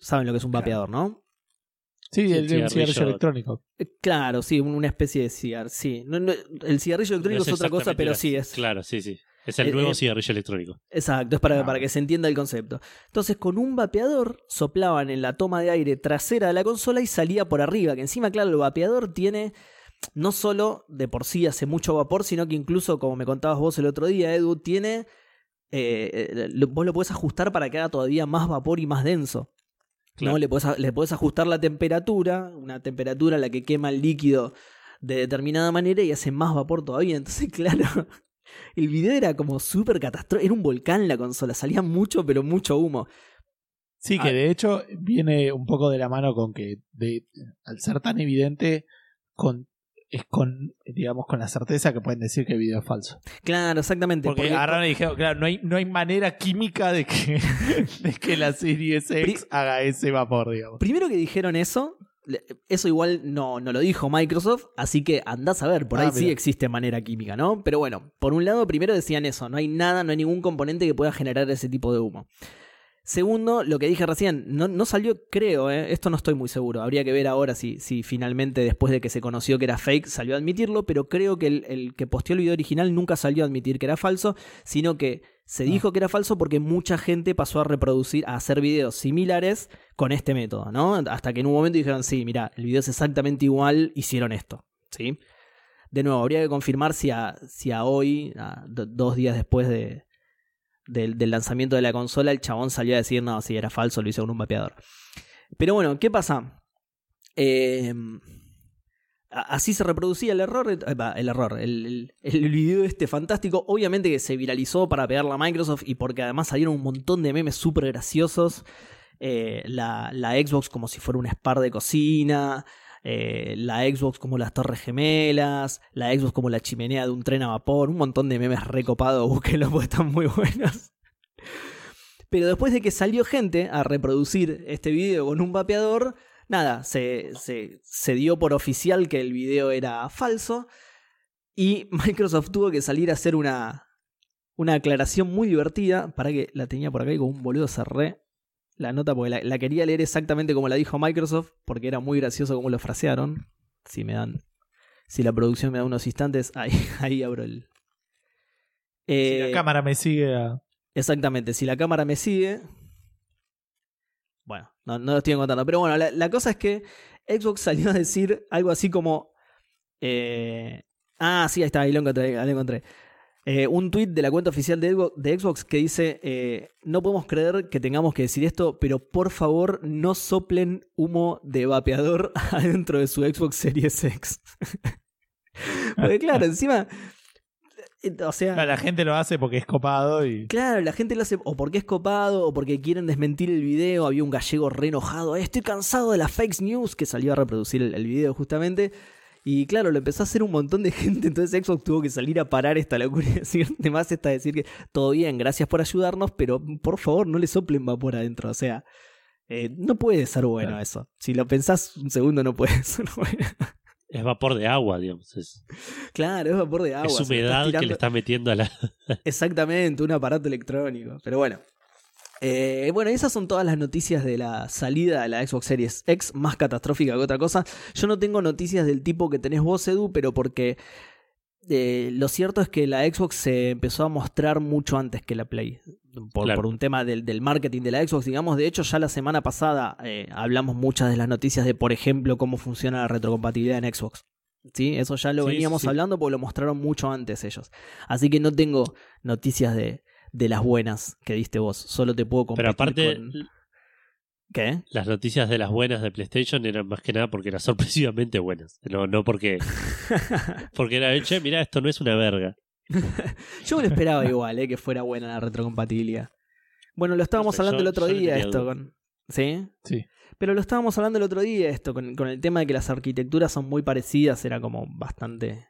Saben lo que es un vapeador, ¿no? Sí, Sí, el, el cigarrillo. cigarrillo electrónico. Eh, Claro, sí, un- una especie de cigarrillo. Sí. No, no, el cigarrillo electrónico es, otra cosa, pero sí es. Claro, sí, sí. Es el Eh, nuevo eh, cigarrillo electrónico. Exacto, es para, Ah. para que se entienda el concepto. Entonces, con un vapeador soplaban en la toma de aire trasera de la consola y salía por arriba. Que encima, claro, el vapeador tiene no solo de por sí hace mucho vapor, sino que incluso, como me contabas vos el otro día, Edu, tiene eh, vos lo podés ajustar para que haga todavía más vapor y más denso. Claro. ¿no? Le, podés, le podés ajustar la temperatura, una temperatura a la que quema el líquido de determinada manera y hace más vapor todavía. Entonces, [LAUGHS] claro, el video era como súper catastrófico. Era un volcán la consola, salía mucho, pero mucho humo. Sí, que Ah. de hecho viene un poco de la mano con que de, al ser tan evidente con es con digamos con la certeza que pueden decir que el video es falso. Claro, exactamente. Porque, porque- agarraron y dijeron, claro, no hay, no hay manera química de que, [LAUGHS] de que la Series X haga ese vapor, digamos. Primero que dijeron eso, eso igual no, no lo dijo Microsoft, así que andás a ver, por Ah, ahí sí existe manera química, ¿no? Pero bueno, por un lado, primero decían eso, no hay nada, no hay ningún componente que pueda generar ese tipo de humo. Segundo, lo que dije recién, no, no salió, creo, ¿eh? esto no estoy muy seguro, habría que ver ahora si, si finalmente después de que se conoció que era fake salió a admitirlo, pero creo que el, el que posteó el video original nunca salió a admitir que era falso, sino que se Ah. dijo que era falso porque mucha gente pasó a reproducir, a hacer videos similares con este método, ¿no? Hasta que en un momento dijeron, sí, mira, el video es exactamente igual, hicieron esto, ¿sí? De nuevo, habría que confirmar si a, si a hoy, a dos días después de, del, del lanzamiento de la consola, el chabón salió a decir, no, si era falso, lo hice con un mapeador. Pero bueno, ¿qué pasa? A- así se reproducía el error, eh, el error, el, el, el video este fantástico, obviamente que se viralizó para pegarla a Microsoft y porque además salieron un montón de memes súper graciosos. Eh, la, la Xbox como si fuera un spar de cocina, eh, la Xbox como las torres gemelas, la Xbox como la chimenea de un tren a vapor, un montón de memes recopados, [LAUGHS] búsquenlos porque están muy buenos. Pero después de que salió gente a reproducir este video con un vapeador, nada, se, se, dio por oficial que el video era falso y [LAUGHS] Microsoft tuvo que salir a hacer una, una aclaración muy divertida, para que la tenía por acá y con un boludo cerré la nota porque la, la quería leer exactamente como la dijo Microsoft, porque era muy gracioso como lo frasearon. Si me dan, si la producción me da unos instantes, [LAUGHS] ahí, ahí abro el... Si Eh, la cámara me sigue a- Exactamente, si la cámara me sigue. Bueno, no, no lo estoy encontrando. Pero bueno, la, la cosa es que Xbox [LAUGHS] salió a decir algo así como. eh, ah, sí, ahí está, ahí lo encontré. ahí lo encontré. Eh, un tweet de la cuenta oficial de Xbox, que dice: eh, No podemos creer que tengamos que decir esto, pero por favor no soplen humo de vapeador [LAUGHS] adentro de su Xbox Series X. [LAUGHS] Porque claro, encima. eh, O sea. La gente lo hace porque es copado y Claro, la gente lo hace o porque es copado o porque quieren desmentir el video. Había un gallego re enojado. "Eh, Estoy cansado de las fake news que salió a reproducir el, el video justamente. Y claro, lo empezó a hacer un montón de [LAUGHS] gente. Entonces Xbox tuvo que salir a parar esta locura [LAUGHS] y decir, además está decir que todo bien, gracias por ayudarnos, pero por favor no le soplen vapor adentro. O sea, eh, no puede ser bueno Claro. eso. Si lo pensás un segundo, no puede [LAUGHS] ser bueno. Es vapor de agua, digamos. Es, Claro, es vapor de agua. es humedad que le está metiendo a la. Exactamente, un aparato electrónico. Pero bueno. Eh, bueno, esas son todas las noticias de la salida de la Xbox Series X, más catastrófica que otra cosa. Yo no tengo noticias del tipo que tenés vos, Edu, pero porque eh, lo cierto es que la Xbox se empezó a mostrar mucho antes que la Play. Por, Claro. por un tema del, del marketing de la Xbox, digamos. De hecho, ya la semana pasada eh, hablamos muchas de las noticias de, por ejemplo, cómo funciona la retrocompatibilidad en Xbox. ¿Sí? Eso ya lo Sí, veníamos sí, hablando porque lo mostraron mucho antes ellos. Así que no tengo noticias de, de las buenas que diste vos. Solo te puedo compartir Pero aparte, con... ¿Qué? las noticias de las buenas de PlayStation eran más que nada porque eran [LAUGHS] sorpresivamente buenas. No, no porque. [LAUGHS] Porque era, che, mira, esto no es una verga. [LAUGHS] Yo me lo esperaba igual, eh, que fuera buena la retrocompatibilidad. Bueno, lo estábamos hablando yo- el otro yo día esto con... ¿Sí? sí. Pero lo estábamos hablando el otro día esto, con, con el tema de que las arquitecturas son muy parecidas, era como bastante...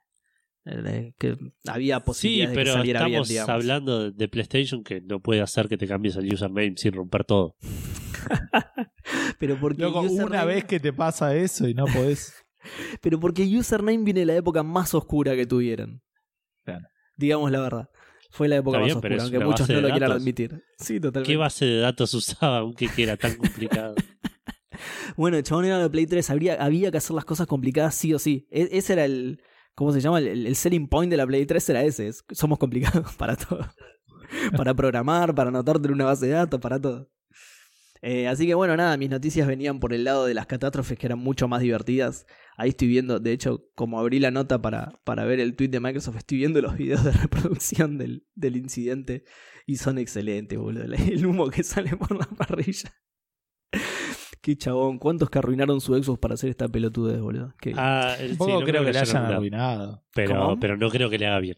que había Sí, posibilidades de que pero saliera estamos hablando de, PlayStation que no puede hacer que te cambies el username sin romper todo. [LAUGHS] Pero porque Loco, username- una vez que te pasa eso y no podés. [LAUGHS] Pero porque username viene de la época más oscura que tuvieron. Claro. Digamos la verdad. Fue la época más pero oscura, aunque muchos no lo quieran admitir. Sí, totalmente. ¿Qué base de datos usaba aunque que era tan complicado? [LAUGHS] Bueno, el chabón era de Play 3, habría, había que hacer las cosas complicadas sí o sí. E- ese era el. ¿Cómo se llama? El, el selling point de la Play 3 era ese. es- somos complicados [LAUGHS] para todo. para programar, para anotarte en una base de datos, para todo. Eh, así que bueno, nada, mis noticias venían por el lado de las catástrofes que eran mucho más divertidas. Ahí estoy viendo, de hecho, como abrí la nota para, para ver el tweet de Microsoft, estoy viendo los videos de [LAUGHS] reproducción del, del incidente y son excelentes, boludo. [LAUGHS] El humo que sale por la parrilla. Qué chabón, ¿cuántos que arruinaron su Xbox para hacer esta pelotudez, boludo? Qué- Ah, el- sí, no creo que le haya hayan arruinado, arruinado. Pero, ¿Cómo? pero no creo que le haga bien.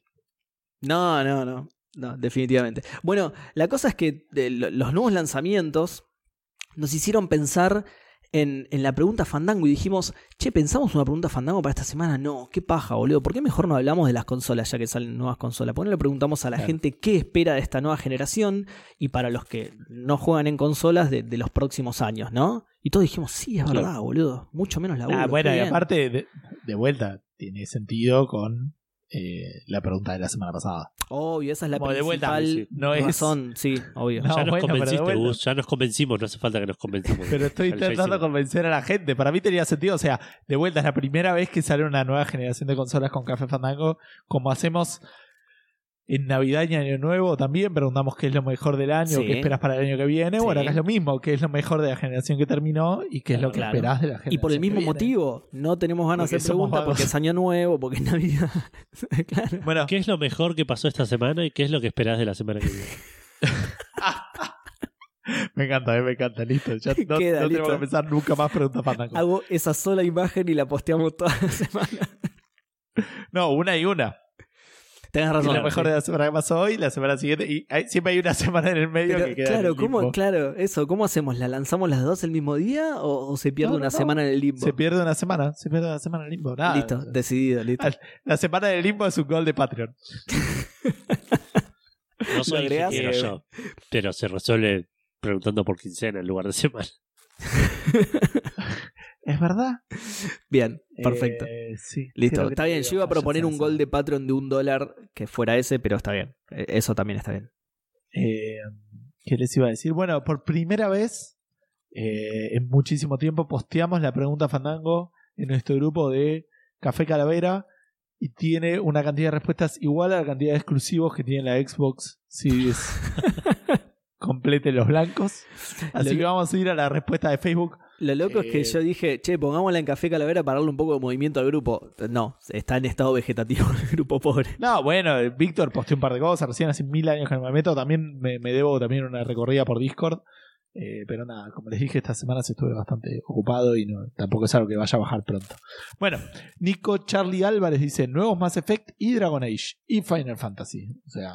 No, no, no. No, definitivamente. Bueno, la cosa es que de lo- los nuevos lanzamientos nos hicieron pensar en, en la pregunta Fandango y dijimos, che, ¿pensamos una pregunta Fandango para esta semana? No, qué paja, boludo. ¿Por qué mejor no hablamos de las consolas ya que salen nuevas consolas? ¿Por qué no le preguntamos a la Claro. gente qué espera de esta nueva generación y para los que no juegan en consolas de, de los próximos años, ¿no? Y todos dijimos, sí, es Claro. verdad, boludo. Mucho menos la Ah, bueno, y aparte, de, de vuelta, tiene sentido con eh, la pregunta de la semana pasada. Obvio, esa es la Como de vuelta, principal no es- razón. Sí, obvio. [LAUGHS] No, ya nos bueno, convenciste. Gus. Ya nos convencimos. No hace falta que nos convencimos. Pero estoy intentando convencer a la gente. Para mí tenía sentido. O sea, de vuelta, es la primera vez que sale una nueva generación de consolas con Café Fandango. Como hacemos en Navidad y Año Nuevo también. Preguntamos qué es lo mejor del año, Sí. qué esperas para el año que viene. Sí. Bueno, acá es lo mismo. ¿Qué es lo mejor de la generación que terminó y qué es lo que Claro. esperás de la generación Y por el mismo que viene? motivo, no tenemos ganas Porque de hacer preguntas porque es año nuevo, porque es Navidad. [LAUGHS] claro. Bueno, ¿Qué es lo mejor que pasó esta semana y qué es lo que esperás de la semana que viene? [LAUGHS] me encanta, eh, me encanta. Listo. Ya no, Queda, no listo. tengo que empezar nunca más preguntas Fandango. Hago esa sola imagen y la posteamos toda la semana. [LAUGHS] No, una y una. Tenés razón. lo mejor de la semana que pasó hoy, la semana siguiente. Y hay- siempre hay una [LAUGHS] semana en el medio Pero, que queda. en claro, el ¿cómo, limbo. claro, eso, ¿cómo hacemos? ¿La lanzamos las dos el mismo día o, o se pierde No, una no. semana en el limbo? Se pierde una semana, se pierde una semana en el limbo. Nada. Listo, decidido, listo. La semana del limbo es un gol de Patreon. [LAUGHS] No soy ingeniero Eh, yo, pero se resuelve preguntando por quincena en lugar de semana. [LAUGHS] ¿Es verdad? Bien, perfecto. Eh, sí. Listo, está bien. Yo iba a proponer un gol de Patreon de un dólar que fuera ese, pero está bien. Eh, Eso también está bien. Eh, ¿Qué les iba a decir? Bueno, por primera vez eh, en muchísimo tiempo posteamos la pregunta Fandango en nuestro grupo de Café Calavera y tiene una cantidad de respuestas igual a la cantidad de exclusivos que tiene la Xbox Series [LAUGHS] complete los blancos. [LAUGHS] Así que vamos a ir a la respuesta de Facebook. Lo loco es que Eh, yo dije, che, pongámosla en Café Calavera para darle un poco de movimiento al grupo. No, está en estado vegetativo [LAUGHS] el grupo pobre. No, bueno, eh, Víctor posteó un par de cosas, recién hace mil años que no me meto, también me, me debo también una recorrida por Discord. Eh, pero nada, como les dije, esta semana se estuve bastante ocupado y no, tampoco es algo que vaya a bajar pronto. Bueno, Nico Charlie Álvarez dice: Nuevos Mass Effect y Dragon Age y Final Fantasy. O sea,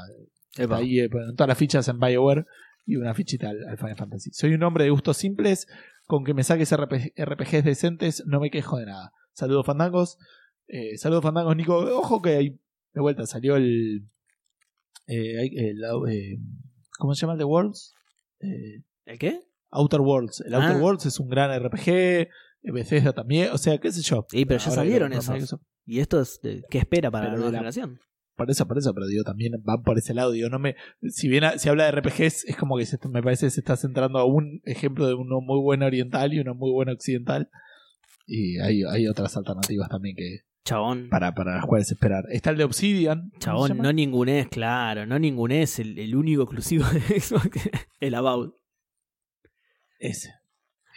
Epa. ahí eh, ponen todas las fichas en BioWare y una fichita al, al Final Fantasy. Soy un hombre de gustos simples, con que me saques RP RPGs decentes, no me quejo de nada. Saludos fandangos. Eh, saludos fandangos, Nico. Ojo que ahí, de vuelta, salió el. eh, hay- el, eh, ¿Cómo se llama el de Worlds? ¿El qué? Outer Worlds. El Outer Ah. Worlds es un gran RPG. Bethesda también. O sea, qué sé yo. Sí, pero ya salieron esos. ¿Y esto es de- qué espera para Pero la nueva generación? Por eso, por eso, pero digo, también van por ese lado. Digo, no me. Si bien se habla de RPGs, es como que se, me parece que se está centrando a un ejemplo de uno muy bueno oriental y uno muy bueno occidental. Y hay, hay otras alternativas también que Chabón. para, para las cuales esperar. Está el de Obsidian. ¿cómo se Chabón, no ningunés, claro, no ningunés. El, el único exclusivo [LAUGHS] de Xbox, el About. Ese.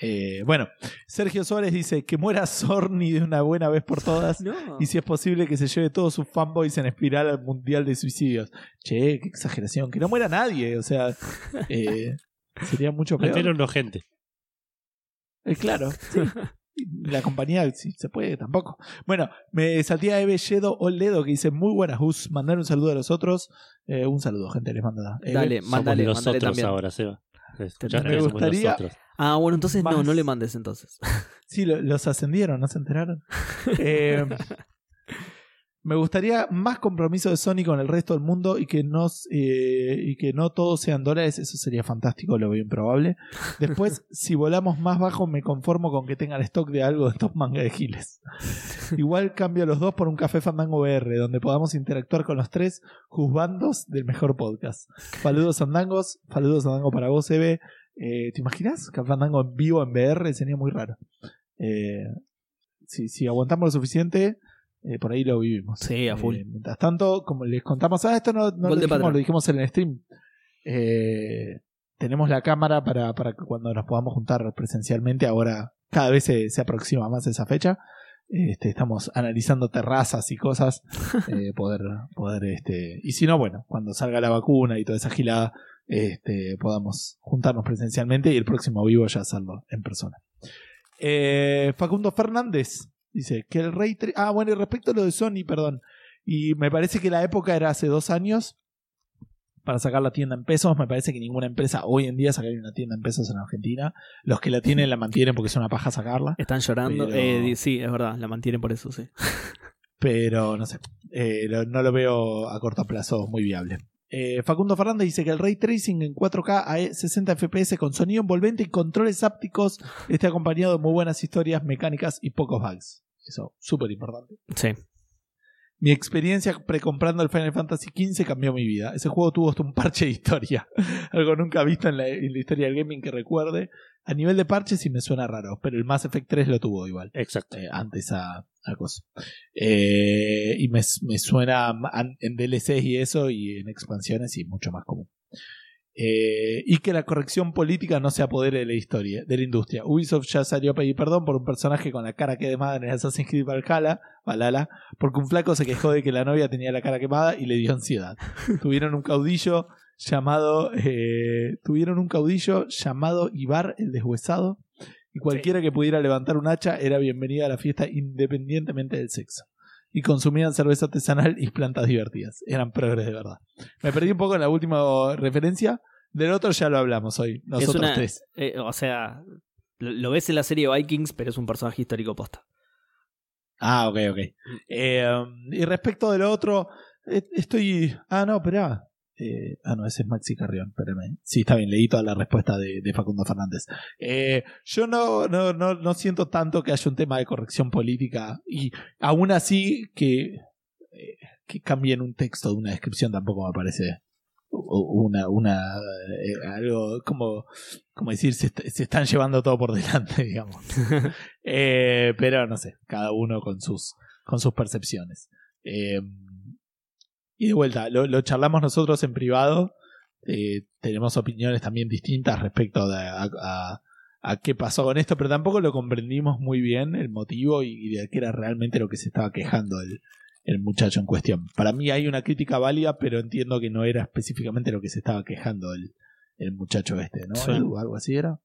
Eh, bueno, Sergio Suárez dice que muera Sorny de una buena vez por todas. [LAUGHS] No. Y si es posible que se lleve todos sus fanboys en espiral al mundial de suicidios. Che, qué exageración. Que no muera nadie. O sea, [LAUGHS] eh, sería mucho peor. Prefiero no gente. Eh, claro, sí. [LAUGHS] La compañía, si se puede, tampoco. Bueno, me salté a Eve Yedo Oledo que dice: Muy buenas, Gus. Mandar un saludo a los otros. Eh, un saludo, gente, les manda. Eve. Dale, Somos mándale, los mándale otros también. ahora, Seba. Escuchaste Me gustaría-. Ah, bueno, entonces no, no le mandes entonces. Sí, lo- los ascendieron, ¿no se enteraron? [LAUGHS] Eh, me gustaría más compromiso de Sony con el resto del mundo y que no, eh, y que no todos sean dólares. Eso sería fantástico, lo veo improbable. Después, [LAUGHS] si volamos más bajo, me conformo con que tengan stock de algo de Top Manga de Giles. Igual cambio los dos por un café Fandango VR, donde podamos interactuar con los tres juzbandos del mejor podcast. Saludos Fandangos, saludos Fandango para vos, Eve. Eh, ¿Te imaginas? Café Fandango en vivo en VR sería muy raro. Eh, si, si aguantamos lo suficiente, eh, por ahí lo vivimos. Sí, a full. Eh, mientras tanto, como les contamos, ah, esto no, no lo, dijimos, lo dijimos en el stream. Eh, tenemos la cámara para, para que cuando nos podamos juntar presencialmente. Ahora cada vez se, se aproxima más esa fecha. Este, estamos analizando terrazas y cosas. [LAUGHS] poder, poder, este. Y si no, bueno, cuando salga la vacuna y toda esa gilada, este, podamos juntarnos presencialmente y el próximo vivo ya hacerlo en persona. Facundo Fernández dice que el Rey. tre- Ah, bueno, y respecto a lo de Sony, perdón. Y me parece que la época era hace dos años para sacar la tienda en pesos. Me parece que ninguna empresa hoy en día sacaría una tienda en pesos en Argentina. Los que la tienen la [LAUGHS] mantienen porque es una paja sacarla. Están llorando. Pero- Eh, sí, es verdad, la mantienen por eso, sí. Pero no sé, eh, no lo veo a corto plazo muy viable. Eh, Facundo Fernández dice que el ray tracing en 4K a 60 FPS con sonido envolvente y controles ápticos esté acompañado de muy buenas historias mecánicas y pocos bugs. Eso, súper importante. Sí. Mi experiencia precomprando el Final Fantasy XV cambió mi vida. Ese juego tuvo hasta un parche de historia. [LAUGHS] Algo nunca visto en la, en la historia del gaming que recuerde. A nivel de parche sí me suena raro, pero el Mass Effect 3 lo tuvo igual Exacto. eh, antes a, a cosa. Eh, y me, me suena en DLCs y eso, y en expansiones, y mucho más común. Eh, y que la corrección política no se apodere de la historia, de la industria. Ubisoft ya salió a pedir perdón por un personaje con la cara quemada en el Assassin's Creed Valhalla, Valhalla, porque un flaco se quejó de que la novia tenía la cara quemada y le dio ansiedad. [LAUGHS] Tuvieron un caudillo llamado, eh, tuvieron un caudillo llamado Ibar el deshuesado, y cualquiera que pudiera levantar un hacha era bienvenida a la fiesta independientemente del sexo. Y consumían cerveza artesanal y plantas divertidas. Eran progres de verdad. Me perdí un poco en la última referencia. Del otro ya lo hablamos hoy. Nosotros es una, tres. eh, o sea, lo, lo ves en la serie Vikings, pero es un personaje histórico posta. Ah, ok, ok. Eh, um, y respecto de lo otro, eh, estoy. Ah, no, esperá. Eh, ah, no, ese es Maxi Carrión, espérame. Sí, está bien, leí toda la respuesta de, de Facundo Fernández. Eh, yo no, no, no, no siento tanto que haya un tema de corrección política y aún así que, eh, que cambien un texto de una descripción tampoco me parece una, una eh, algo como, como decir, se, est- se están llevando todo por delante, [LAUGHS] digamos. [LAUGHS] Eh, pero no sé, cada uno con sus, con sus percepciones. Eh, y de vuelta, lo, lo charlamos nosotros en privado. eh, tenemos opiniones también distintas respecto de, a, a- a qué pasó con esto, pero tampoco lo comprendimos muy bien el motivo y, y de qué era realmente lo que se estaba quejando el, el muchacho en cuestión. Para mí hay una crítica válida, pero entiendo que no era específicamente lo que se estaba quejando el, el muchacho este, ¿no? Sí. ¿Algo así era?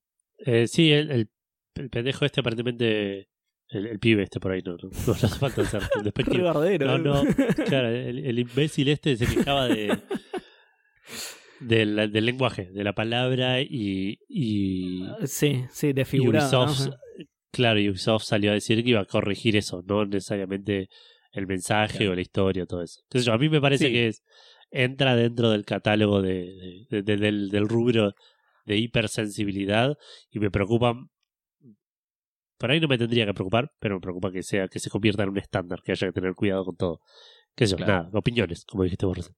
Eh, sí, el, el, el pendejo este aparentemente. El, el pibe este por ahí, no, no, no hace falta ser [LAUGHS] despectivo. No, no, claro, el, el imbécil este se quejaba de. Del, del lenguaje, de la palabra y, y, Sí, sí, y desfigurado. Ubisoft, ¿no? claro, Ubisoft salió a decir que iba a corregir eso, no necesariamente el mensaje Claro. o la historia, todo eso. Entonces, a mí me parece Sí. que es, entra dentro del catálogo de, de- de- del, del rubro de hipersensibilidad y me preocupa. Por ahí no me tendría que preocupar, pero me preocupa que sea que se convierta en un estándar, que haya que tener cuidado con todo. ¿Qué sé yo? Claro. Nada, opiniones, como dijiste vos recién.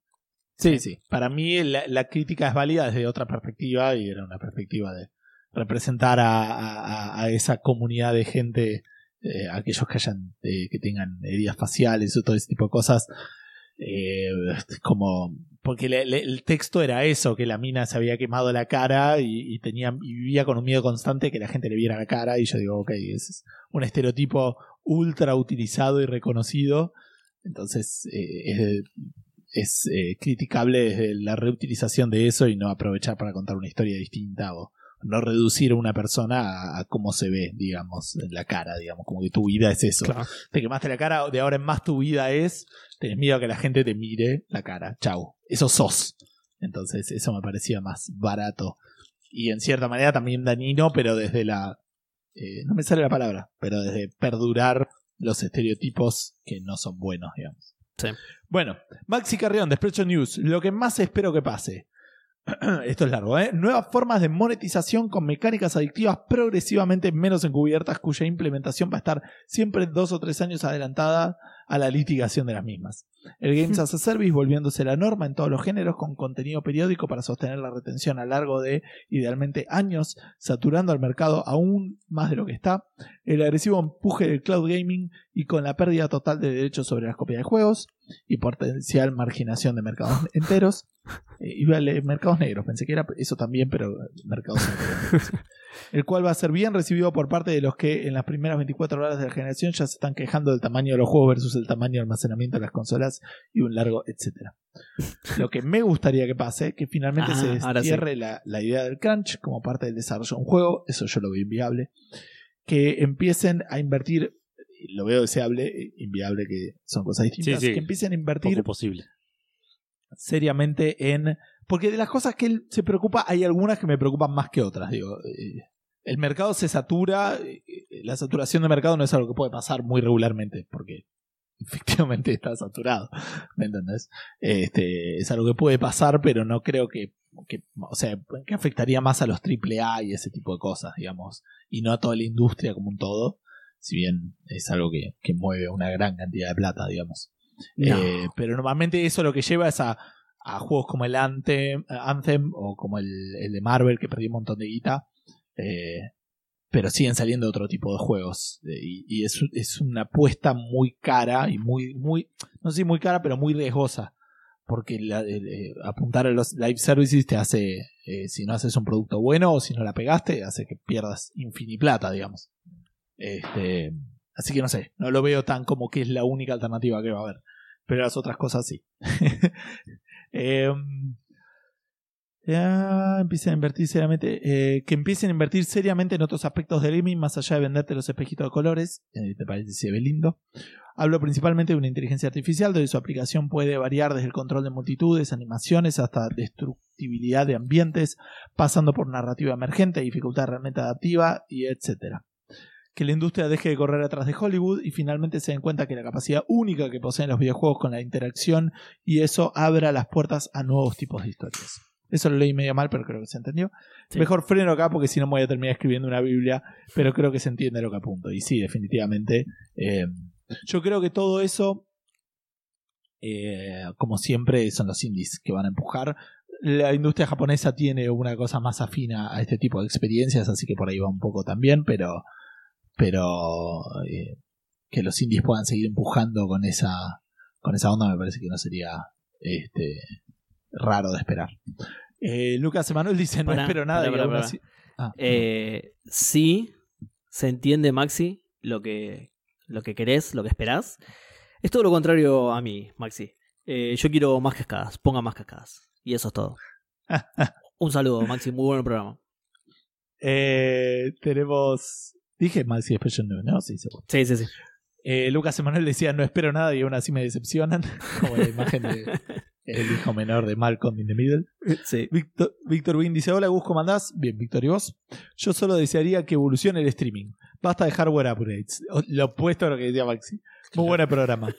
Sí, sí. Para mí la, la crítica es válida desde otra perspectiva y era una perspectiva de representar a, a- a esa comunidad de gente, eh, aquellos que hayan, eh, que tengan heridas faciales o todo ese tipo de cosas, eh, como porque le- le- el texto era eso, que la mina se había quemado la cara y, y tenía y vivía con un miedo constante que la gente le viera la cara y yo digo, ok, ese es un estereotipo ultra utilizado y reconocido, entonces eh, es, es eh, criticable desde la reutilización de eso y no aprovechar para contar una historia distinta o no reducir a una persona a, a cómo se ve, digamos, en la cara, digamos, como que tu vida es eso. Claro. Te quemaste la cara, de ahora en más tu vida es, tenés miedo a que la gente te mire la cara, chau, eso sos. Entonces eso me parecía más barato y en cierta manera también dañino, pero desde la... eh, no me sale la palabra, pero desde perdurar los estereotipos que no son buenos, digamos. Sí. Bueno, Maxi Carrión, Desprecho News. Lo que más espero que pase. [CLEARS THROAT] Esto es largo, ¿eh? Nuevas formas de monetización con mecánicas adictivas progresivamente menos encubiertas, cuya implementación va a estar siempre dos o tres años adelantada a la litigación de las mismas. El Games [LAUGHS] as a Service volviéndose la norma en todos los géneros con contenido periódico para sostener la retención a lo largo de idealmente años, saturando al mercado aún más de lo que está, el agresivo empuje del cloud gaming y con la pérdida total de derechos sobre las copias de juegos y potencial marginación de mercados [LAUGHS] enteros. Eh, iba leer mercados negros, pensé que era eso también, pero mercados enteros. El cual va a ser bien recibido por parte de los que en las primeras 24 horas de la generación ya se están quejando del tamaño de los juegos versus el tamaño de almacenamiento de las consolas y un largo etcétera. [LAUGHS] Lo que me gustaría que pase, que finalmente Ah, se sí. cierre la, la idea del crunch como parte del desarrollo de un juego, eso yo lo veo inviable. Que empiecen a invertir, lo veo deseable, eh, inviable que son cosas distintas, Sí, sí. que empiecen a invertir Poco posible. seriamente en... Porque de las cosas que él se preocupa, hay algunas que me preocupan más que otras. Digo, eh, el mercado se satura, eh, la saturación de mercado no es algo que puede pasar muy regularmente, porque [LAUGHS] efectivamente está saturado, ¿me entendés? Este, es algo que puede pasar, pero no creo que, que, o sea, que afectaría más a los AAA y ese tipo de cosas, digamos, y no a toda la industria como un todo, si bien es algo que, que mueve una gran cantidad de plata, digamos. No. Eh, pero normalmente eso lo que lleva es a, a juegos como el Anthem, Anthem o como el, el de Marvel que perdió un montón de guita. eh, pero siguen saliendo otro tipo de juegos. eh, y es, es una apuesta muy cara y muy, muy, no sé si muy cara, pero muy riesgosa. Porque eh, eh, apuntar a los live services te hace, eh, si no haces un producto bueno o si no la pegaste, hace que pierdas infiniplata, digamos. Este, así que no sé, no lo veo tan como que es la única alternativa que va a haber. Pero las otras cosas sí. [LAUGHS] Ya empiecen a invertir seriamente. eh, que empiecen a invertir seriamente en otros aspectos del gaming, más allá de venderte los espejitos de colores. eh, ¿Te parece lindo? Hablo principalmente de una inteligencia artificial, donde su aplicación puede variar desde el control de multitudes, animaciones, hasta destructibilidad de ambientes, pasando por narrativa emergente, dificultad realmente adaptiva, y etcétera que la industria deje de correr atrás de Hollywood y finalmente se den cuenta que la capacidad única que poseen los videojuegos con la interacción y eso abra las puertas a nuevos tipos de historias. Eso lo leí medio mal, pero creo que se entendió. Sí. Mejor freno acá porque si no me voy a terminar escribiendo una Biblia, pero creo que se entiende lo que apunto. Y sí, definitivamente. eh, yo creo que todo eso, eh, como siempre, son los indies que van a empujar. La industria japonesa tiene una cosa más afina a este tipo de experiencias, así que por ahí va un poco también, pero pero eh, que los indies puedan seguir empujando con esa con esa onda me parece que no sería este raro de esperar. Eh, Lucas Emanuel dice no Pará, espero nada pará. así- Ah, Eh, sí, se entiende, Maxi, lo que, lo que querés, lo que esperás. Es todo lo contrario a mí, Maxi. Eh, yo quiero más cascadas, ponga más cascadas. Y eso es todo. [LAUGHS] Un saludo, Maxi, muy buen programa. eh, tenemos dije Maxi Special News, ¿no? Sí, seguro. Sí, sí, sí. Eh, Lucas Emanuel decía no espero nada y aún así me decepcionan [LAUGHS] como la imagen de el hijo menor de Malcolm in the Middle. sí. Víctor, Víctor Win dice: Hola, Gus, ¿cómo andás? Bien, Víctor, ¿y vos? Yo solo desearía que evolucione el streaming. Basta de hardware upgrades. Lo opuesto a lo que decía Maxi. Muy buen programa.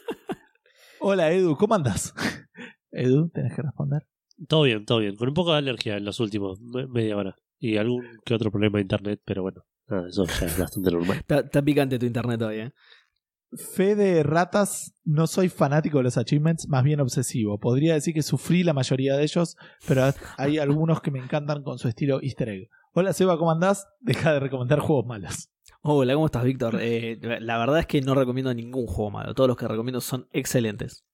Hola, Edu, ¿cómo andás? [LAUGHS] Edu, tenés que responder. Todo bien, todo bien. Con un poco de alergia en los últimos me- media hora. Y algún que otro problema de internet, pero bueno, nada, eso ya es bastante normal. Está, está picante tu internet hoy, ¿eh? Fe de ratas, no soy fanático de los achievements, más bien obsesivo. Podría decir que sufrí la mayoría de ellos, pero hay algunos que me encantan con su estilo easter egg. Hola, Seba, ¿cómo andás? Deja de recomendar juegos malos. Hola, ¿cómo estás, Víctor? Eh, la verdad es que no recomiendo ningún juego malo. Todos los que recomiendo son excelentes.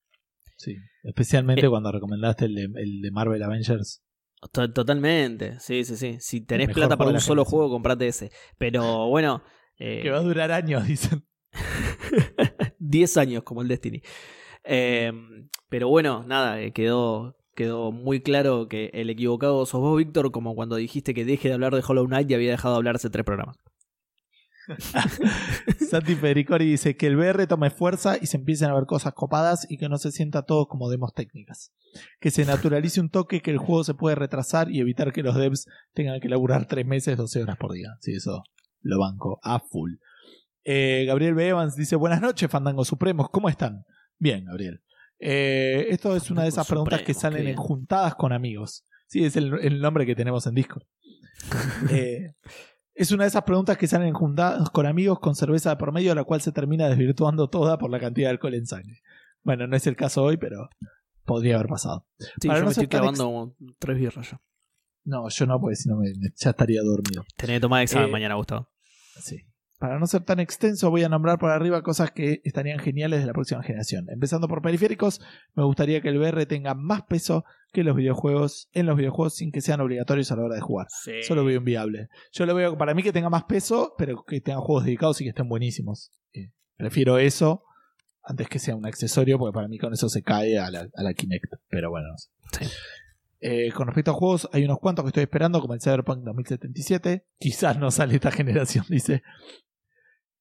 Sí, especialmente Eh. cuando recomendaste el de, el de Marvel Avengers. To- Totalmente, sí, sí, sí. Si tenés mejor plata para un solo juego, comprate ese. Pero bueno, eh, Que va a durar años, dicen. [LAUGHS] 10 años como el Destiny. Eh, pero bueno, nada, eh, quedó, quedó muy claro que el equivocado sos vos, Víctor, como cuando dijiste que deje de hablar de Hollow Knight y había dejado de hablar hace tres programas. [LAUGHS] Santi Federicori dice que el VR tome fuerza y se empiecen a ver cosas copadas y que no se sienta todo como demos técnicas. Que se naturalice un toque que el juego se puede retrasar y evitar que los devs tengan que laburar 3 meses, 12 horas por día. Sí, eso lo banco a full. Eh, Gabriel B. Evans dice: Buenas noches, Fandangos Supremos, ¿cómo están? Bien, Gabriel. Eh, esto es una de esas preguntas que salen en juntadas con amigos. Sí, es el, el nombre que tenemos en Discord. [LAUGHS] Eh, Es una de esas preguntas que salen juntadas con amigos con cerveza de por medio, la cual se termina desvirtuando toda por la cantidad de alcohol en sangre. Bueno, no es el caso hoy, pero podría haber pasado. Sí, Para yo no me estoy clavando como tres birras ya. No, yo no, porque si no me- me- ya estaría dormido. Tenés que tomar examen Eh, mañana, Gustavo. Sí. Para no ser tan extenso, voy a nombrar por arriba cosas que estarían geniales de la próxima generación. Empezando por periféricos, me gustaría que el VR tenga más peso que los videojuegos en los videojuegos sin que sean obligatorios a la hora de jugar. Sí. Eso lo veo inviable. Yo lo veo para mí que tenga más peso, pero que tengan juegos dedicados y que estén buenísimos. Eh, prefiero eso antes que sea un accesorio, porque para mí con eso se cae a la, a la Kinect. Pero bueno, no sé. Sí. Eh, con respecto a juegos, hay unos cuantos que estoy esperando, como el Cyberpunk 2077. Quizás no sale esta generación, [LAUGHS] dice.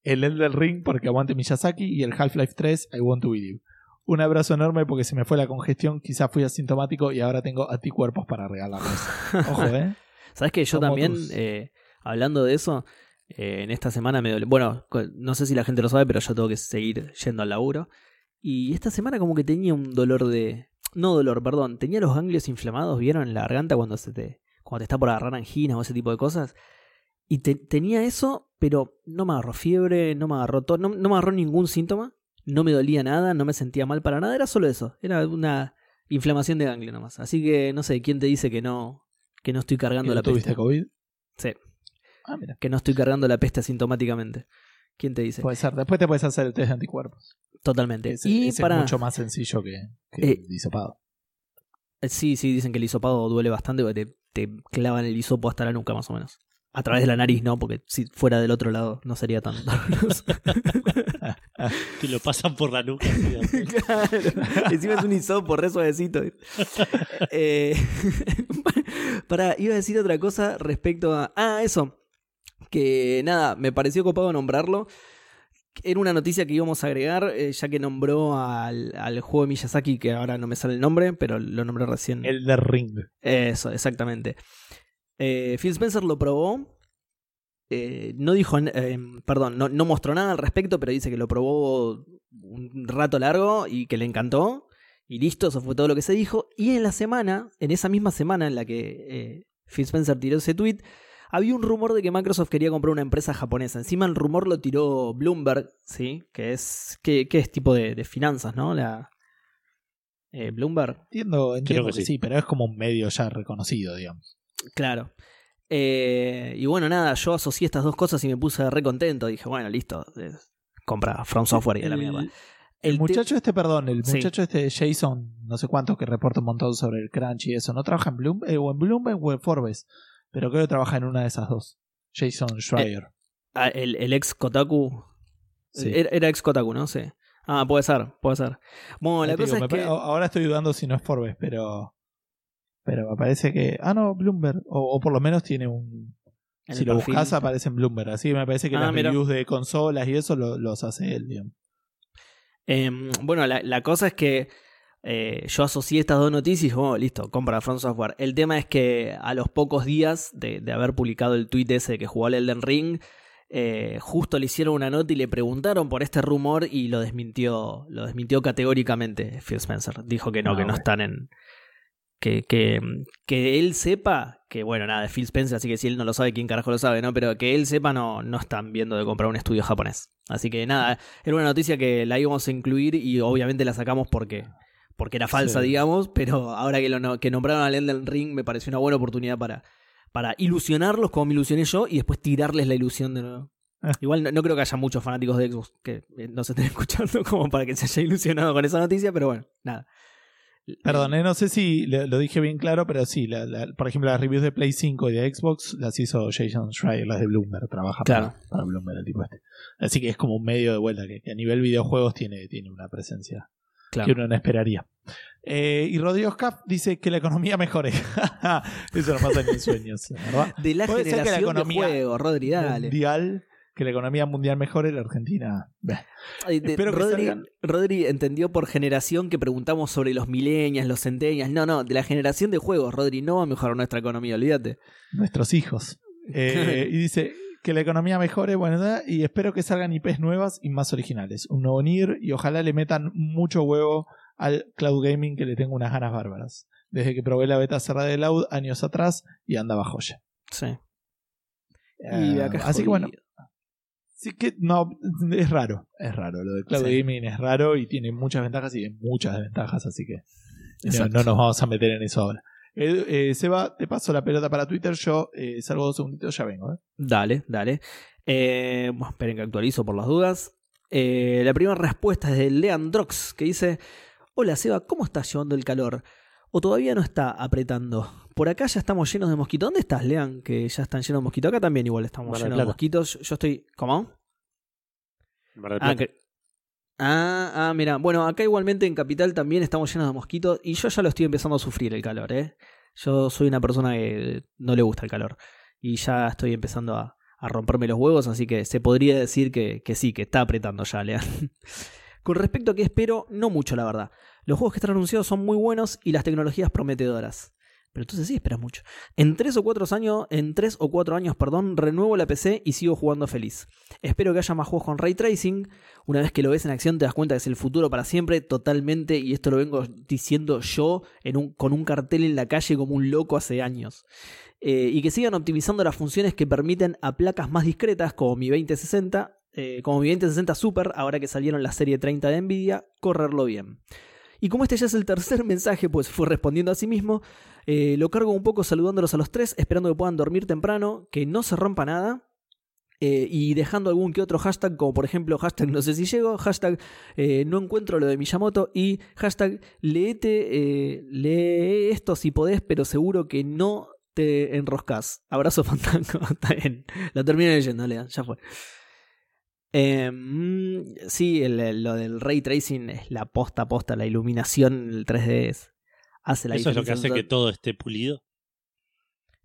El Elden Ring, porque aguante Miyazaki. Y el Half-Life 3, I Want to Believe. Un abrazo enorme porque se me fue la congestión. Quizás fui asintomático y ahora tengo anticuerpos para regalarles. [LAUGHS] Ojo, ¿eh? ¿Sabes que yo Como también, tus- eh, hablando de eso, eh, en esta semana me dolió. Bueno, no sé si la gente lo sabe, pero yo tengo que seguir yendo al laburo. Y esta semana como que tenía un dolor de... No dolor, perdón. Tenía los ganglios inflamados, ¿vieron? En la garganta cuando se te, cuando te está por agarrar angina o ese tipo de cosas. Y te- tenía eso, pero no me agarró fiebre, no me agarró to- no, no me agarró ningún síntoma. No me dolía nada, no me sentía mal para nada. Era solo eso. Era una inflamación de ganglio nomás. Así que no sé, ¿quién te dice que no, que no estoy cargando ¿Que la tuviste peste? COVID? Sí. Ah, mira. que no estoy cargando la peste asintomáticamente. ¿Quién te dice? Puede ser. Después te puedes hacer el test de anticuerpos. Totalmente. Ese, y ese para. es mucho más sencillo que, que Eh, el disopado. Eh, Sí, sí, dicen que el hisopado duele bastante porque te, te clavan el hisopo hasta la nuca, más o menos. A través de la nariz, ¿no? Porque si fuera del otro lado no sería tan [LAUGHS] doloroso. [LAUGHS] Te lo pasan por la nuca. así, [LAUGHS] claro. Encima es un hisopo re suavecito. Eh, para, iba a decir otra cosa respecto a. Ah, eso. Que nada, me pareció copado nombrarlo. Era una noticia que íbamos a agregar, eh, ya que nombró al, al juego de Miyazaki, que ahora no me sale el nombre, pero lo nombré recién. El de Ring. Eso, exactamente. Eh, Phil Spencer lo probó. Eh, no dijo, eh, perdón, no, no mostró nada al respecto, pero dice que lo probó un rato largo y que le encantó. Y listo, eso fue todo lo que se dijo. Y en la semana, en esa misma semana en la que eh, Phil Spencer tiró ese tweet, había un rumor de que Microsoft quería comprar una empresa japonesa. Encima el rumor lo tiró Bloomberg, ¿sí? Que es, que, que es tipo de, de finanzas, ¿no? La, eh, Bloomberg. Entiendo, entiendo que que, sí. sí, pero es como un medio ya reconocido, digamos. Claro. Eh, y bueno, nada, yo asocié estas dos cosas y me puse re contento. Dije, bueno, listo. eh, compra From Software y de la El- mierda. El, te- muchacho este, perdón, el Sí. muchacho este Jason, no sé cuánto, que reporta un montón sobre el crunch y eso, ¿no trabaja en Bloomberg, o en Bloomberg o en Forbes? Pero creo que trabaja en una de esas dos. Jason Schreier. Ah, el, el ex Kotaku. Sí. Era, era ex Kotaku, ¿no? Sí. Ah, puede ser, puede ser. Bueno, la digo, cosa es que. Ahora estoy dudando si no es Forbes, pero. Pero me parece que. Ah, no, Bloomberg. O, o por lo menos tiene un. Si lo perfil- buscas aparece en Bloomberg. Así que me parece que Ah, las mira. reviews de consolas y eso lo- los hace él, digamos. Em, bueno, la, la cosa es que eh, yo asocié estas dos noticias y dije, bueno, listo, compra Front Software. El tema es que a los pocos días de, de haber publicado el tweet ese de que jugó al Elden Ring, eh, justo le hicieron una nota y le preguntaron por este rumor y lo desmintió, lo desmintió categóricamente Phil Spencer. Dijo que no, Ah, que no están en. Que, que, que él sepa, que bueno, nada, Phil Spencer, así que si él no lo sabe, ¿quién carajo lo sabe, no? Pero que él sepa, no, no están viendo de comprar un estudio japonés. Así que nada, era una noticia que la íbamos a incluir y obviamente la sacamos porque, porque era falsa, Sí. digamos, pero ahora que, lo, que nombraron al Elden Ring me pareció una buena oportunidad para, para ilusionarlos como me ilusioné yo y después tirarles la ilusión de nuevo. Ah. Igual no, no creo que haya muchos fanáticos de Xbox que eh, no se estén [LAUGHS] escuchando como para que se haya ilusionado con esa noticia, pero bueno, nada. Perdón, eh, no sé si lo, lo dije bien claro, pero sí, la- la- por ejemplo, las reviews de Play 5 y de Xbox las hizo Jason Schreier, las de Bloomberg, trabaja Claro. para, para Bloomberg el tipo este. Así que es como un medio de vuelta que, que a nivel videojuegos tiene, tiene una presencia Claro. que uno no esperaría. Eh, y Rodrigo Scaff dice que la economía mejore. [LAUGHS] Eso no pasa ni en sueños, ¿verdad? De la Puede ser que la generación economía de juego, Rodri, dale. Mundial, que la economía mundial mejore, la Argentina. de- Rodri, Rodri entendió por generación que preguntamos sobre los milenias, los centenias. No, no, de la generación de juegos, Rodri, no va a mejorar nuestra economía, olvídate. nuestros hijos. [LAUGHS] Eh, y dice que la economía mejore, bueno, y espero que salgan IPs nuevas y más originales. Un nuevo Nier y ojalá le metan mucho huevo al cloud gaming que le tengo unas ganas bárbaras. Desde que probé la beta cerrada de Loud años atrás y andaba joya. Sí. Y Eh, acá así que bueno, jodido. sí que no, es raro, es raro. Lo de cloud Sí. gaming es raro y tiene muchas ventajas y muchas desventajas, así que no, Exacto. no nos vamos a meter en eso ahora. Edu- eh, Seba, te paso la pelota para Twitter, yo eh, salgo dos segunditos, ya vengo. ¿eh? Dale, dale. Eh, bueno, esperen que actualizo por las dudas. Eh, la primera respuesta es de Leandrox, que dice: Hola Seba, ¿cómo estás llevando el calor? ¿O todavía no está apretando? Por acá ya estamos llenos de mosquitos. ¿Dónde estás, Lean? Que ya están llenos de mosquitos. Acá también igual estamos llenos de mosquitos. Yo estoy. ¿Cómo? Mar del Ah, que- ah, ah, mira. Bueno, acá igualmente en Capital también estamos llenos de mosquitos. Y yo ya lo estoy empezando a sufrir el calor, ¿eh? Yo soy una persona que no le gusta el calor. Y ya estoy empezando a, a romperme los huevos, así que se podría decir que, que sí, que está apretando ya, Lean. [LAUGHS] Con respecto a qué espero, no mucho, la verdad. Los juegos que están anunciados son muy buenos y las tecnologías prometedoras. Pero entonces sí esperas mucho. En tres o cuatro años, en tres o cuatro años, perdón, renuevo la PC y sigo jugando feliz. Espero que haya más juegos con ray tracing. Una vez que lo ves en acción te das cuenta que es el futuro para siempre, totalmente, y esto lo vengo diciendo yo con un cartel en la calle como un loco hace años. Eh, y que sigan optimizando las funciones que permiten a placas más discretas como mi 2060, eh, como mi 2060 Super, ahora que salieron la serie 30 de Nvidia, correrlo bien. Y como este ya es el tercer [LAUGHS] mensaje, pues fue respondiendo a sí mismo, eh, lo cargo un poco saludándolos a los tres, esperando que puedan dormir temprano, que no se rompa nada. eh, y dejando algún que otro hashtag, como por ejemplo hashtag no sé si llego, hashtag eh, no encuentro lo de Miyamoto y hashtag leete, lee esto si podés, pero seguro que no te enroscas. Abrazo [LAUGHS] fantasma, está bien. Lo termino leyendo, Lean, ya fue. Eh, mm, sí, el- lo del ray tracing es la posta posta, la iluminación, el 3D es- hace la Eso es lo que hace que todo esté pulido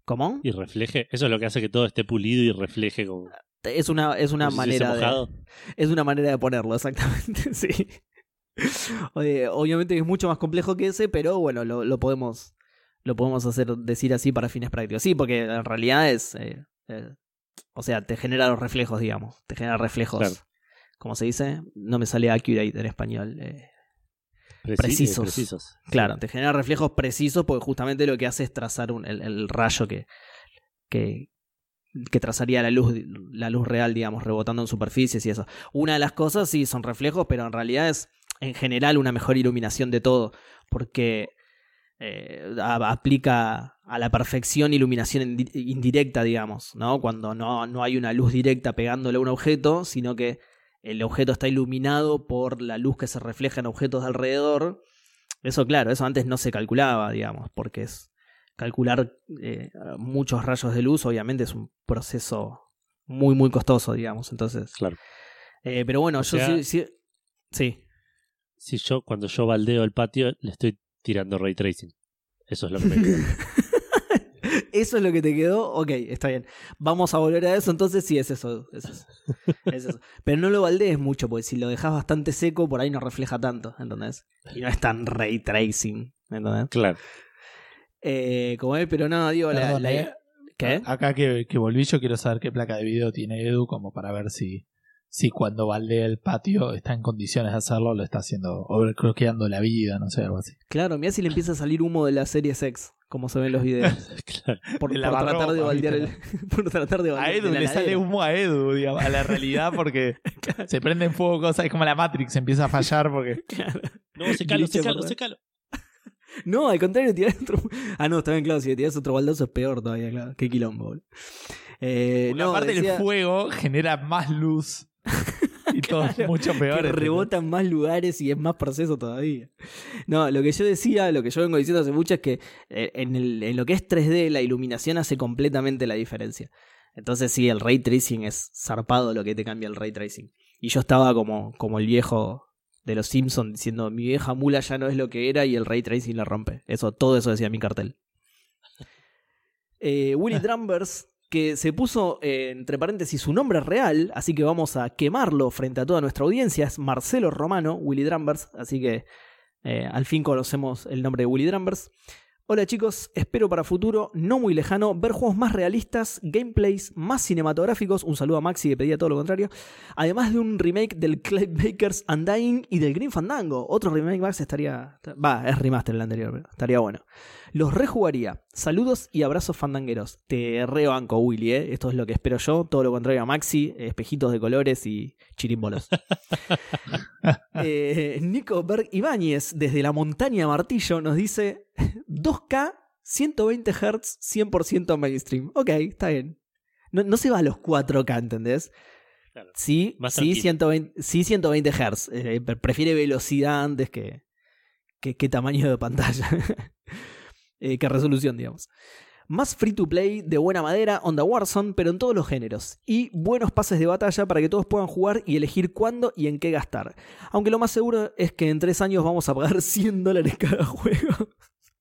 ¿Cómo? y refleje. Eso es lo que hace que todo esté pulido y refleje como, Es una, es una manera de, es una manera de ponerlo, exactamente, [LAUGHS] sí. Eh, obviamente es mucho más complejo que ese, pero bueno, lo, lo podemos lo podemos hacer decir así para fines prácticos. Sí, porque en realidad es eh, eh, o sea, te genera los reflejos, digamos, te genera reflejos. Claro. ¿Cómo se dice? No me sale accurate en español. eh, Preci- eh, precisos. precisos. Claro, te genera reflejos precisos porque justamente lo que hace es trazar un- el, el rayo que, que, que trazaría la luz, la luz real, digamos, rebotando en superficies y eso. Una de las cosas sí son reflejos, pero en realidad es en general una mejor iluminación de todo, porque eh, aplica a la perfección iluminación indi- indirecta, digamos, ¿no? Cuando no, no hay una luz directa pegándole a un objeto, sino que el objeto está iluminado por la luz que se refleja en objetos de alrededor. Eso, claro, eso antes no se calculaba, digamos, porque es calcular eh, muchos rayos de luz, obviamente es un proceso muy, muy costoso, digamos. Entonces, Claro. eh, pero bueno, O yo sea- sí, sí, sí. Si yo, cuando yo baldeo el patio, le estoy tirando ray tracing. Eso es lo que me queda. [LAUGHS] ¿Eso es lo que te quedó? Ok, está bien. Vamos a volver a eso, entonces sí, es eso. Es eso. Es eso. [LAUGHS] Pero no lo baldees mucho, porque si lo dejas bastante seco, por ahí no refleja tanto, ¿entendés? Y no es tan ray tracing, ¿entendés? claro. Eh, como es, pero no, digo, la, Perdón, la- eh. ¿Qué? Acá que, que volví, yo quiero saber qué placa de video tiene Edu, como para ver si, si cuando baldea el patio está en condiciones de hacerlo, lo está haciendo, overclockeando la vida, no sé, algo así. Claro, mira si le empieza a salir humo de la serie Sex, como se ven en los videos. [LAUGHS] claro. Por, El [LAUGHS] por tratar de lavarropa, baldear el. por tratar de A baldear Edu de la le sale humo a Edu, digamos, a la realidad, porque [LAUGHS] se prende en fuego cosas, es como la Matrix, empieza a fallar porque... Claro. No, secalo, Grite, secalo, ¿verdad? secalo. No, al contrario, tirar otro. Ah, no, está bien, claro. Si le tirás otro baldazo es peor todavía, claro. Qué quilombo, boludo. Eh, Porque no, aparte decía el fuego genera más luz [LAUGHS] y todo es mucho peor. que ¿entendés? rebota en más lugares y es más proceso todavía. No, lo que yo decía, lo que yo vengo diciendo hace mucho es que eh, en, el- en lo que es 3D, la iluminación hace completamente la diferencia. Entonces, sí, el ray tracing es zarpado lo que te cambia el ray tracing. Y yo estaba como, como el viejo de los Simpsons diciendo: Mi vieja mula ya no es lo que era y el ray tracing la rompe. Eso, todo eso decía mi cartel. Eh, Willy [LAUGHS] Drumbers, que se puso eh, entre paréntesis su nombre real, así que vamos a quemarlo frente a toda nuestra audiencia, es Marcelo Romano, Willy Drumbers, así que eh, al fin conocemos el nombre de Willy Drumbers. Hola chicos, espero para futuro, no muy lejano, ver juegos más realistas, gameplays más cinematográficos, un saludo a Maxi que pedía todo lo contrario, además de un remake del Clive Baker's Undying y del Green Fandango. Otro remake más estaría... Va, es remaster el anterior, pero estaría bueno. Los rejugaría. Saludos y abrazos fandangueros. Te rebanco, Willy, ¿eh? Esto es lo que espero yo, todo lo contrario a Maxi, espejitos de colores y chirimbolos. [LAUGHS] Eh, Nico Berg Ibáñez, desde la montaña Martillo, nos dice 2K, 120 Hz, 100% mainstream. Ok, está bien. No, no se va a los 4K, ¿entendés? Claro. Sí, Más sí, tranquilo. 120, sí 120 Hz. Eh, pre- prefiere velocidad antes que, que, que tamaño de pantalla. [LAUGHS] Eh, que resolución, digamos. Más free to play, de buena madera, onda Warzone, pero en todos los géneros. Y buenos pases de batalla para que todos puedan jugar y elegir cuándo y en qué gastar. Aunque lo más seguro es que en tres años vamos a pagar [LAUGHS] 100 dólares cada juego.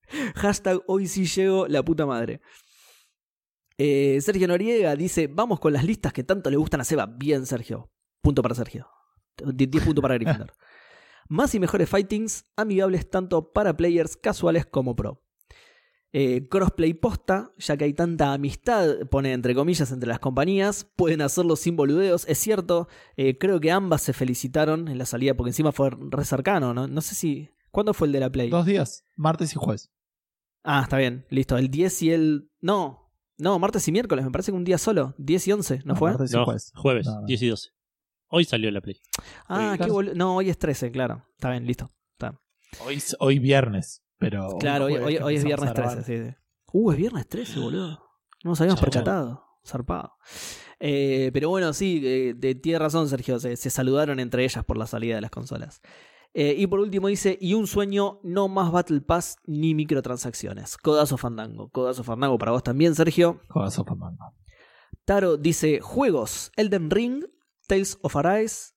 [LAUGHS] Hashtag hoy sí llego, la puta madre. Eh, Sergio Noriega dice, vamos con las listas que tanto le gustan a Seba. Bien, Sergio. Punto para Sergio. 10 puntos para [LAUGHS] Gryffindor. Más y mejores fightings, amigables tanto para players casuales como pro. Eh, crossplay posta, ya que hay tanta amistad, pone entre comillas, entre las compañías, pueden hacerlo sin boludeos, es cierto, eh, creo que ambas se felicitaron en la salida, porque encima fue re cercano, ¿no? No sé si... ¿Cuándo fue el de la Play? Dos días, martes y jueves. Ah, está bien, listo, el 10 y el... No, no, martes y miércoles, me parece que un día solo, 10 y 11, ¿no, fue? Martes y No, jueves. jueves, No, no. 10 y 12. Hoy salió la Play. Ah, Hoy- qué bolu- No, hoy es 13, claro, está bien, listo. Está. Hoy, hoy viernes, pero. Claro, hoy, hoy- es viernes a grabar. 13, sí, sí. Uh, es viernes 13, boludo. No nos habíamos Chau. percatado. Zarpado. Eh, pero bueno, sí, eh, de- tiene razón, Sergio. Se, se saludaron entre ellas por la salida de las consolas. Eh, y por último dice: Y un sueño, no más Battle Pass ni microtransacciones. Codazo Fandango. Codazo Fandango para vos también, Sergio. Codazo Fandango. Taro dice: Juegos: Elden Ring, Tales of Arise,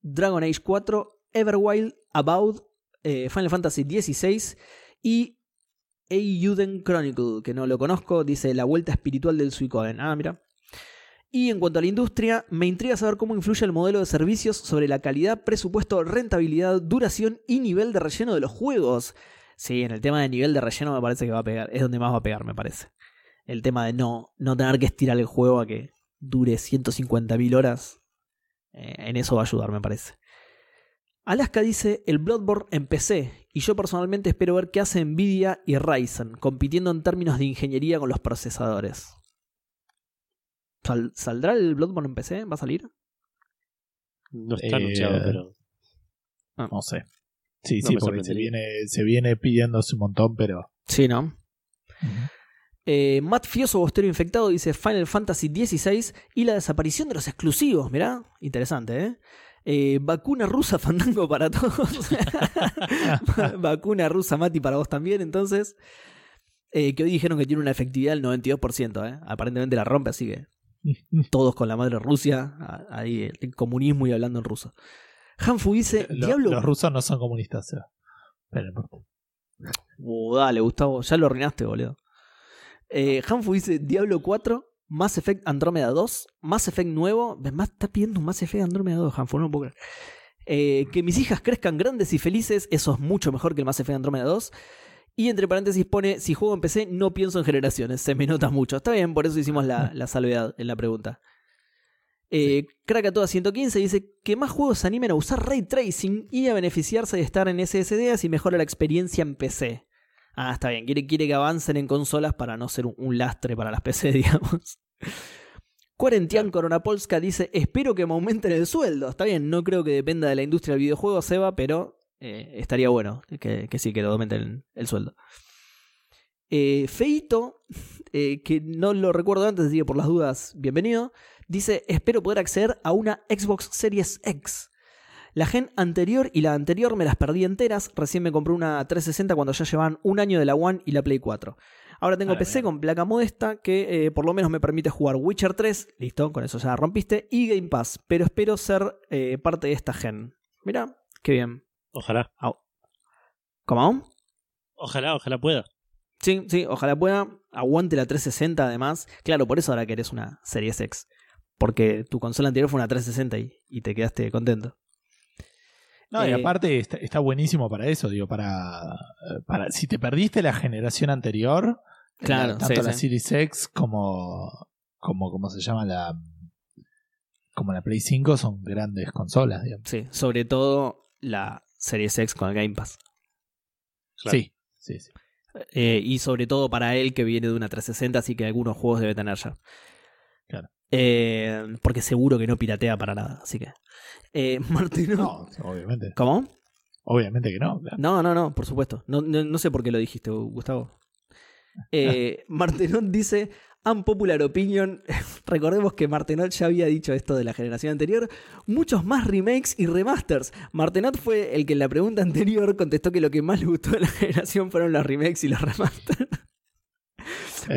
Dragon Age 4, Everwild, About, eh, Final Fantasy XVI y Eiyuden Chronicle, que no lo conozco, dice La vuelta espiritual del Suicoden. Ah, mira. Y en cuanto a la industria, me intriga saber cómo influye el modelo de servicios sobre la calidad, presupuesto, rentabilidad, duración y nivel de relleno de los juegos. Sí, en el tema de nivel de relleno me parece que va a pegar, es donde más va a pegar, me parece. El tema de no, no tener que estirar el juego a que dure 150.000 horas, eh, en eso va a ayudar, me parece. Alaska dice el Bloodborne en PC y yo personalmente espero ver qué hace Nvidia y Ryzen compitiendo en términos de ingeniería con los procesadores. ¿Sal- ¿Saldrá el Bloodborne en PC? ¿Va a salir? No está Eh, anunciado, pero No sé. Sí, No sí, porque se viene, se viene pidiéndose un montón, pero. Sí, ¿no? Eh, Matt Fioso Bostero Infectado dice Final Fantasy XVI y la desaparición de los exclusivos. Mirá, interesante, ¿eh? Eh, vacuna rusa [LAUGHS] fandango para todos. [LAUGHS] vacuna rusa Mati para vos también, entonces. Eh, que hoy dijeron que tiene una efectividad del 92%, ¿eh? Aparentemente la rompe, así que [LAUGHS] todos con la madre Rusia. Ahí el comunismo y hablando en ruso. Hanfu dice: Lo- Diablo. Los rusos no son comunistas, Seba. Uh, dale, Gustavo, ya lo arruinaste, boludo. Eh, Hanfu dice Diablo 4, Mass Effect Andrómeda 2, Mass Effect nuevo. Más está pidiendo un Mass Effect Andrómeda 2, Hanfu, no puedo creer. Eh, que mis hijas crezcan grandes y felices, eso es mucho mejor que el Mass Effect Andrómeda 2. Y entre paréntesis pone, si juego en PC no pienso en generaciones, se me nota mucho. Está bien, por eso hicimos la, la salvedad en la pregunta. Eh, Krakatoa 115 dice que más juegos se animen a usar ray tracing y a beneficiarse de estar en SSD así mejora la experiencia en PC. Ah, está bien, quiere, quiere que avancen en consolas para no ser un, un lastre para las [LAUGHS] PC, digamos. Cuarentian Coronapolska dice: Espero que me aumenten el sueldo. Está bien, no creo que dependa de la industria del videojuego, Seba, pero eh, estaría bueno que, que sí, que lo aumenten el, sueldo. Eh, Feito, [LAUGHS] eh, que no lo recuerdo antes, así que por las dudas, bienvenido. Dice: Espero poder acceder a una Xbox Series X. La gen anterior y la anterior me las perdí enteras. Recién me compré una 360 cuando ya llevaban un año de la One y la Play 4. Ahora tengo A la PC con placa modesta que eh, por lo menos me permite jugar Witcher 3. Listo, con eso ya la rompiste. Y Game Pass. Pero espero ser eh, parte de esta gen. Mira, qué bien. ojalá. ¿Cómo? Ojalá, ojalá pueda. Sí, sí, ojalá pueda. Aguante la 360 además. Claro, por eso ahora querés una Series X. Porque tu consola anterior fue una 360 y, y te quedaste contento. No, y Eh, aparte está, está buenísimo para eso, digo, para, para si te perdiste la generación anterior, Claro, la- tanto sí, la sí. Series X como, como, ¿cómo se llama? La, como la Play 5 son grandes consolas, digamos. Sí, sobre todo la Series X con el Game Pass. Claro. Sí, sí, sí. Eh, y sobre todo para él que viene de una 360, así que algunos juegos debe tener ya. Eh, porque seguro que no piratea para nada, así que. Eh, [LAUGHS] Martino. No, obviamente. ¿Cómo? Obviamente que no. claro. No, no, no, por supuesto. No, no, no sé por qué lo dijiste, Gustavo. Eh, [LAUGHS] Martenot dice, unpopular opinion. [LAUGHS] Recordemos que Martenot ya había dicho esto de la generación anterior. Muchos más remakes y remasters. Martenot fue el que en la pregunta anterior contestó que lo que más le gustó de la generación fueron los remakes y los remasters.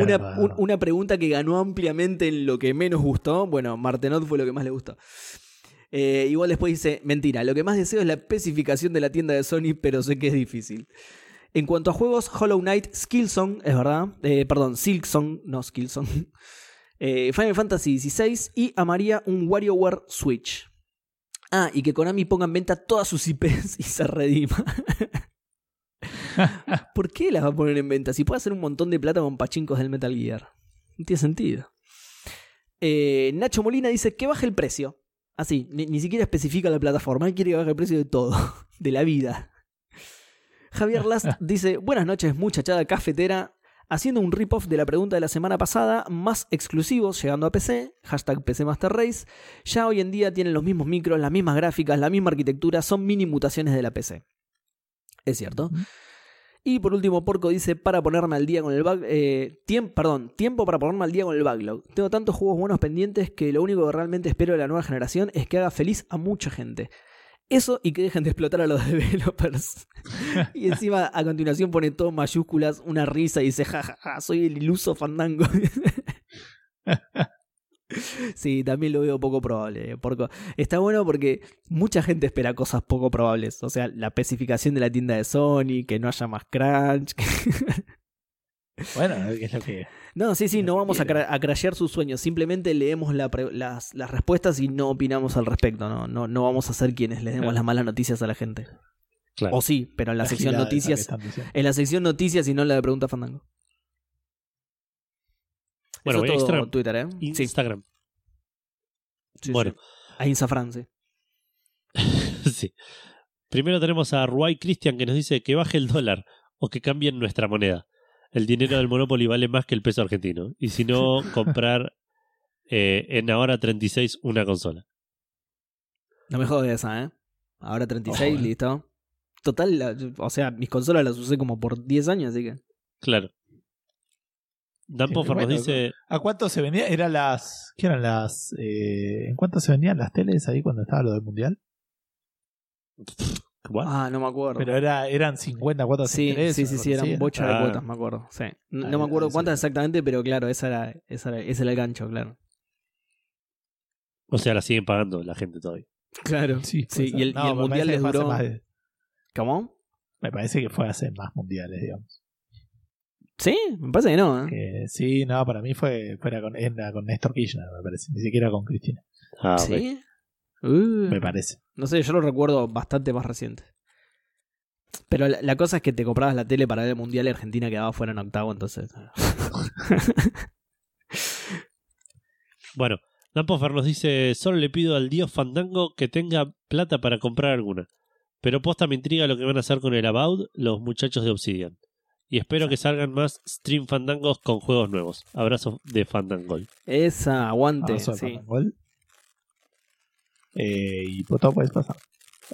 Una, un- una pregunta que ganó ampliamente en lo que menos gustó. Bueno, Martenot fue lo que más le gustó. Eh, igual después dice, mentira, lo que más deseo es la especificación de la tienda de Sony, pero sé que es difícil. En cuanto a juegos, Hollow Knight, Skillsong, es verdad, eh, perdón, Silksong, no Skillsong, [LAUGHS] eh, Final Fantasy XVI y amaría un WarioWare Switch. Ah, y que Konami ponga en venta todas sus IPs [LAUGHS] y se redima. ¿Por qué las va a poner en venta? Si puede hacer un montón de plata con pachincos del Metal Gear. No tiene sentido. Eh, Nacho Molina dice que baje el precio. Así, ni, ni siquiera especifica la plataforma. Él quiere que baje el precio de todo. [LAUGHS] De la vida. Javier [LAUGHS] Last dice: Buenas noches, muchachada cafetera. Haciendo un rip-off de la pregunta de la semana pasada, más exclusivos llegando a PC, hashtag PC Master Race. Ya hoy en día tienen los mismos micros, las mismas gráficas, la misma arquitectura, son mini mutaciones de la PC. Es cierto. Y por último, Porco dice, para ponerme al día con el bug... Eh, tiemp- perdón, tiempo para ponerme al día con el backlog. Tengo tantos juegos buenos pendientes que lo único que realmente espero de la nueva generación es que haga feliz a mucha gente. Eso y que dejen de explotar a los [LAUGHS] developers. y encima a continuación pone todo en mayúsculas, una risa y dice, jajaja, soy el iluso fandango. [LAUGHS] [LAUGHS] sí, también lo veo poco probable. eh, Porco. Está bueno porque mucha gente espera cosas poco probables. O sea, la especificación de la tienda de Sony, que no haya más crunch. que- [LAUGHS] Bueno, es lo que. No, sí, sí, no vamos a, cra- a crashear sus sueños. Simplemente leemos la las, las respuestas y no opinamos al respecto. No, no, no vamos a ser quienes les demos Claro. las malas noticias a la gente. Claro. O sí, pero en la, sección noticias. En la sección noticias y no en la de pregunta fandango. Bueno, Eso es todo Instagram. Twitter, ¿eh? Sí, Instagram. sí, bueno, sí. A Insa France. [LAUGHS] sí. Primero tenemos a Ruay Christian que nos dice que baje el dólar o que cambien nuestra moneda. El dinero del Monopoly vale más que el peso argentino. Y si no, [LAUGHS] comprar eh, en ahora 36 una consola. No me jodes esa, ¿eh? Ahora 36, Ojo, eh. listo. Total, la- o sea, mis consolas las usé como por 10 años, así que. Claro. Dan Poffer nos [LAUGHS] bueno, dice. ¿A cuánto se vendía? Eran las. ¿Qué eran las. eh, ¿En cuánto se vendían las teles ahí cuando estaba lo del mundial? ¿What? Ah, no me acuerdo. Pero era, eran 50 cuotas Sí, sí, sí, eran así, ¿no? bocha de Ah. cuotas, me acuerdo. Sí. No, Ah, no me acuerdo cuántas exactamente, pero claro, esa era, esa era- ese era el gancho, claro. O sea, la siguen pagando la gente todavía. Claro. Sí, Sí, y el- y mundial les duró- más de- ¿Cómo? me parece que fue hace más mundiales, digamos. Sí, me parece que no, ¿eh? Que, sí, no, para mí fue fuera con, era con Néstor Kirchner, me parece. Ni siquiera con Cristina, Ah. ¿Sí? Uh, me parece. no sé, yo lo recuerdo bastante más reciente. Pero la, la cosa es que te comprabas la tele para ver el mundial y Argentina quedaba fuera en octavo, entonces. [LAUGHS] Bueno, Dan Poffer nos dice: Solo le pido al dios Fandango que tenga plata para comprar alguna. Pero posta me intriga lo que van a hacer con el About los muchachos de Obsidian. Y espero que salgan más Stream Fandangos con juegos nuevos. Abrazos de Fandangol. Esa, aguante. Abrazo de sí. Fandangol. Eh, y pues todo puede pasar.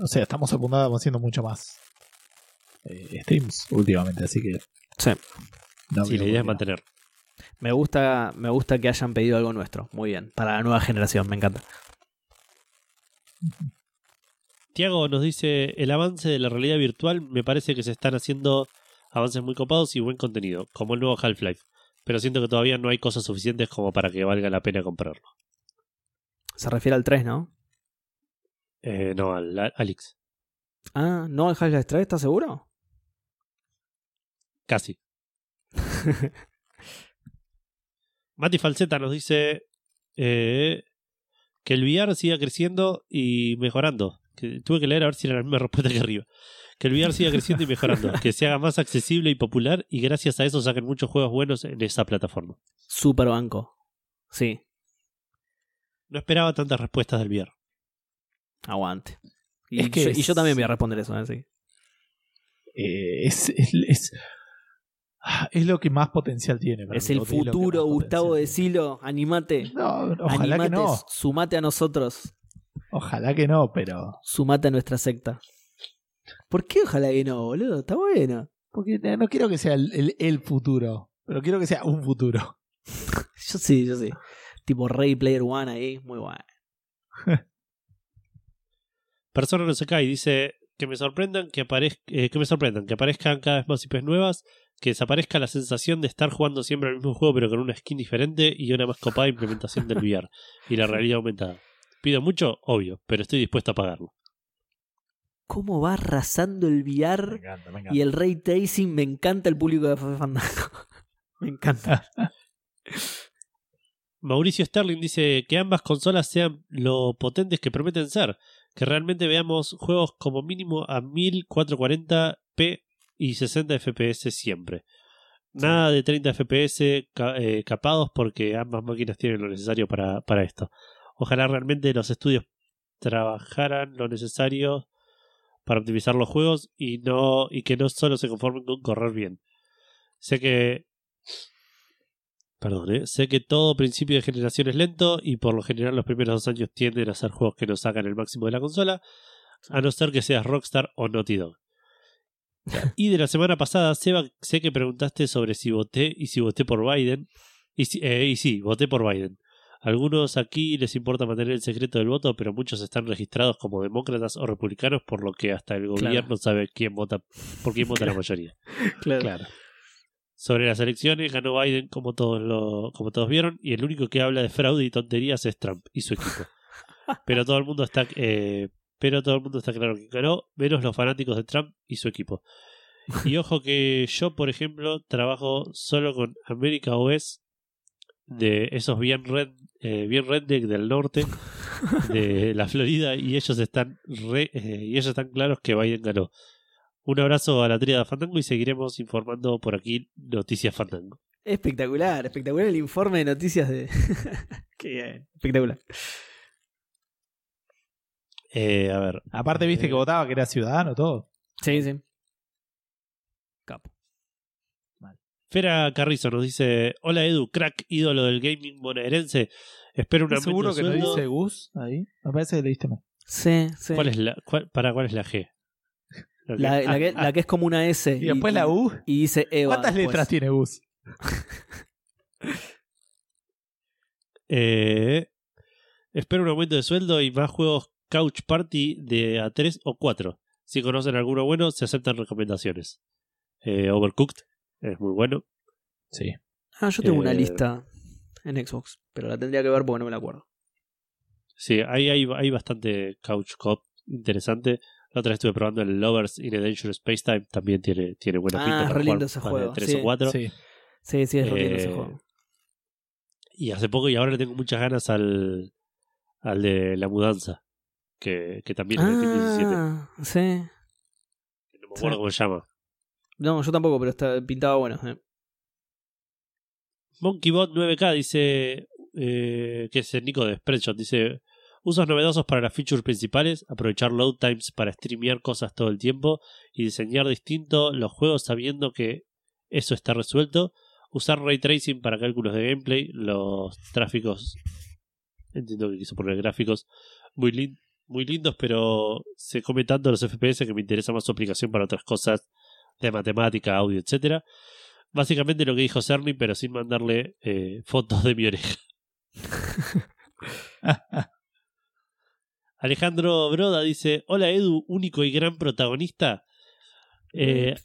O sea, estamos apuntando haciendo mucho más eh, streams últimamente, así que. Sí. no Sí, la idea es por mantener. Me gusta, me gusta que hayan pedido algo nuestro. Muy bien. Para la nueva generación, me encanta. Tiago nos dice: El avance de la realidad virtual me parece que se están haciendo avances muy copados y buen contenido, como el nuevo Half-Life. Pero siento que todavía no hay cosas suficientes como para que valga la pena comprarlo. Se refiere al 3, ¿no? Eh, no, al al Alex. Ah, ¿no al Half-Life 3? ¿Estás seguro? Casi. [LAUGHS] Mati Falseta nos dice eh, que el VR siga creciendo y mejorando. que tuve que leer a ver si era la misma respuesta que arriba. Que el VR siga creciendo y mejorando, que se haga más accesible y popular y gracias a eso saquen muchos juegos buenos en esa plataforma. Super banco. Sí, No esperaba tantas respuestas del VR. aguante. Y, Es que yo, es- y yo también voy a responder eso, ¿eh? Sí. Eh, es, es, es, ah, es lo que más potencial tiene. para Es el futuro, Gustavo, potencial decilo. Animate. No, ojalá Animate, que no. Sumate a nosotros. Ojalá que no, pero. Sumate a nuestra secta. ¿Por qué ojalá que no, boludo? Está bueno. Porque no quiero que sea el, el- el futuro, pero quiero que sea un futuro. [LAUGHS] Yo sí, yo sí. Tipo Ray Player One ahí, muy bueno. [LAUGHS] Persona no se cae y dice que me sorprendan que, aparez- eh, que me sorprendan que aparezcan cada vez más IPs nuevas, que desaparezca la sensación de estar jugando siempre al mismo juego pero con una skin diferente y una más copada implementación del VR y la [LAUGHS] realidad aumentada. Pido mucho, obvio, pero estoy dispuesto a pagarlo. ¿Cómo va arrasando el VR encanta, me y el ray tracing? Me encanta el público de Fandango. [LAUGHS] me encanta. [LAUGHS] Mauricio Sterling dice que ambas consolas sean lo potentes que prometen ser, que realmente veamos juegos como mínimo a 1440p y 60 fps siempre. Nada de 30 fps eh, capados porque ambas máquinas tienen lo necesario para, para esto. Ojalá realmente los estudios trabajaran lo necesario para optimizar los juegos y no y que no solo se conformen con correr bien. Sé que Perdón, ¿eh? sé que todo principio de generación es lento y por lo general los primeros dos años tienden a ser juegos que no sacan el máximo de la consola, a no ser que seas Rockstar o Naughty Dog. Y de la semana pasada, Seba, sé que preguntaste sobre si voté y si voté por Biden. Y, eh, y sí, voté por Biden. Algunos aquí les importa mantener el secreto del voto, pero muchos están registrados como demócratas o republicanos, por lo que hasta el Claro. gobierno sabe quién vota, por quién vota la [LAUGHS] mayoría. Claro. Claro. Sobre las elecciones ganó Biden como todos lo, como todos vieron y el único que habla de fraude y tonterías es Trump y su equipo. [LAUGHS] Pero todo el mundo está eh, pero todo el mundo está claro que ganó, menos los fanáticos de Trump y su equipo. Y ojo que yo, por ejemplo, trabajo solo con América OS de esos bien red, eh, bien redneck del norte [LAUGHS] de la Florida y ellos están re- eh, y ellos están claros que Biden ganó. Un abrazo a la tríada Fandango y seguiremos informando por aquí Noticias Fandango. Espectacular, espectacular el informe de noticias de. [LAUGHS] Qué bien, espectacular. Eh, a ver, Aparte, viste que votaba que era ciudadano, todo. Sí, sí. Capo. Fera Carrizo nos dice: Hola Edu, crack, ídolo del gaming bonaerense. Espero un ¿Estás aumento seguro de que no sueldo. dice Gus ahí? Me parece que leíste mal. Sí, sí. ¿Cuál es la, cuál- para cuál es la G? La que- La, la que, la que es como una S. Y después la U. Y dice Eva. ¿Cuántas después. letras tiene Gus? [LAUGHS] Eh, espero un aumento de sueldo y más juegos Couch Party de a 3 o 4. Si conocen alguno bueno, se aceptan recomendaciones. Eh, Overcooked es muy bueno. Sí. Ah, yo tengo una Eh, lista en Xbox, pero la tendría que ver porque no me la acuerdo. Sí, hay, hay, hay bastante Couch Cop interesante. La otra vez estuve probando el Lovers in a Dangerous Space Time. También tiene, tiene buena Ah, pinta. para re lindo jugar ese juego, tres sí. o 4. Sí. Sí, sí, es re lindo ese Eh, juego. Y hace poco y ahora le tengo muchas ganas al, al de la mudanza. Que, que también es de Team 17. Ah, sí. No me acuerdo sí. cómo se llama. No, yo tampoco, pero está pintaba bueno. eh. MonkeyBot 9K dice eh, que es el Nico de Spreadshot. Dice usos novedosos para las features principales, aprovechar load times para streamear cosas todo el tiempo y diseñar distinto los juegos sabiendo que eso está resuelto. Usar ray tracing para cálculos de gameplay, los tráficos, entiendo que quiso poner gráficos muy, muy lindos, pero se come tanto los FPS que me interesa más su aplicación para otras cosas de matemática, audio, etcétera. Básicamente lo que dijo Cerny, pero sin mandarle eh, fotos de mi oreja. [LAUGHS] Alejandro Broda dice: Hola Edu, único y gran protagonista. Eh,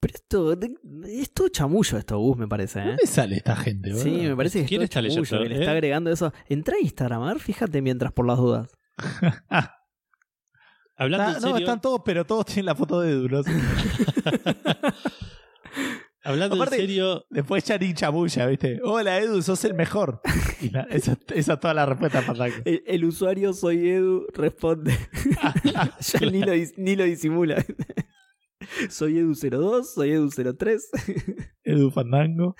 Pero esto es todo chamullo esto, Gus, me parece. ¿eh? ¿Dónde sale esta gente? Sí, me parece que ¿Quién es todo está leyendo, chamullo, que le eh? está agregando eso. Entra a Instagram, a ver, fíjate mientras por las dudas. [LAUGHS] hablando Está- en no, serio, están todos, pero todos tienen la foto de Edu. ¿no? [LAUGHS] Hablando Aparte- en serio, Después ya ni chamulla, ¿viste? Hola Edu, sos el mejor. Y esa, esa es toda la respuesta Fandango. El, el usuario soy Edu responde. [LAUGHS] ya ni, lo, dis- ni lo disimula. soy Edu02, soy Edu03. Edu Fandango.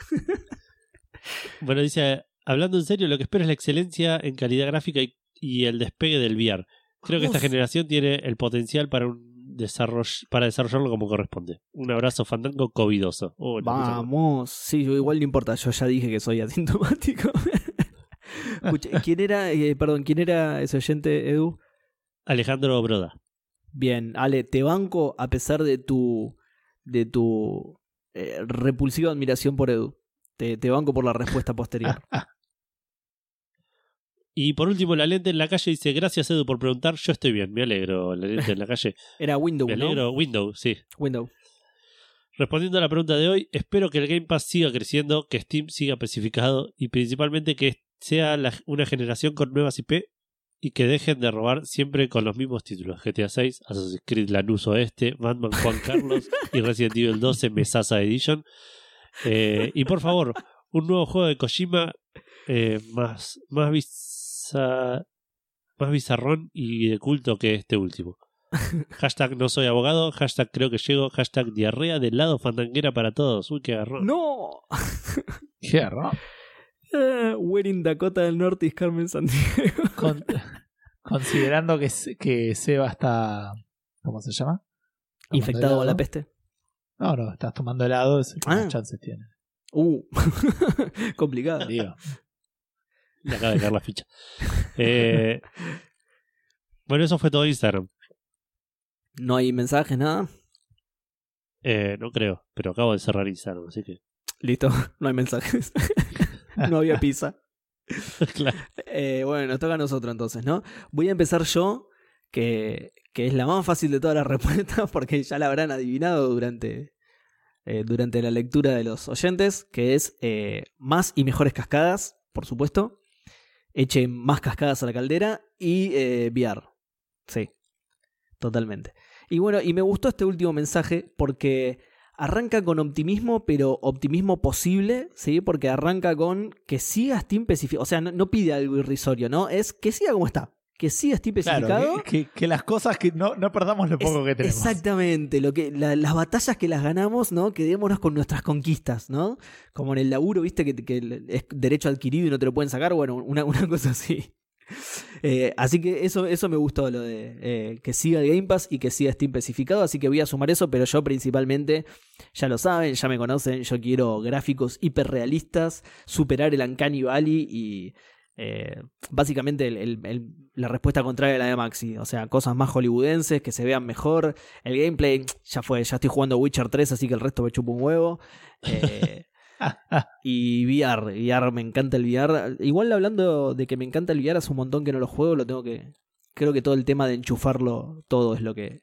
bueno, dice, hablando en serio, lo que espero es la excelencia en calidad gráfica y, y el despegue del VR. Creo que esta generación tiene el potencial para un desarrollo, para desarrollarlo como corresponde. Un abrazo fandango covidoso. Oh. Vamos. Sí, yo igual no importa. Yo ya dije que soy asintomático. [LAUGHS] Escucha, ¿quién era, eh, perdón, quién era ese oyente, Edu? Alejandro Broda. Bien, Ale, te banco a pesar de tu de tu eh, repulsiva admiración por Edu. Te, te banco por la respuesta posterior. [LAUGHS] Y por último, la lente en la calle dice, gracias Edu por preguntar, yo estoy bien, me alegro, la lente en la calle. [LAUGHS] Era Windows, Me ¿no? alegro, Windows, sí. Windows. Respondiendo a la pregunta de hoy, espero que el Game Pass siga creciendo, que Steam siga especificado y principalmente que sea la- una generación con nuevas IP y que dejen de robar siempre con los mismos títulos. GTA 6, Assassin's Creed Lanús Oeste, Batman Juan [LAUGHS] Carlos y Resident Evil 12 Mesasa Edition. Eh, y por favor, un nuevo juego de Kojima eh, más, más, más bizarrón y de culto que este último. [LAUGHS] Hashtag no soy abogado, hashtag creo que llego, hashtag diarrea del lado fandanguera para todos. Uy, qué agarrón. ¡No! [LAUGHS] Qué error. Eh, Wearing Dakota del Norte y Carmen Sandiego. [LAUGHS] Con- considerando que, Se- que Seba está. ¿Cómo se llama? Infectado a la peste. No, no, estás tomando helado, es el que Ah. más chances tiene. Uh, complicado. Digo. [LAUGHS] Le acaba de caer la ficha. Eh, bueno, eso fue todo Instagram. No hay mensajes, nada. Eh, no creo, pero acabo de cerrar Instagram, así que. Listo, [LAUGHS] no hay mensajes. [LAUGHS] no había pizza. claro. Eh, bueno, nos toca a nosotros entonces, ¿no? Voy a empezar yo, que, que es la más fácil de todas las respuestas, porque ya la habrán adivinado durante, eh, durante la lectura de los oyentes, que es eh, más y mejores cascadas, por supuesto. Eche más cascadas a la caldera y eh, VR. Sí, totalmente. Y bueno, y me gustó este último mensaje porque arranca con optimismo, pero optimismo posible, ¿sí? Porque arranca con que siga Steam. O sea, no, no pide algo irrisorio, ¿no? Es que siga como está. Que siga Steam especificado. Claro, que, que- que las cosas que no, no perdamos lo poco Es- que tenemos. Exactamente, lo que, la- las batallas que las ganamos, ¿no? Quedémonos con nuestras conquistas, ¿no? Como en el laburo, viste, que, que es derecho adquirido y no te lo pueden sacar, bueno, una, una [LAUGHS] cosa así. Eh, así que eso, eso me gustó, lo de eh, que siga el Game Pass y que siga Steam especificado, así que voy a sumar eso, pero yo principalmente, ya lo saben, ya me conocen, yo quiero gráficos hiperrealistas, superar el Uncanny Valley y eh, básicamente el- el- el- la respuesta contraria a la de Maxi. O sea, cosas más hollywoodenses, que se vean mejor. El gameplay [TSK] ya fue, ya estoy jugando Witcher 3, así que el resto me chupa un huevo. Eh, [LAUGHS] y VR, VR, me encanta el VR. Igual hablando de que me encanta el VR, hace un montón que no lo juego, lo tengo que... Creo que todo el tema de enchufarlo, todo es lo que...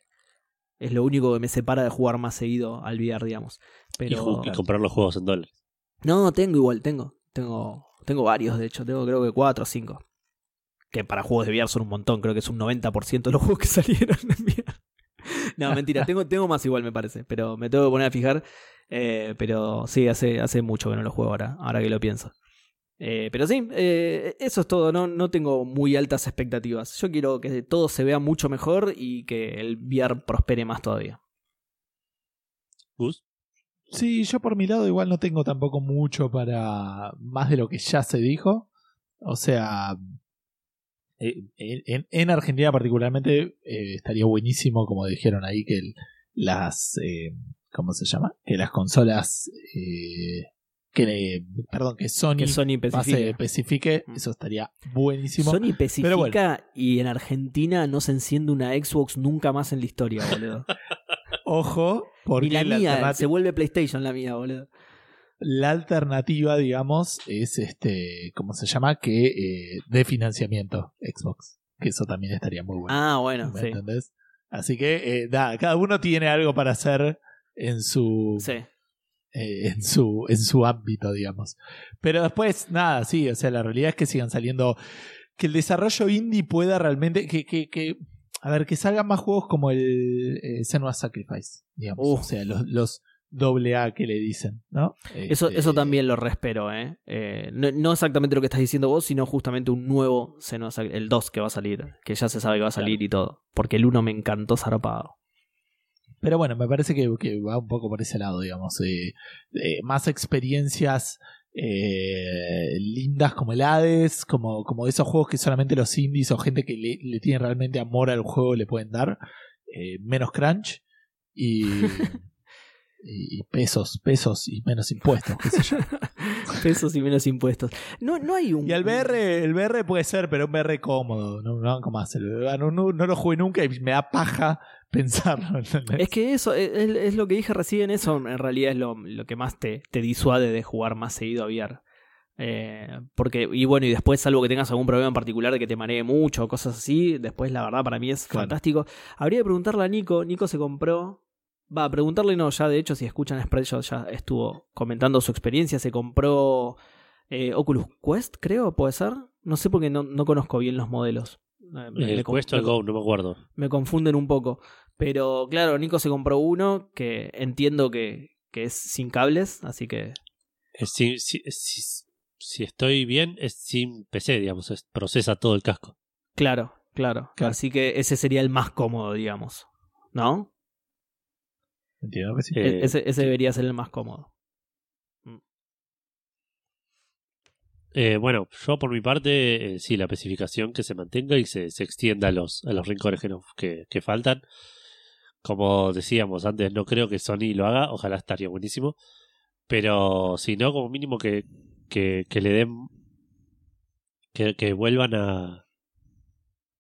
Es lo único que me separa de jugar más seguido al VR, digamos. Y, Pero... ju- y comprar los juegos en dólares. No, tengo igual, tengo. Tengo, tengo varios, de hecho. Tengo creo que cuatro o cinco. Que para juegos de VR son un montón. Creo que es un 90% de los [LAUGHS] juegos que salieron en VR. No, mentira. tengo, más igual, me parece. Pero me tengo que poner a fijar. Eh, pero sí, hace, hace mucho que no lo juego ahora. Ahora que lo pienso. Eh, pero sí, eh, eso es todo. No, no tengo muy altas expectativas. Yo quiero que todo se vea mucho mejor y que el VR prospere más todavía. Gus, Sí, yo por mi lado igual no tengo tampoco mucho para más de lo que ya se dijo. O sea, eh, en, en Argentina particularmente eh, estaría buenísimo, como dijeron ahí, que el- las... eh, ¿Cómo se llama? Que las consolas... eh, que perdón, que Sony, Que Sony pase- especifique. Mm. eso estaría buenísimo. Sony especifica bueno. y en Argentina no se enciende una Xbox nunca más en la historia, boludo. [LAUGHS] Ojo, porque y la la, mía, se vuelve PlayStation la mía, boludo. la alternativa, digamos, es este, ¿cómo se llama? Que eh, de financiamiento Xbox. Que eso también estaría muy bueno. Ah, bueno, ¿Me sí. entendés? Así que, eh, da, cada uno tiene algo para hacer en su, Sí. eh, en su, en su ámbito, digamos. Pero después, nada, sí, o sea, la realidad es que sigan saliendo, que el desarrollo indie pueda realmente, que, que, que a ver, que salgan más juegos como el eh, Senua's Sacrifice, digamos. Uf. O sea, los, los, doble A que le dicen, ¿no? Eso, Este, eso también lo respero, ¿eh? Eh, no, no exactamente lo que estás diciendo vos, sino justamente un nuevo Xenosaga- el 2 que va a salir, que ya se sabe que va a salir y todo. Porque el 1 me encantó zarpado. Pero bueno, me parece que, que va un poco por ese lado, digamos. eh, eh, más experiencias eh, lindas como el Hades, como, como esos juegos que solamente los indies o gente que le, le tiene realmente amor al juego le pueden dar. eh, menos crunch y, [LAUGHS] y, pesos, pesos y menos impuestos, qué sé yo. [LAUGHS] [LAUGHS] Pesos y menos impuestos. No, no hay un. Y el VR, el VR puede ser, pero un VR cómodo, no, no más. El- No, no, no lo jugué nunca y me da paja [LAUGHS] pensarlo. ¿entendés? Es que eso, es, es- es lo que dije recién, eso en realidad es lo, lo que más te, te disuade de jugar más seguido a VR. Eh, porque, y bueno, y después, salvo que tengas algún problema en particular de que te maree mucho o cosas así, después la verdad para mí es Claro. fantástico. Habría que preguntarle a Nico, Nico se compró, va, preguntarle no, ya de hecho si escuchan Spreadshot ya estuvo comentando su experiencia, se compró eh, Oculus Quest, creo, puede ser. No sé porque no, no conozco bien los modelos. Eh, me- El Quest o el Go, no me acuerdo. me confunden un poco. Pero claro, Nico se compró uno que entiendo que, que es sin cables, así que si, si- si estoy bien, es sin PC, digamos, es- procesa todo el casco. claro, claro, Claro. Así que ese sería el más cómodo, digamos. ¿No? Entiendo que sí. Eh, E- ese, ese debería ser el más cómodo. Eh, bueno, yo por mi parte, eh, sí, la especificación que se mantenga y se, se extienda a los, a los rincones que, nos- que, que faltan. Como decíamos antes, no creo que Sony lo haga, ojalá estaría buenísimo. Pero si no, como mínimo que, que, que le den. Que, que vuelvan a.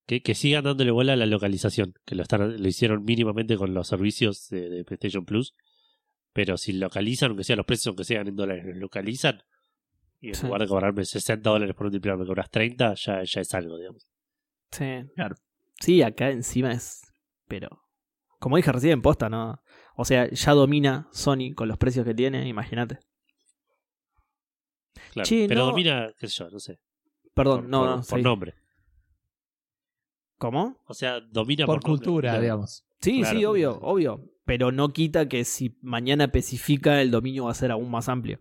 Que, que sigan dándole bola a la localización. Que lo, están, lo hicieron mínimamente con los servicios de, de PlayStation Plus. Pero si localizan, aunque sea los precios, aunque sean en dólares, los localizan. Y en Sí. lugar de cobrarme 60 dólares por un triple A, me cobras 30, ya, ya es algo, digamos. Sí. Claro. Sí, acá encima es. Pero. Como dije recién, posta, ¿no? O sea, ya domina Sony con los precios que tiene, imagínate. Claro. Che, Pero no- domina, qué sé yo, no sé. Perdón, por, no, por- no. por sí. nombre. ¿Cómo? O sea, domina por cultura, digamos. Sí, Claro. sí, obvio, obvio. Pero no quita que si mañana especifica, el dominio va a ser aún más amplio.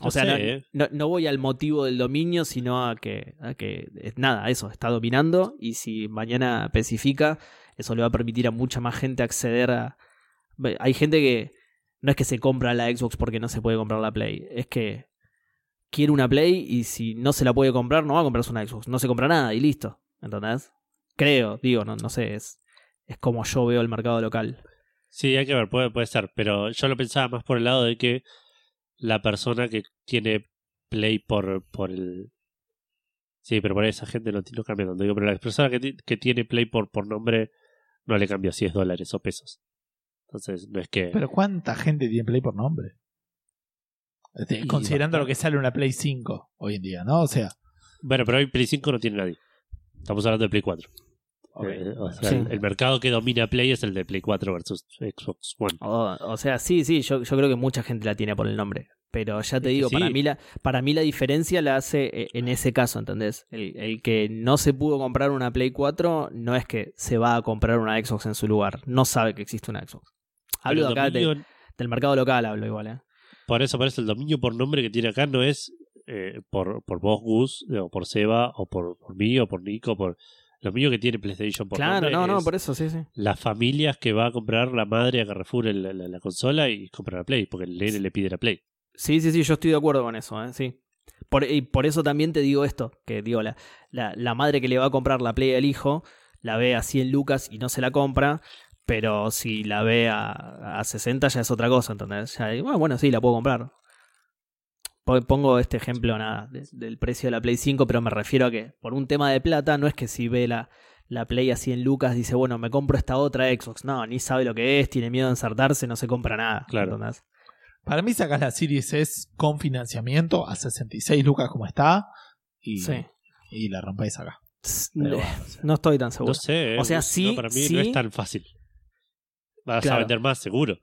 No O sea, sé, no, ¿eh? no- no voy al motivo del dominio, sino a que, a que nada, eso, está dominando y si mañana especifica, eso le va a permitir a mucha más gente acceder a... Hay gente que no es que se compra la Xbox porque no se puede comprar la Play, es que quiere una Play y si no se la puede comprar, no va a comprarse una Xbox, no se compra nada y listo, ¿entendés? Creo, digo, no, no sé, es, es como yo veo el mercado local. Sí, hay que ver, puede, puede ser. Pero yo lo pensaba más por el lado de que la persona que tiene Play por, por el. Sí, pero por ahí esa gente no, no cambia tanto. Digo, pero la persona que, que tiene Play por, por nombre no le cambia si es dólares o pesos. Entonces, no es que. Pero ¿cuánta gente tiene Play por nombre? Este, considerando lo que sale una Play 5 hoy en día, ¿no? O sea, Bueno, pero hoy Play 5 no tiene nadie. Estamos hablando de Play 4. ok. Eh, o sea, Sí. el, el mercado que domina Play es el de Play 4 versus Xbox One. O, o sea, sí, sí, yo, yo creo que mucha gente la tiene por el nombre. Pero ya te digo, para, mí la, para mí la diferencia la hace eh, en ese caso, ¿entendés? El, el que no se pudo comprar una Play 4 no es que se va a comprar una Xbox en su lugar. No sabe que existe una Xbox. Hablo de acá de- del mercado local, hablo igual, ¿eh? Por eso, por eso, el dominio por nombre que tiene acá no es eh, por, por vos, Gus, o por Seba, o por, por mí, o por Nico, por... El dominio que tiene PlayStation por Claro, nombre no, no, es por eso, sí, sí. las familias que va a comprar la madre a Carrefour el- la, la- la consola y compra la Play, porque el nene le pide la Play. Sí, sí, sí, yo estoy de acuerdo con eso, ¿eh? sí. Por, y por eso también te digo esto, que digo, la, la, la madre que le va a comprar la Play al hijo, la ve a 100 lucas y no se la compra, pero si la ve a, a 60 ya es otra cosa, ¿entendés? Ya, bueno, bueno, sí, la puedo comprar. Po- Pongo este ejemplo nada, de- del precio de la Play 5, pero me refiero a que por un tema de plata no es que si ve la, la Play a 100 lucas dice, bueno, me compro esta otra Xbox. No, ni sabe lo que es, tiene miedo de ensartarse, no se compra nada. Claro. ¿entendés? Para mí sacas la Series S con financiamiento a 66 lucas como está y, Sí. y la rompes acá. Tss, Pero ne- bueno, o sea, No estoy tan seguro. No sé, eh, O sea, no, sí, para mí sí. no es tan fácil. Vas a vender más, seguro.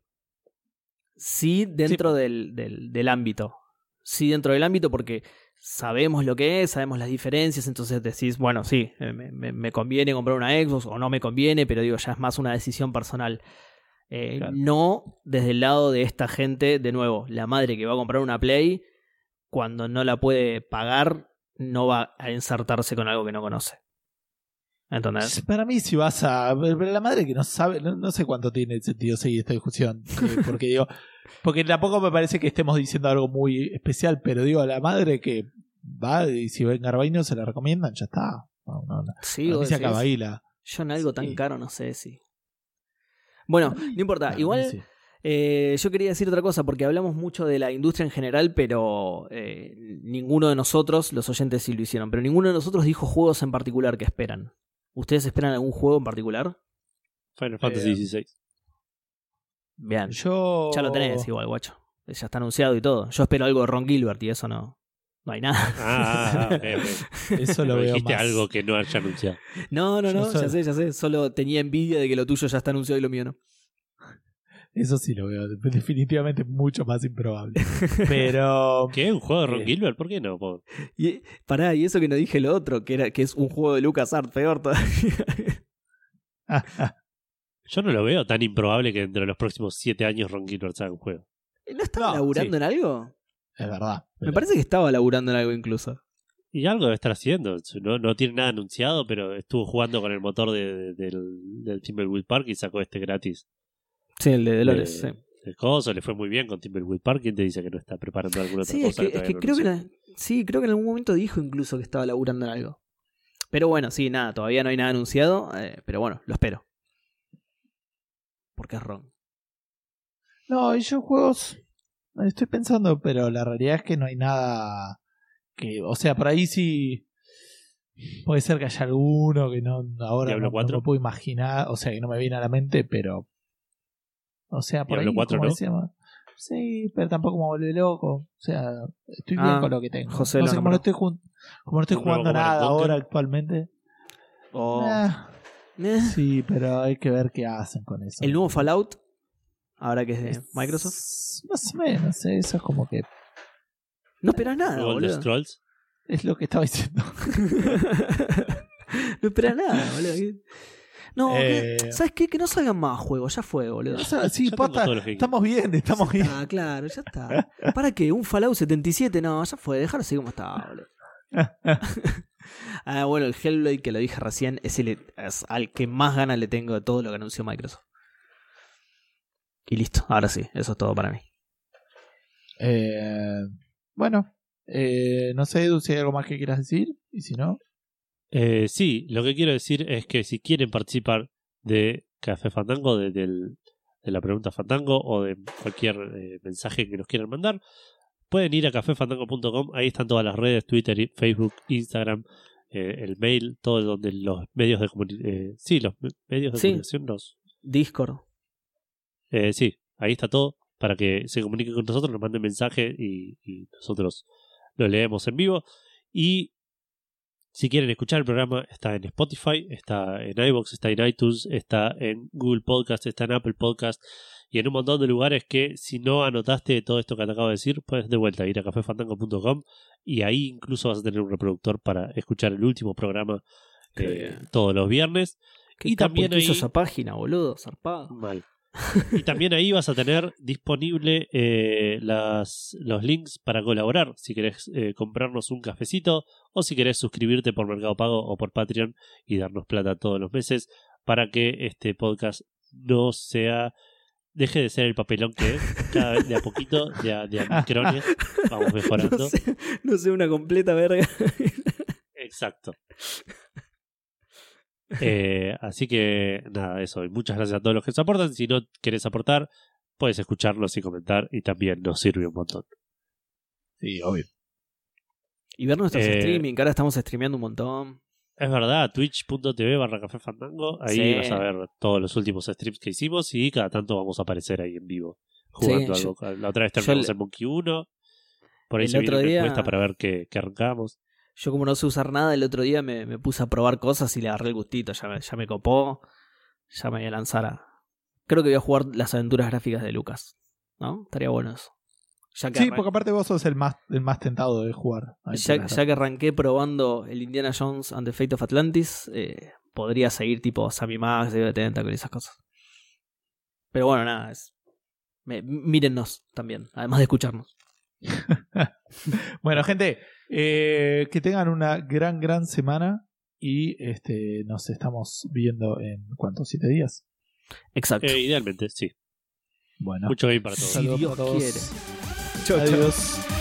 Sí, dentro Del, del, del ámbito. Sí, dentro del ámbito porque sabemos lo que es, sabemos las diferencias, entonces decís, bueno, sí, eh, me, me- me conviene comprar una Xbox o no me conviene, pero digo, ya es más una decisión personal. Eh, Claro. No desde el lado de esta gente, de nuevo, la madre que va a comprar una Play, cuando no la puede pagar, no va a ensartarse con algo que no conoce. ¿Entendés? Para mí, si vas a. La madre que no sabe, no, no sé cuánto tiene sentido seguir esta discusión. eh, [LAUGHS] porque digo. Porque tampoco me parece que estemos diciendo algo muy especial, pero digo, la madre que va y si ve en Garbaino se la recomiendan, ya está. No, no, no. Sí, vos se decís. acaba ahí la. Yo en algo tan caro no sé si. Bueno, no importa. Igual sí. eh, yo quería decir otra cosa, porque hablamos mucho de la industria en general, pero eh, ninguno de nosotros, los oyentes sí lo hicieron, pero ninguno de nosotros dijo juegos en particular que esperan. ¿Ustedes esperan algún juego en particular? Final Fantasy Eh, XVI. Bien. Yo. Ya lo tenés igual, guacho. Ya está anunciado y todo. Yo espero algo de Ron Gilbert y eso no. No hay nada. Ah. [LAUGHS] Eso lo veo dijiste más. algo que no haya anunciado. No, no, Yo no, soy- ya sé, ya sé. Solo tenía envidia de que lo tuyo ya está anunciado y lo mío no. Eso sí lo veo. [LAUGHS] Definitivamente mucho más improbable. [LAUGHS] Pero. ¿Qué? ¿Un juego de Ron Eh. Gilbert? ¿Por qué no? Po- Y, pará, y eso que no dije lo otro, que era que es un juego de LucasArts, peor todavía. [LAUGHS] Yo no lo veo tan improbable que dentro de los próximos siete años Ron Gilbert haga un juego. ¿No estaba No, laburando sí. en algo? es verdad. Me parece que estaba laburando en algo incluso. Y algo debe estar haciendo. No, no tiene nada anunciado, pero estuvo jugando con el motor de- de- del, del Timberwolf Park y sacó este gratis. Sí, el de Dolores, de, sí. de coso, le fue muy bien con Timberwolf Park. ¿Quién te dice que no está preparando alguna otra Sí, es cosa? que, es que no creo que la- sí, creo que en algún momento dijo incluso que estaba laburando en algo. Pero bueno, sí, nada, todavía no hay nada anunciado, eh, pero bueno, lo espero. Porque es Ron. No, y yo juegos. Estoy pensando, pero la realidad es que no hay nada. que O sea, por ahí sí. Puede ser que haya alguno que no ahora Diablo no, no 4. me puedo imaginar. O sea, que no me viene a la mente, pero. O sea, por Diablo ahí. 4, como ¿no? decíamos, Sí, pero tampoco me vuelve loco. O sea, estoy bien Ah, con lo que tengo. José no lo sé, como no estoy, jun- como no estoy jugando nada ahora actualmente. Oh. ah, Eh. sí, pero hay que ver qué hacen con eso. El nuevo Fallout, ahora que es de Es- Microsoft. Más o menos, eh, eso es como que No esperas nada, Luego el de boludo. Scrolls. es lo que estaba diciendo. [LAUGHS] no esperas nada, boludo. No, que- Eh. ¿sabes qué? Que no salgan más juegos, ya fue, boludo. O sea, sí, lo que- estamos bien, estamos bien. Ah, claro, ya está. [LAUGHS] ¿Para qué? ¿Un Fallout 77? No, ya fue, dejar así como está, boludo. [LAUGHS] ah, bueno, el Hellblade que lo dije recién es, el, es al que más ganas le tengo de todo lo que anunció Microsoft. Y listo, ahora sí, eso es todo para mí. Eh, bueno, eh, no sé, Edu, si hay algo más que quieras decir. Y si no, Eh, sí, lo que quiero decir es que si quieren participar de Café Fandango, de, del- de la pregunta Fandango o de cualquier eh, mensaje que nos quieran mandar, pueden ir a cafefandango.com. Ahí están todas las redes: Twitter, Facebook, Instagram, eh, el mail, todo donde los medios de comunicación. sí, los me- medios de Sí. comunicación nos. Discord. eh, sí, ahí está todo para que se comuniquen con nosotros, nos manden mensaje y, y nosotros lo leemos en vivo. Y si quieren escuchar el programa, está en Spotify, está en iBox, está en iTunes, está en Google Podcast, está en Apple Podcast y en un montón de lugares que si no anotaste todo esto que te acabo de decir, puedes de vuelta ir a cafefandango.com y ahí incluso vas a tener un reproductor para escuchar el último programa eh, todos los viernes. ¿Qué Y también ahí- esa página, boludo? Zarpado. Mal. Y también ahí vas a tener disponible eh, las, los links para colaborar. Si querés eh, comprarnos un cafecito o si querés suscribirte por Mercado Pago o por Patreon y darnos plata todos los meses para que este podcast no sea. Deje de ser el papelón que es. Cada vez de a poquito, de a, de a micrones, vamos [LAUGHS] mejorando. No sé, no sé, una completa verga. Exacto. Eh, así que nada, eso. Y muchas gracias a todos los que nos aportan. Si no querés aportar, puedes escucharlos y comentar. Y también nos sirve un montón. sí, obvio. Y ver nuestros Eh, streaming, que ahora estamos streameando un montón. Es verdad, twitch.tv barra café fandango. Ahí Sí. vas a ver todos los últimos streams que hicimos. Y cada tanto vamos a aparecer ahí en vivo. Jugando Sí, algo. La otra vez terminamos en Monkey 1. Por ahí El se otro una día- encuesta para ver qué, qué arrancamos. Yo como no sé usar nada, el otro día me, me puse a probar cosas y le agarré el gustito. Ya me, ya me copó. Ya me voy a lanzar a... Creo que voy a jugar las aventuras gráficas de Lucas. ¿No? Estaría bueno eso. Ya que, Sí, porque aparte vos sos el más, el más tentado de jugar. Ya, que arranqué probando el Indiana Jones and the Fate of Atlantis, eh, podría seguir tipo Sammy Max, David Tentacle y esas cosas. Pero bueno, nada, es, me- mírennos también, además de escucharnos. [LAUGHS] Bueno, gente, eh, que tengan una gran, gran semana y este nos estamos viendo en ¿cuántos? ¿Siete días? Exacto. Eh, idealmente, sí. Bueno, Mucho game para todos. Si saludos Dios para todos. quiere. Adiós.